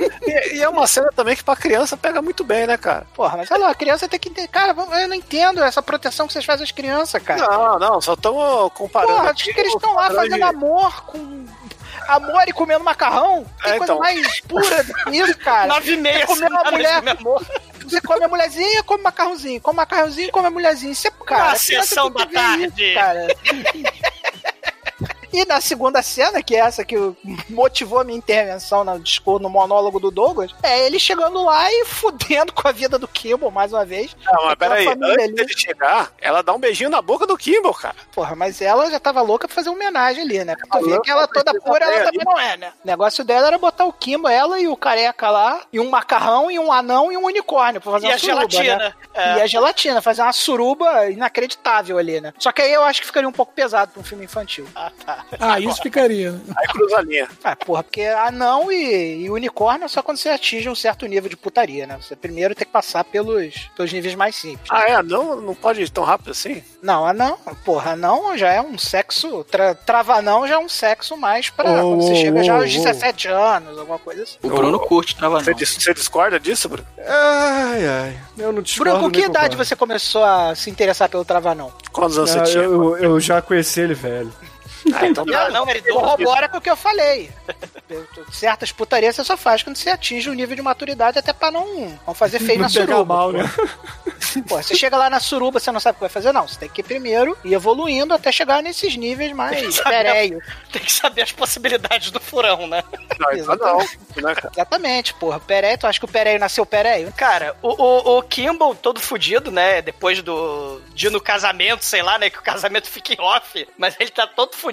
E, e é uma cena também que pra criança pega muito bem, né, cara? Porra, mas olha lá, a criança tem que entender. Cara, eu não entendo essa proteção que vocês fazem às crianças, cara. Não, não, só estamos comparando. Porra, acho que eles estão lá fazendo de- amor com. Amor e comendo macarrão. Tem É, coisa então. mais pura do que isso, cara. Nove e meia Você comer uma mulher. Você come a mulherzinha, come macarrãozinho. Come macarrãozinho, come a mulherzinha. Isso é, cara. Na a criança sessão da tarde. cara. E na segunda cena, que é essa que motivou a minha intervenção no discurso, no monólogo do Douglas, é ele chegando lá e fudendo com a vida do Kimball, mais uma vez. Não, mas Aquela peraí, antes ali. dele chegar, ela dá um beijinho na boca do Kimball, cara. Porra, mas ela já tava louca pra fazer uma homenagem ali, né? Tu vê louca que ela pra toda pura, ela também não é, né? O negócio dela era botar o Kimbo, ela e o careca lá, e um macarrão, e um anão e um unicórnio pra fazer E uma a suruba, gelatina. né? É. E a gelatina, fazer uma suruba inacreditável ali, né? Só que aí eu acho que ficaria um pouco pesado pra um filme infantil. Ah, tá. Ah, isso ficaria. né? Aí cruza a linha. Ah, porra, porque anão e, e unicórnio é só quando você atinge um certo nível de putaria, né? Você primeiro tem que passar pelos, pelos níveis mais simples. Ah, é? Não, não pode ir tão rápido assim? Não, anão, porra, anão já é um sexo. Tra, travanão já é um sexo mais pra Oh, quando você oh, chega já oh, aos oh. 17 anos, alguma coisa assim. O Bruno curte trava Você, você discorda disso, Bruno? Ai, ai. Eu não discordo Bruno, com que idade concordo. você começou a se interessar pelo travanão? Quantos anos Ah, você tinha? eu, eu- eu já conheci ele velho. Ah, então não, era idoso. Corrobora com o que eu falei. Certas putarias você só faz quando você atinge o nível de maturidade, até pra não, não fazer feio na Não pegar suruba. mal, pô. né? Pô, você chega lá na suruba, você não sabe o que vai fazer? Não, você tem que ir primeiro e evoluindo até chegar nesses níveis mais pereios. Tem que saber as possibilidades do furão, né? Não, então não. Né, cara? Exatamente, porra. Pereio, tu acha que o Pereio nasceu Pereio? Cara, o, o, o Kimball todo fudido, né? Depois do. de ir no casamento, sei lá, né? Que o casamento fica em off, mas ele tá todo fudido.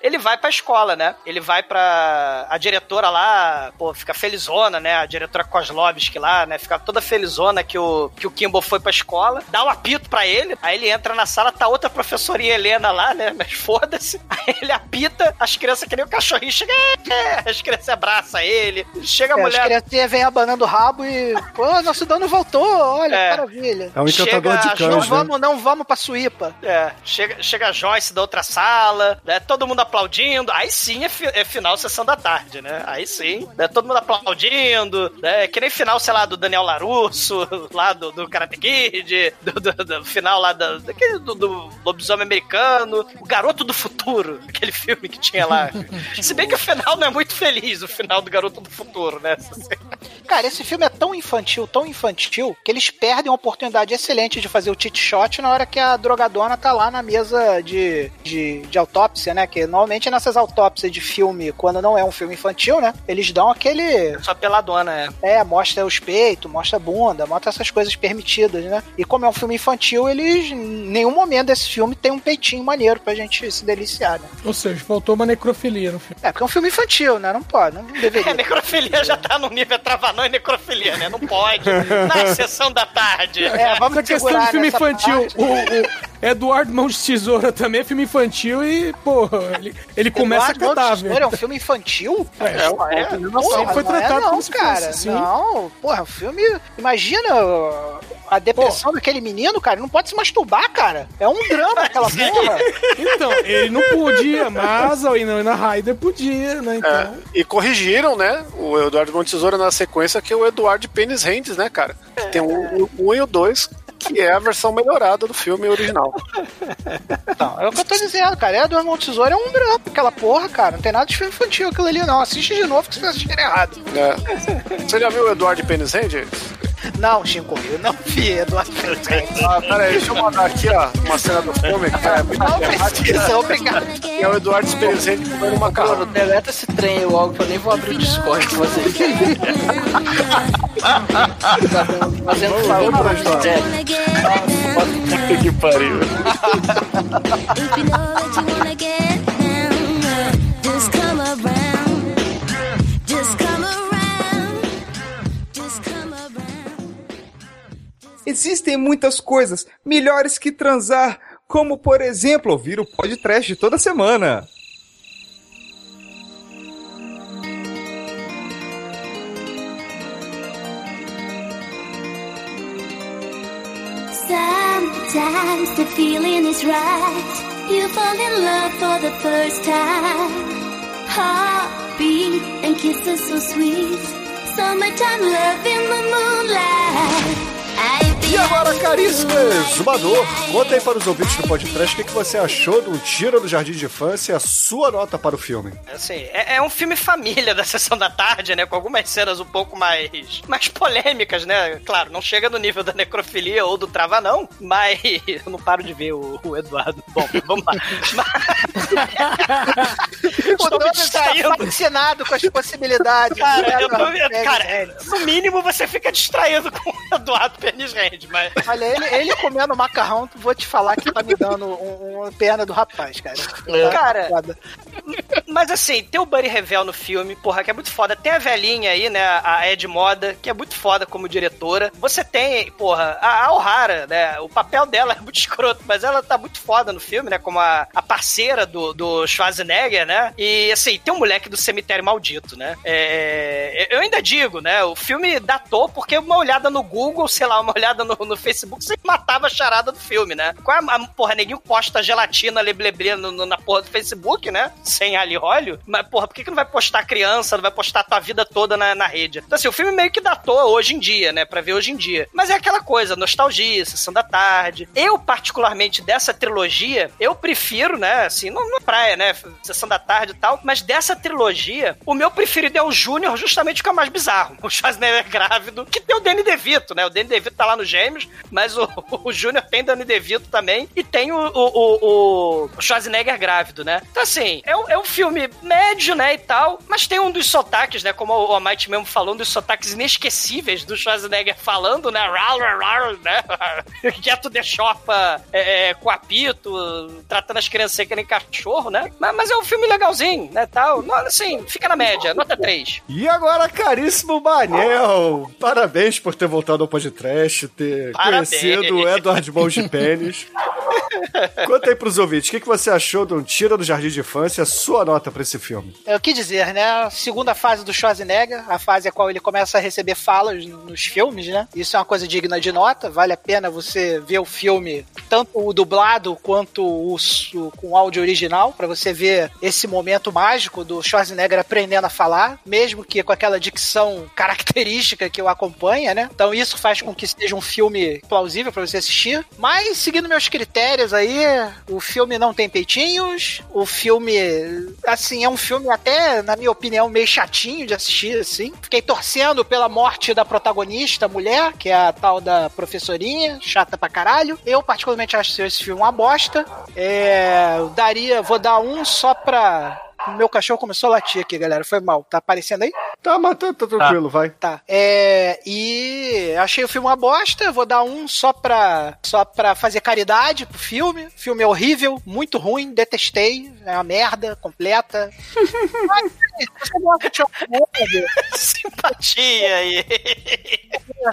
Ele vai pra escola, né? Ele vai pra. A diretora lá, pô, fica felizona, né? A diretora Kozlovski lá, né? Fica toda felizona que o, que o Kimball foi pra escola. Dá um apito pra ele. Aí ele entra na sala, tá outra professorinha Helena lá, né? Mas foda-se. Aí ele apita, as crianças que nem o cachorrinho chega. "É, é", As crianças abraçam ele. Chega a É, mulher. As criancinhas vêm abanando o rabo e. Pô, nosso dono voltou, olha, É. que maravilha. É um encantador Chega de cães, Não né? vamos, não vamos pra Suípa. É, chega, chega a Joyce da outra sala, né? Todo mundo aplaudindo. Aí sim é, fi- é final sessão da tarde, né? Aí sim, né? Todo mundo aplaudindo, né? Que nem final, sei lá, do Daniel Larusso, lá do, do Karate Kid, do, do- do final lá da, daquele do, do lobisomem americano, o Garoto do Futuro, aquele filme que tinha lá. Se bem que o final não é muito feliz, o final do Garoto do Futuro, né? Cara, esse filme é tão infantil, tão infantil, que eles perdem uma oportunidade excelente de fazer o cheat shot na hora que a drogadona tá lá na mesa de, de, de autópsia, né? Que normalmente nessas autópsias de filme, quando não é um filme infantil, né? Eles dão aquele. Só peladona, é. É, mostra os peitos, mostra a bunda, mostra essas coisas permitidas, né? E como é um filme infantil, eles. Em nenhum momento desse filme tem um peitinho maneiro pra gente se deliciar, né? Ou seja, faltou uma necrofilia no filme. É, porque é um filme infantil, né? Não pode, não deveria. É, necrofilia já tá no nível travanão e necrofilia, né? Não pode. Na sessão da tarde. É, vamos Essa questão de filme infantil. O, o Eduardo Mãos de Tesoura também é filme infantil e, porra, ele, ele começa Eduardo Mão de cadáver. Tesoura É um filme infantil? É, é, Porra, foi não tratado é não, como se cara. fosse, sim. Não, porra, o filme. Imagina uh, a depressão daquele menino, cara. Ele não pode se masturbar, cara. É um drama aquela porra. Então, ele não podia, mas a Winona Ryder podia, né? Então. É, e corrigiram, né? O Eduardo Montesoura na sequência, que é o Eduardo Penis Hands, né, cara? Que tem o 1 um, e o 2, que é a versão melhorada do filme original. Não, é o que eu tô dizendo, cara. É do Irmão Tesouro é um drama. Aquela porra, cara. Não tem nada de filme infantil aquilo ali, não. Assiste de novo que você tá assistindo errado. É. Você já viu o Eduardo Penis Hands? Não, Chico, eu não vi Eduardo Ah, pera aí, deixa eu mandar aqui, ó, uma cena do filme que é muito Não precisa, obrigado. E é o Eduardo Hands comendo macarrão. Bruno, deleta esse trem logo, que eu nem vou abrir o Discord fazer isso. Fazendo favor pra. Puta que pariu. Down, just come around. Existem muitas coisas melhores que transar, como por exemplo ouvir o podcast toda semana. Sometimes the feeling is right. You fall in love for the first time. Heartbeat and kisses so sweet. Summertime love in the moonlight. I E agora, caríssimas, Zumador, conta aí para os ouvintes do podcast o que, que você achou do Tira do Jardim de Infância e a sua nota para o filme. Assim, é, é um filme família da sessão da tarde, né? Com algumas cenas um pouco mais, mais polêmicas, né? Claro, não chega no nível da necrofilia ou do trava, não, mas eu não paro de ver o, o Eduardo. Bom, vamos lá. O Douglas está fascinado com as possibilidades. Cara, eu tô, Pérez cara, Reis. no mínimo você fica distraído com o Eduardo Pernis Mas. Olha, ele, ele comendo macarrão, vou te falar que tá me dando um- uma perna do rapaz, cara. Tá Cara. Mas assim, tem o Buddy Revel no filme, porra, que é muito foda. Tem a velhinha aí, né, a Ed Moda, que é muito foda como diretora. Você tem, porra, a a O'Hara, né, o papel dela é muito escroto, mas ela tá muito foda no filme, né, como a, a parceira do, do Schwarzenegger, né? E assim, tem um moleque do cemitério maldito, né? É, eu ainda digo, né, o filme datou porque uma olhada no Google, sei lá, uma olhada no, no Facebook, você matava a charada do filme, né? Qual é a, a porra, neguinho posta gelatina lebleble no, no- na porra do Facebook, né? Sem e óleo. Mas, porra, por que, que não vai postar criança, não vai postar tua vida toda na, na rede? Então, assim, o filme meio que datou hoje em dia, né? Pra ver hoje em dia. Mas é aquela coisa, nostalgia, sessão da tarde. Eu, particularmente, dessa trilogia, eu prefiro, né? Assim, não na praia, né? Sessão da tarde e tal. Mas dessa trilogia, o meu preferido é o Júnior, justamente porque é o mais bizarro. O Schwarzenegger grávido, que tem o Danny DeVito, né? O Danny DeVito tá lá no Gêmeos, mas o, o Júnior tem Danny DeVito também. E tem o, o, o, Schwarzenegger grávido, né? Então, assim, é um, é um filme médio, né? E tal. Mas tem um dos sotaques, né? Como o Almighty mesmo falou, um dos sotaques inesquecíveis do Schwarzenegger falando, né? Rar, rar, né? Quieto de chopa é, é, com apito, tratando as crianças que nem cachorro, né? Mas, mas é um filme legalzinho, né? Tal. Assim, fica na média, nota 3. E agora, caríssimo Manel, parabéns por ter voltado ao podcast, ter Parabéns. conhecido o Edward Mãos de Pênis. Conta aí pros ouvintes, o que, que você achou do Tira do Jardim de Infância, a sua nota pra esse filme? É o que dizer, né? Segunda fase do Schwarzenegger, a fase a qual ele começa a receber falas nos filmes, né? Isso é uma coisa digna de nota. Vale a pena você ver o filme, tanto o dublado quanto o, o com áudio original, pra você ver esse momento mágico do Schwarzenegger aprendendo a falar, mesmo que com aquela dicção característica que o acompanha, né? Então isso faz com que seja um filme plausível pra você assistir. Mas seguindo meus critérios aí, o filme não tem peitinhos, o filme, assim, é um filme até, na minha opinião, meio chatinho de assistir, assim. Fiquei torcendo pela morte da protagonista, mulher, que é a tal da professorinha, chata pra caralho. Eu, particularmente, acho esse filme uma bosta. É, daria, vou dar um só pra... Meu cachorro começou a latir aqui, galera. Foi mal. Tá aparecendo aí? Tá, mas tá, tá tranquilo, vai. Tá. É, e achei o filme uma bosta. Vou dar um só pra, só pra fazer caridade pro filme. O filme é horrível, muito ruim, detestei. É uma merda completa. Mas, se você gosta de Schwarzenegger, Simpatia aí.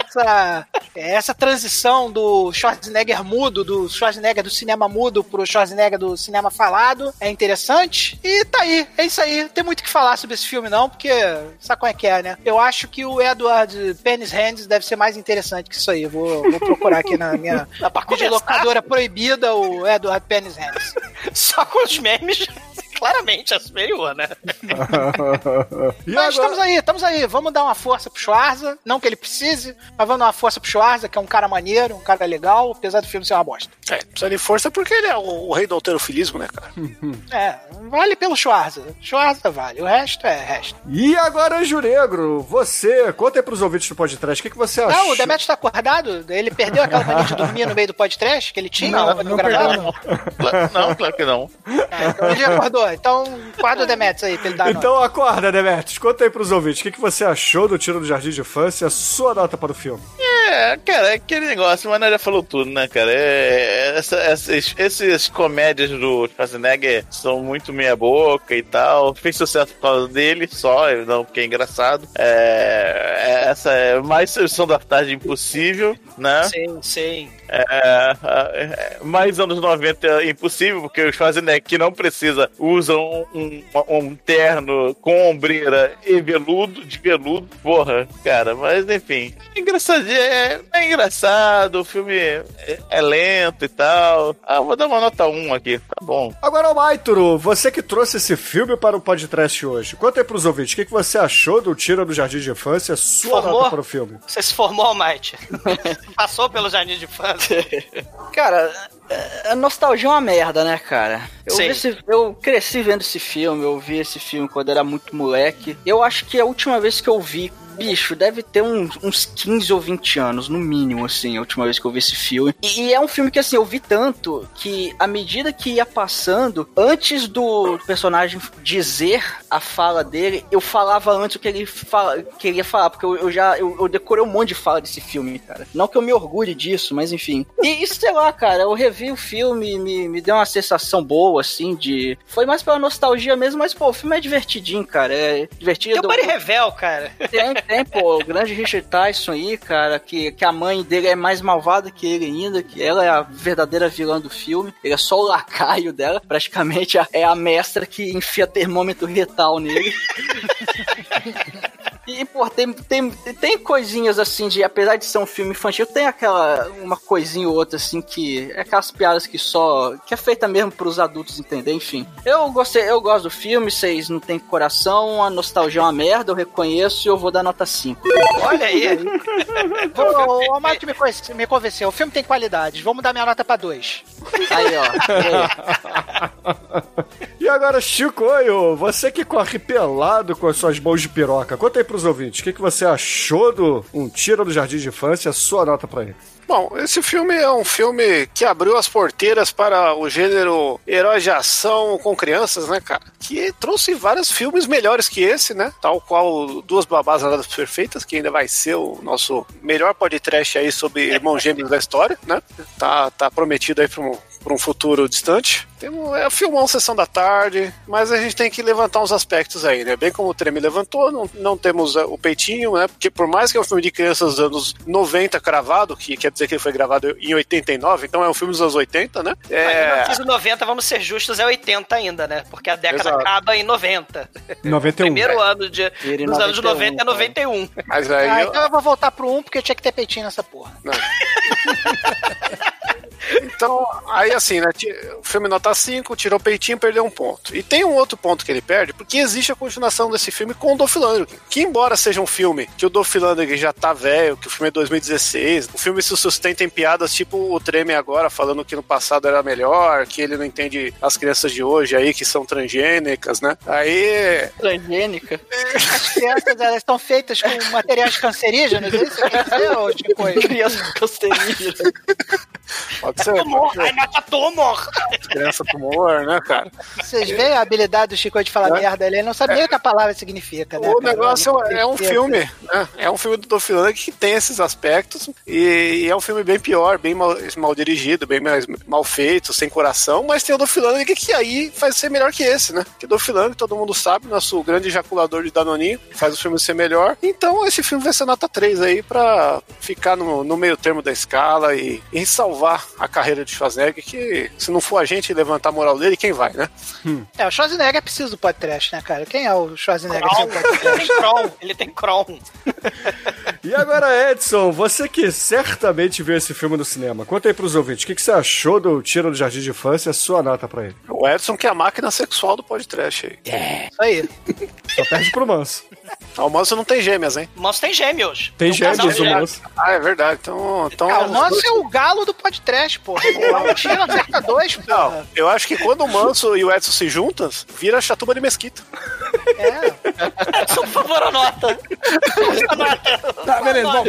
essa, essa transição do Schwarzenegger mudo, do Schwarzenegger do cinema mudo pro Schwarzenegger do cinema falado é interessante. E tá aí, é isso aí. Tem muito o que falar sobre esse filme, não, porque sabe como é que é, né? Eu acho que o Edward Penis Hands deve ser mais interessante que isso aí. Vou, vou procurar aqui na minha começar. locadora proibida o Edward Penis Hands. Só com os memes, Yes. Claramente é superior, né? Mas agora- estamos aí, estamos aí. Vamos dar uma força pro Schwarza. Não que ele precise, mas vamos dar uma força pro Schwarza, que é um cara maneiro, um cara legal, apesar do filme ser uma bosta. É, precisa de força porque ele é o, o rei do alterofilismo, né, cara? É, vale pelo Schwarza. Schwarza vale, o resto é resto. E agora, Anjo Negro, você, conta aí pros ouvintes do podcast, o que, que você achou? Não, o Demetrius tá acordado? Ele perdeu aquela mania de dormir no meio do podcast que ele tinha? Não, não não. Não, claro que não. É, então ele já acordou. Então, guarda o Demetrius aí pra ele dar nota. Então acorda, Demetrius, conta aí pros ouvintes, o que, que você achou do Tiro do Jardim de Infância, a sua nota para o filme? É, cara, é aquele negócio, mas já falou tudo, né, cara? É, é- essa, essas, essas comédias do Schwarzenegger são muito meia-boca e tal. Fez sucesso por causa dele só, não porque é engraçado. É, essa é mais sessão da tarde impossível, né? Sim, sim. É, é, mais anos 90 é impossível, porque o Schwarzenegger que não precisa usa um, um, um terno com ombreira e veludo, de veludo. Porra, cara, mas enfim. É engraçado, é, é engraçado, o filme é, é lento e tal. Ah, vou dar uma nota 1 aqui, tá bom. Agora, Maitro, você que trouxe esse filme para o podcast hoje, conta aí pros ouvintes, o que, que você achou do Tira do Jardim de Infância, sua Formou? nota para o filme? Você se formou, Mike? Passou pelo jardim de infância? Cara, a nostalgia é uma merda, né, cara? Eu, esse- eu cresci vendo esse filme, eu vi esse filme quando era muito moleque. Eu acho que a última vez que eu vi, bicho, deve ter uns, uns 15 ou 20 anos, no mínimo, assim, a última vez que eu vi esse filme. E, e é um filme que, assim, eu vi tanto que, à medida que ia passando, antes do personagem dizer a fala dele, eu falava antes o que ele fala, queria falar, porque eu, eu já eu, eu decorei um monte de fala desse filme, cara. Não que eu me orgulhe disso, mas enfim. E, e sei lá, cara, eu revi o filme e me, me deu uma sensação boa, assim, de. Foi mais pela nostalgia mesmo, mas, pô, o filme é divertidinho, cara. É divertido. Tem o Buddy Revel, cara. Tem, tem, pô, o grande Richard Tyson aí, cara, que, que a mãe dele é mais malvada que ele ainda, que ela é a verdadeira vilã do filme. Ele é só o lacaio dela, praticamente é a mestra que enfia termômetro retal nele. E, pô, tem, tem, tem coisinhas assim de, apesar de ser um filme infantil, tem aquela, uma coisinha ou outra assim que, é aquelas piadas que só, que é feita mesmo pros adultos entender, enfim. Eu gostei, eu gosto do filme, vocês não tem coração, a nostalgia é uma merda, eu reconheço e eu vou dar nota 5. Olha aí. O, o Mike me, me convenceu. O filme tem qualidades. Vamos dar minha nota pra dois. Aí, ó. E agora, Chicoio, você que corre pelado com as suas mãos de piroca, conta aí pros ouvintes, o que, que você achou do Um Tira do Jardim de Infância, sua nota pra ele. Bom, esse filme é um filme que abriu as porteiras para o gênero herói de ação com crianças, né, cara? Que trouxe vários filmes melhores que esse, né? Tal qual Duas Babás Nadadas Perfeitas, que ainda vai ser o nosso melhor podcast aí sobre irmãos gêmeos da história, né? Tá, tá prometido aí para um, pra um futuro distante. Temos, é filmão Sessão da Tarde, mas a gente tem que levantar uns aspectos aí, né? Bem como o Treme levantou, não, não temos eh, o peitinho, né? Porque por mais que é um filme de crianças dos anos 90 cravado, que quer dizer que ele foi gravado em 89, então é um filme dos anos 80, né? Mas É, 1990, vamos ser justos, é 80 ainda, né? Porque a década Exato. acaba em 90. 91. Primeiro ano de, Ele dos anos 91, 90 é 91. mas aí Ah, eu- então eu vou voltar pro 1 porque tinha que ter peitinho nessa porra. Então, aí assim, né? O filme nota 5, tirou o peitinho, perdeu um ponto. E tem um outro ponto que ele perde, porque existe a continuação desse filme com o Dolph Lundgren. Que embora seja um filme que o Dolph Lundgren já tá velho, que o filme é 2016, o filme se sustenta em piadas tipo o Treme agora, falando que no passado era melhor, que ele não entende as crianças de hoje aí, que são transgênicas, né? Aí... Transgênica. As crianças elas estão feitas com materiais cancerígenos, é isso que quer dizer, ô Chico? Criança cancerígena. Pode ser, Tumor, ser. mata tumor. criança tumor, né, cara? Vocês veem a habilidade do Chico de falar É. merda ali, ele não sabe nem o que a palavra significa, né? O cara? negócio é, é um filme, né? É um filme do Dolph que tem esses aspectos e, e é um filme bem pior, bem mal, mal dirigido, bem mais mal feito, sem coração, mas tem o Dolph Lundgren que, que aí faz ser melhor que esse, né? Que o Dolph Lundgren, todo mundo sabe, nosso grande ejaculador de Danoninho, faz o filme ser melhor. Então esse filme vai ser nota 3 aí pra ficar no, no meio termo da escala e, e salvar a carreira de Schwarzenegger, que se não for a gente levantar a moral dele, quem vai, né? É, o Schwarzenegger é preciso do podcast, né, cara? Quem é o Schwarzenegger? Ele tem Crohn. Ele tem Crohn. E agora, Edson, você que certamente viu esse filme no cinema, conta aí pros ouvintes, o que, que você achou do Tira do Jardim de Infância, sua nota pra ele. O Edson que é a máquina sexual do podcast aí. Isso aí. Só perde pro Manso. O Manso não tem gêmeas, hein? O Manso tem gêmeos. Tem um gêmeos do Manso. Ah, é verdade. Então, então Ah, o Manso é o galo do podcast, porra. Tira acerta dois, porra. Não, eu acho que quando o Manso e o Edson se juntam, vira chatuba de mesquita. É. Por favor, anota. Anota. Tá, beleza, bom.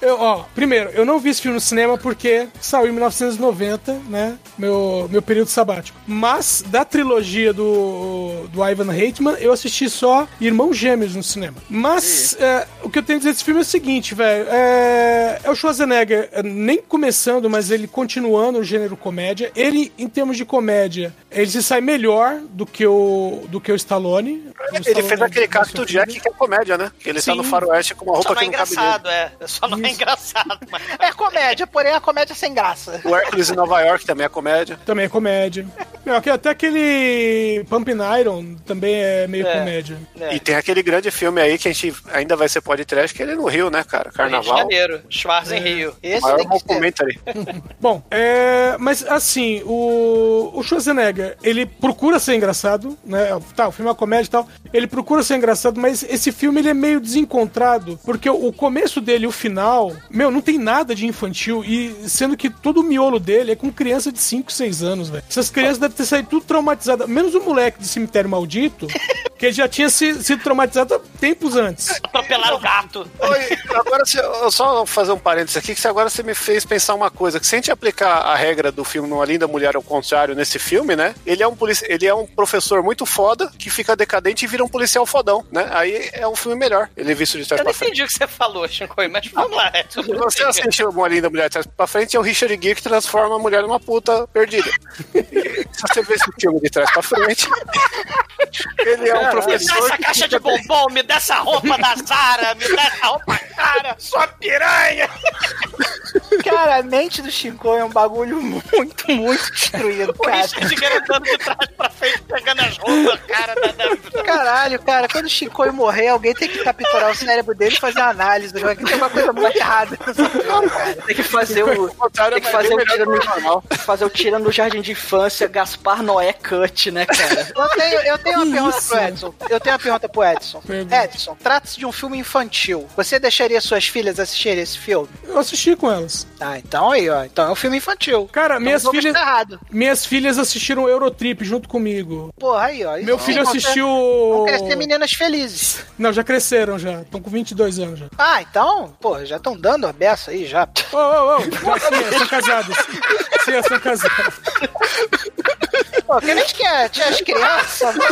Eu, ó, primeiro, eu não vi esse filme no cinema porque saiu em 1990, né? meu, meu período sabático. Mas, da trilogia do, do Ivan Reitman, eu assisti só Irmãos Gêmeos no cinema. Mas, é, o que eu tenho a dizer desse filme é o seguinte, velho. É, é o Schwarzenegger é, nem começando, mas ele continuando o gênero comédia. Ele, em termos de comédia, ele se sai melhor do que o, do que o Stallone. O Ele Stallone fez aquele é Cacto Jack que é comédia, né? Que ele tá no Sim. faroeste com uma roupa Só não é que não cabe nele. engraçado, é. Só não é engraçado. Mas... É comédia, porém a comédia sem graça. O Hércules em Nova York também é comédia. Também é comédia. Não, até aquele Pumping Iron também é meio É. comédia. E tem aquele grande filme aí que a gente ainda vai ser podcast, que ele é no Rio, né, cara? Rio de Carnaval. Janeiro, Schwarz em Rio. Esse Maior documentary. Bom, é, mas assim, o, o Schwarzenegger, ele procura ser engraçado, né? Tá, o filme é uma comédia e tal. Ele procura ser engraçado, mas esse filme ele é meio desencontrado, porque o, o começo dele e o final, meu, não tem nada de infantil, e sendo que todo o miolo dele é com criança de 5, 6 anos, velho. Essas crianças devem ter saído tudo traumatizadas, menos o moleque de cemitério maldito, que ele já tinha se- sido traumatizado há tempos antes. Atropelar o gato. Oi, agora você, eu só fazer um parênteses aqui, que agora você me fez pensar uma coisa, que se a gente aplicar a regra do filme Uma Linda Mulher ao contrário nesse filme, né? Ele é um polici- ele é um professor muito foda que fica decadente e vira um policial fodão, né? Aí é um filme melhor. Ele é visto de trás Eu não pra frente. entendi o que você falou, Shinkoi, mas vamos lá. é Se você assistiu Uma Linda Mulher de trás pra frente, é o Richard Gere que transforma a mulher numa puta perdida. Se você vê esse filme de trás pra frente, ele é um Me dá professor essa caixa de bombom, me dá essa roupa da Zara, me dá essa roupa cara, sua piranha. Cara, a mente do Chico é um bagulho muito, muito destruído, O cara. Richard Gere andando de trás pra frente, pegando as roupas, cara, da... da... Caralho, cara, quando o Chico morrer, alguém tem que capturar o cérebro dele e fazer uma análise. né? Tem uma coisa muito errada. Tem que fazer o. Tem que fazer o tira no, fazer o tira no jardim de infância, Gaspar Noé Cut, né, cara? Eu tenho, eu tenho uma pergunta pro Edson. Eu tenho uma pergunta pro Edson. Edson, trata-se de um filme infantil. Você deixaria suas filhas assistirem esse filme? Eu assisti com elas. Ah, então aí, ó. Então é um filme infantil. Cara, minhas vamos filhas. errado. Minhas filhas assistiram o Eurotrip junto comigo. Porra, aí, ó. Meu filho assistiu. Vão crescer meninas felizes. Não, já cresceram já. Estão com 22 anos já. Ah, então, pô, já estão dando a beça aí já. Ô, ô, ô. São casadas. Sim, são casadas. Pô, que nem tinha, tinha as crianças, não.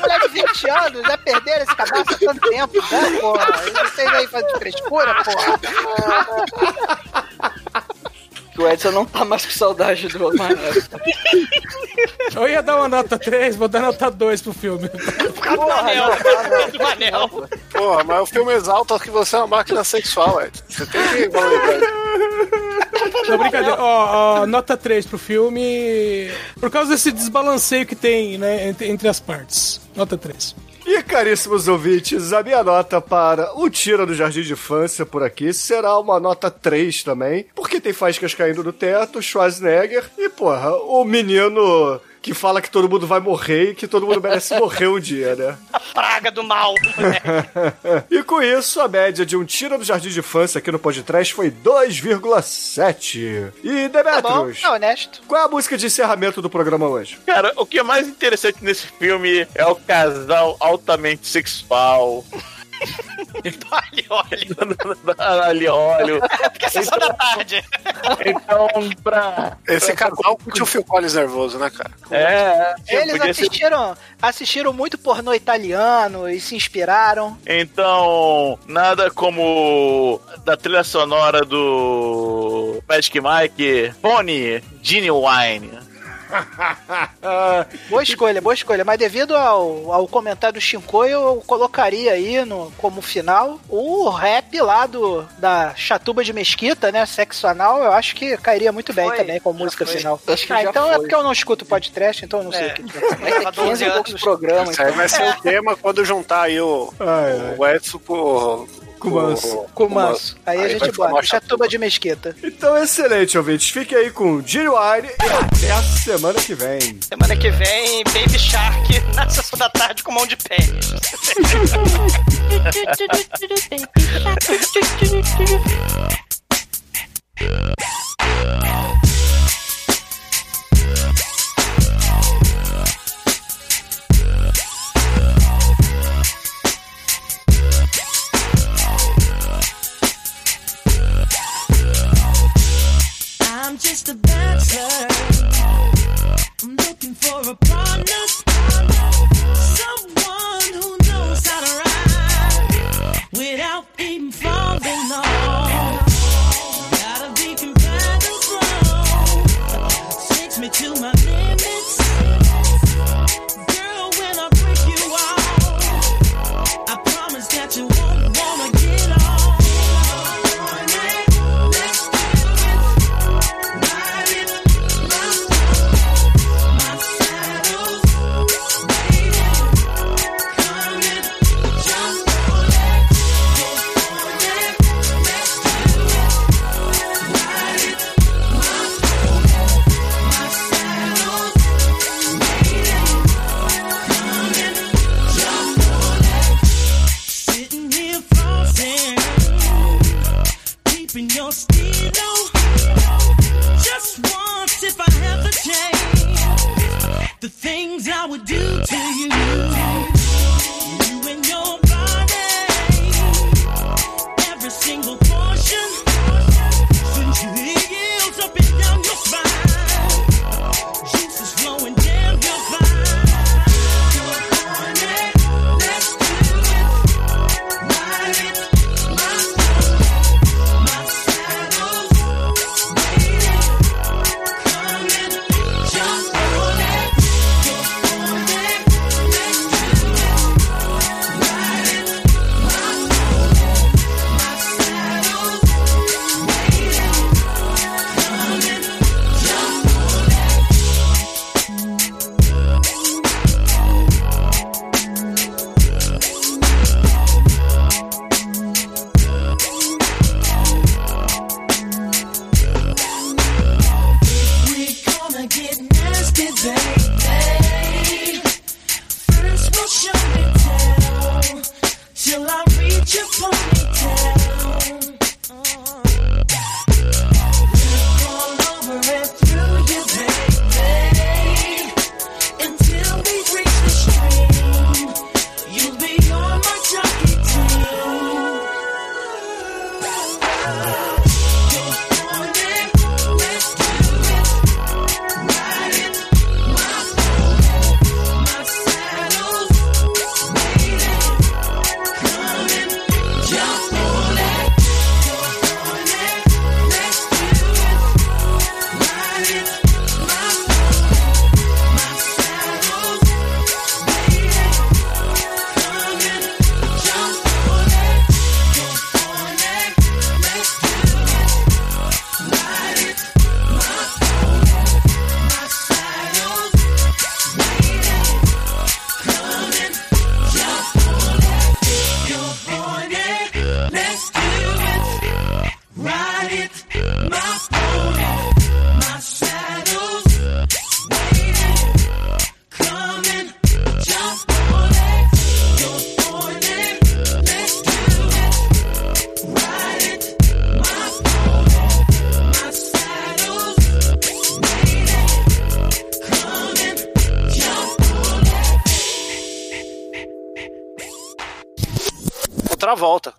Mulher de 20 anos já perderam esse cadastro há tanto tempo, né, porra? E vocês aí fazem frescura, porra. O Edson não tá mais com saudade do Mané. Eu ia dar uma nota 3, vou dar nota 2 pro filme. do anel, do anel. Porra, mas o filme exalta que você é uma máquina sexual, Ed. Você tem que valorizar. Não, brincadeira. Ó, ó, nota 3 pro filme. Por causa desse desbalanceio que tem, né, entre, entre as partes. Nota 3. E caríssimos ouvintes, a minha nota para o Tira do Jardim de Infância por aqui será uma nota 3 também, porque tem faíscas caindo do teto, Schwarzenegger e, porra, o menino que fala que todo mundo vai morrer e que todo mundo merece morrer um dia, né? Praga do mal. e com isso, a média de um Tira do Jardim de Infância aqui no podcast foi 2,7. E Tá bom, Demetrius, é honesto. qual é a música de encerramento do programa hoje? Cara, o que é mais interessante nesse filme é o casal altamente sexual. Ali, olha. Ali, olha. É porque é sessão da tarde. Então, pra. Esse casal curte o Phil Collins nervoso, né, cara? É, Eles podia ser- assistiram, assistiram muito pornô italiano e se inspiraram. Então, nada como da trilha sonora do Magic Mike, Pony, Genuine. Boa escolha, boa escolha. Mas devido ao, ao comentário do Shinkoi, eu colocaria aí no, como final o rap lá do, da Chatuba de Mesquita, né? Sexo anal, eu acho que cairia muito bem Foi, também como já música foi. final. Acho que ah, então é foi. porque eu não escuto podcast, então eu não sei É. o que. Vai ter 15 e poucos programas. Isso aí vai ser o tema quando juntar aí o, Ai, ai. o Edson com, Com o Manso. Com o manso. Aí, a gente bota a Chatuba de Mesquita. Então, excelente, ouvintes. Fiquem aí com Genuine e até a semana que vem. Semana que vem, Baby Shark na sessão da tarde com mão de pênis. the things I would do to you. You and your body, every single.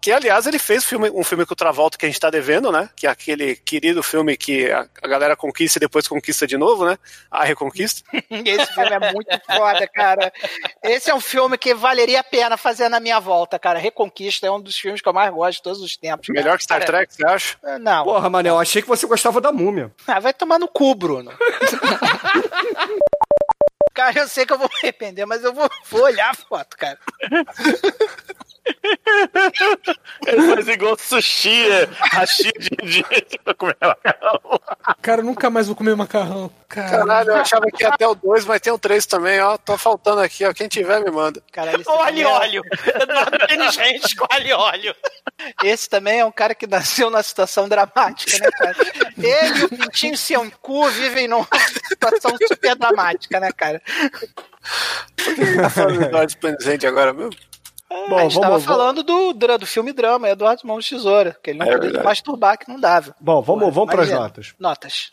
Que, aliás, ele fez filme- um filme com o Travolta que a gente tá devendo, né? Que é aquele querido filme que a, a galera conquista e depois conquista de novo, né? A Reconquista. Esse filme é muito foda, cara. Esse é um filme que valeria a pena fazer na minha volta, cara. Reconquista é um dos filmes que eu mais gosto de todos os tempos. cara. Melhor que Star Cara, Trek, você acha? Não. Porra, Manel, achei que você gostava da múmia. Ah, vai tomar no cu, Bruno. Cara, eu sei que eu vou me arrepender, mas eu vou, vou olhar a foto, cara. Ele faz igual sushi, é, hashi de, de pra comer macarrão. Cara, eu nunca mais vou comer macarrão. Cara. Caralho, eu achava que ia até o 2, mas tem o 3 também, ó. Tô faltando aqui, ó. Quem tiver, me manda. Caralho, Olha óleo. Eduardo Reis com alho e óleo. Esse também é um cara que nasceu numa situação dramática, né, cara? Ele e o Pintinho Seu Cu vivem numa situação super dramática, né, cara? Por que tá falando do Eduardo Presente agora mesmo? Bom, a gente tava vamos- falando do, do filme drama, Eduardo Mãos de Tesoura, que ele não É podia verdade. masturbar, que não dava. Bom, vamos, vamos pras Imagina. notas. Notas.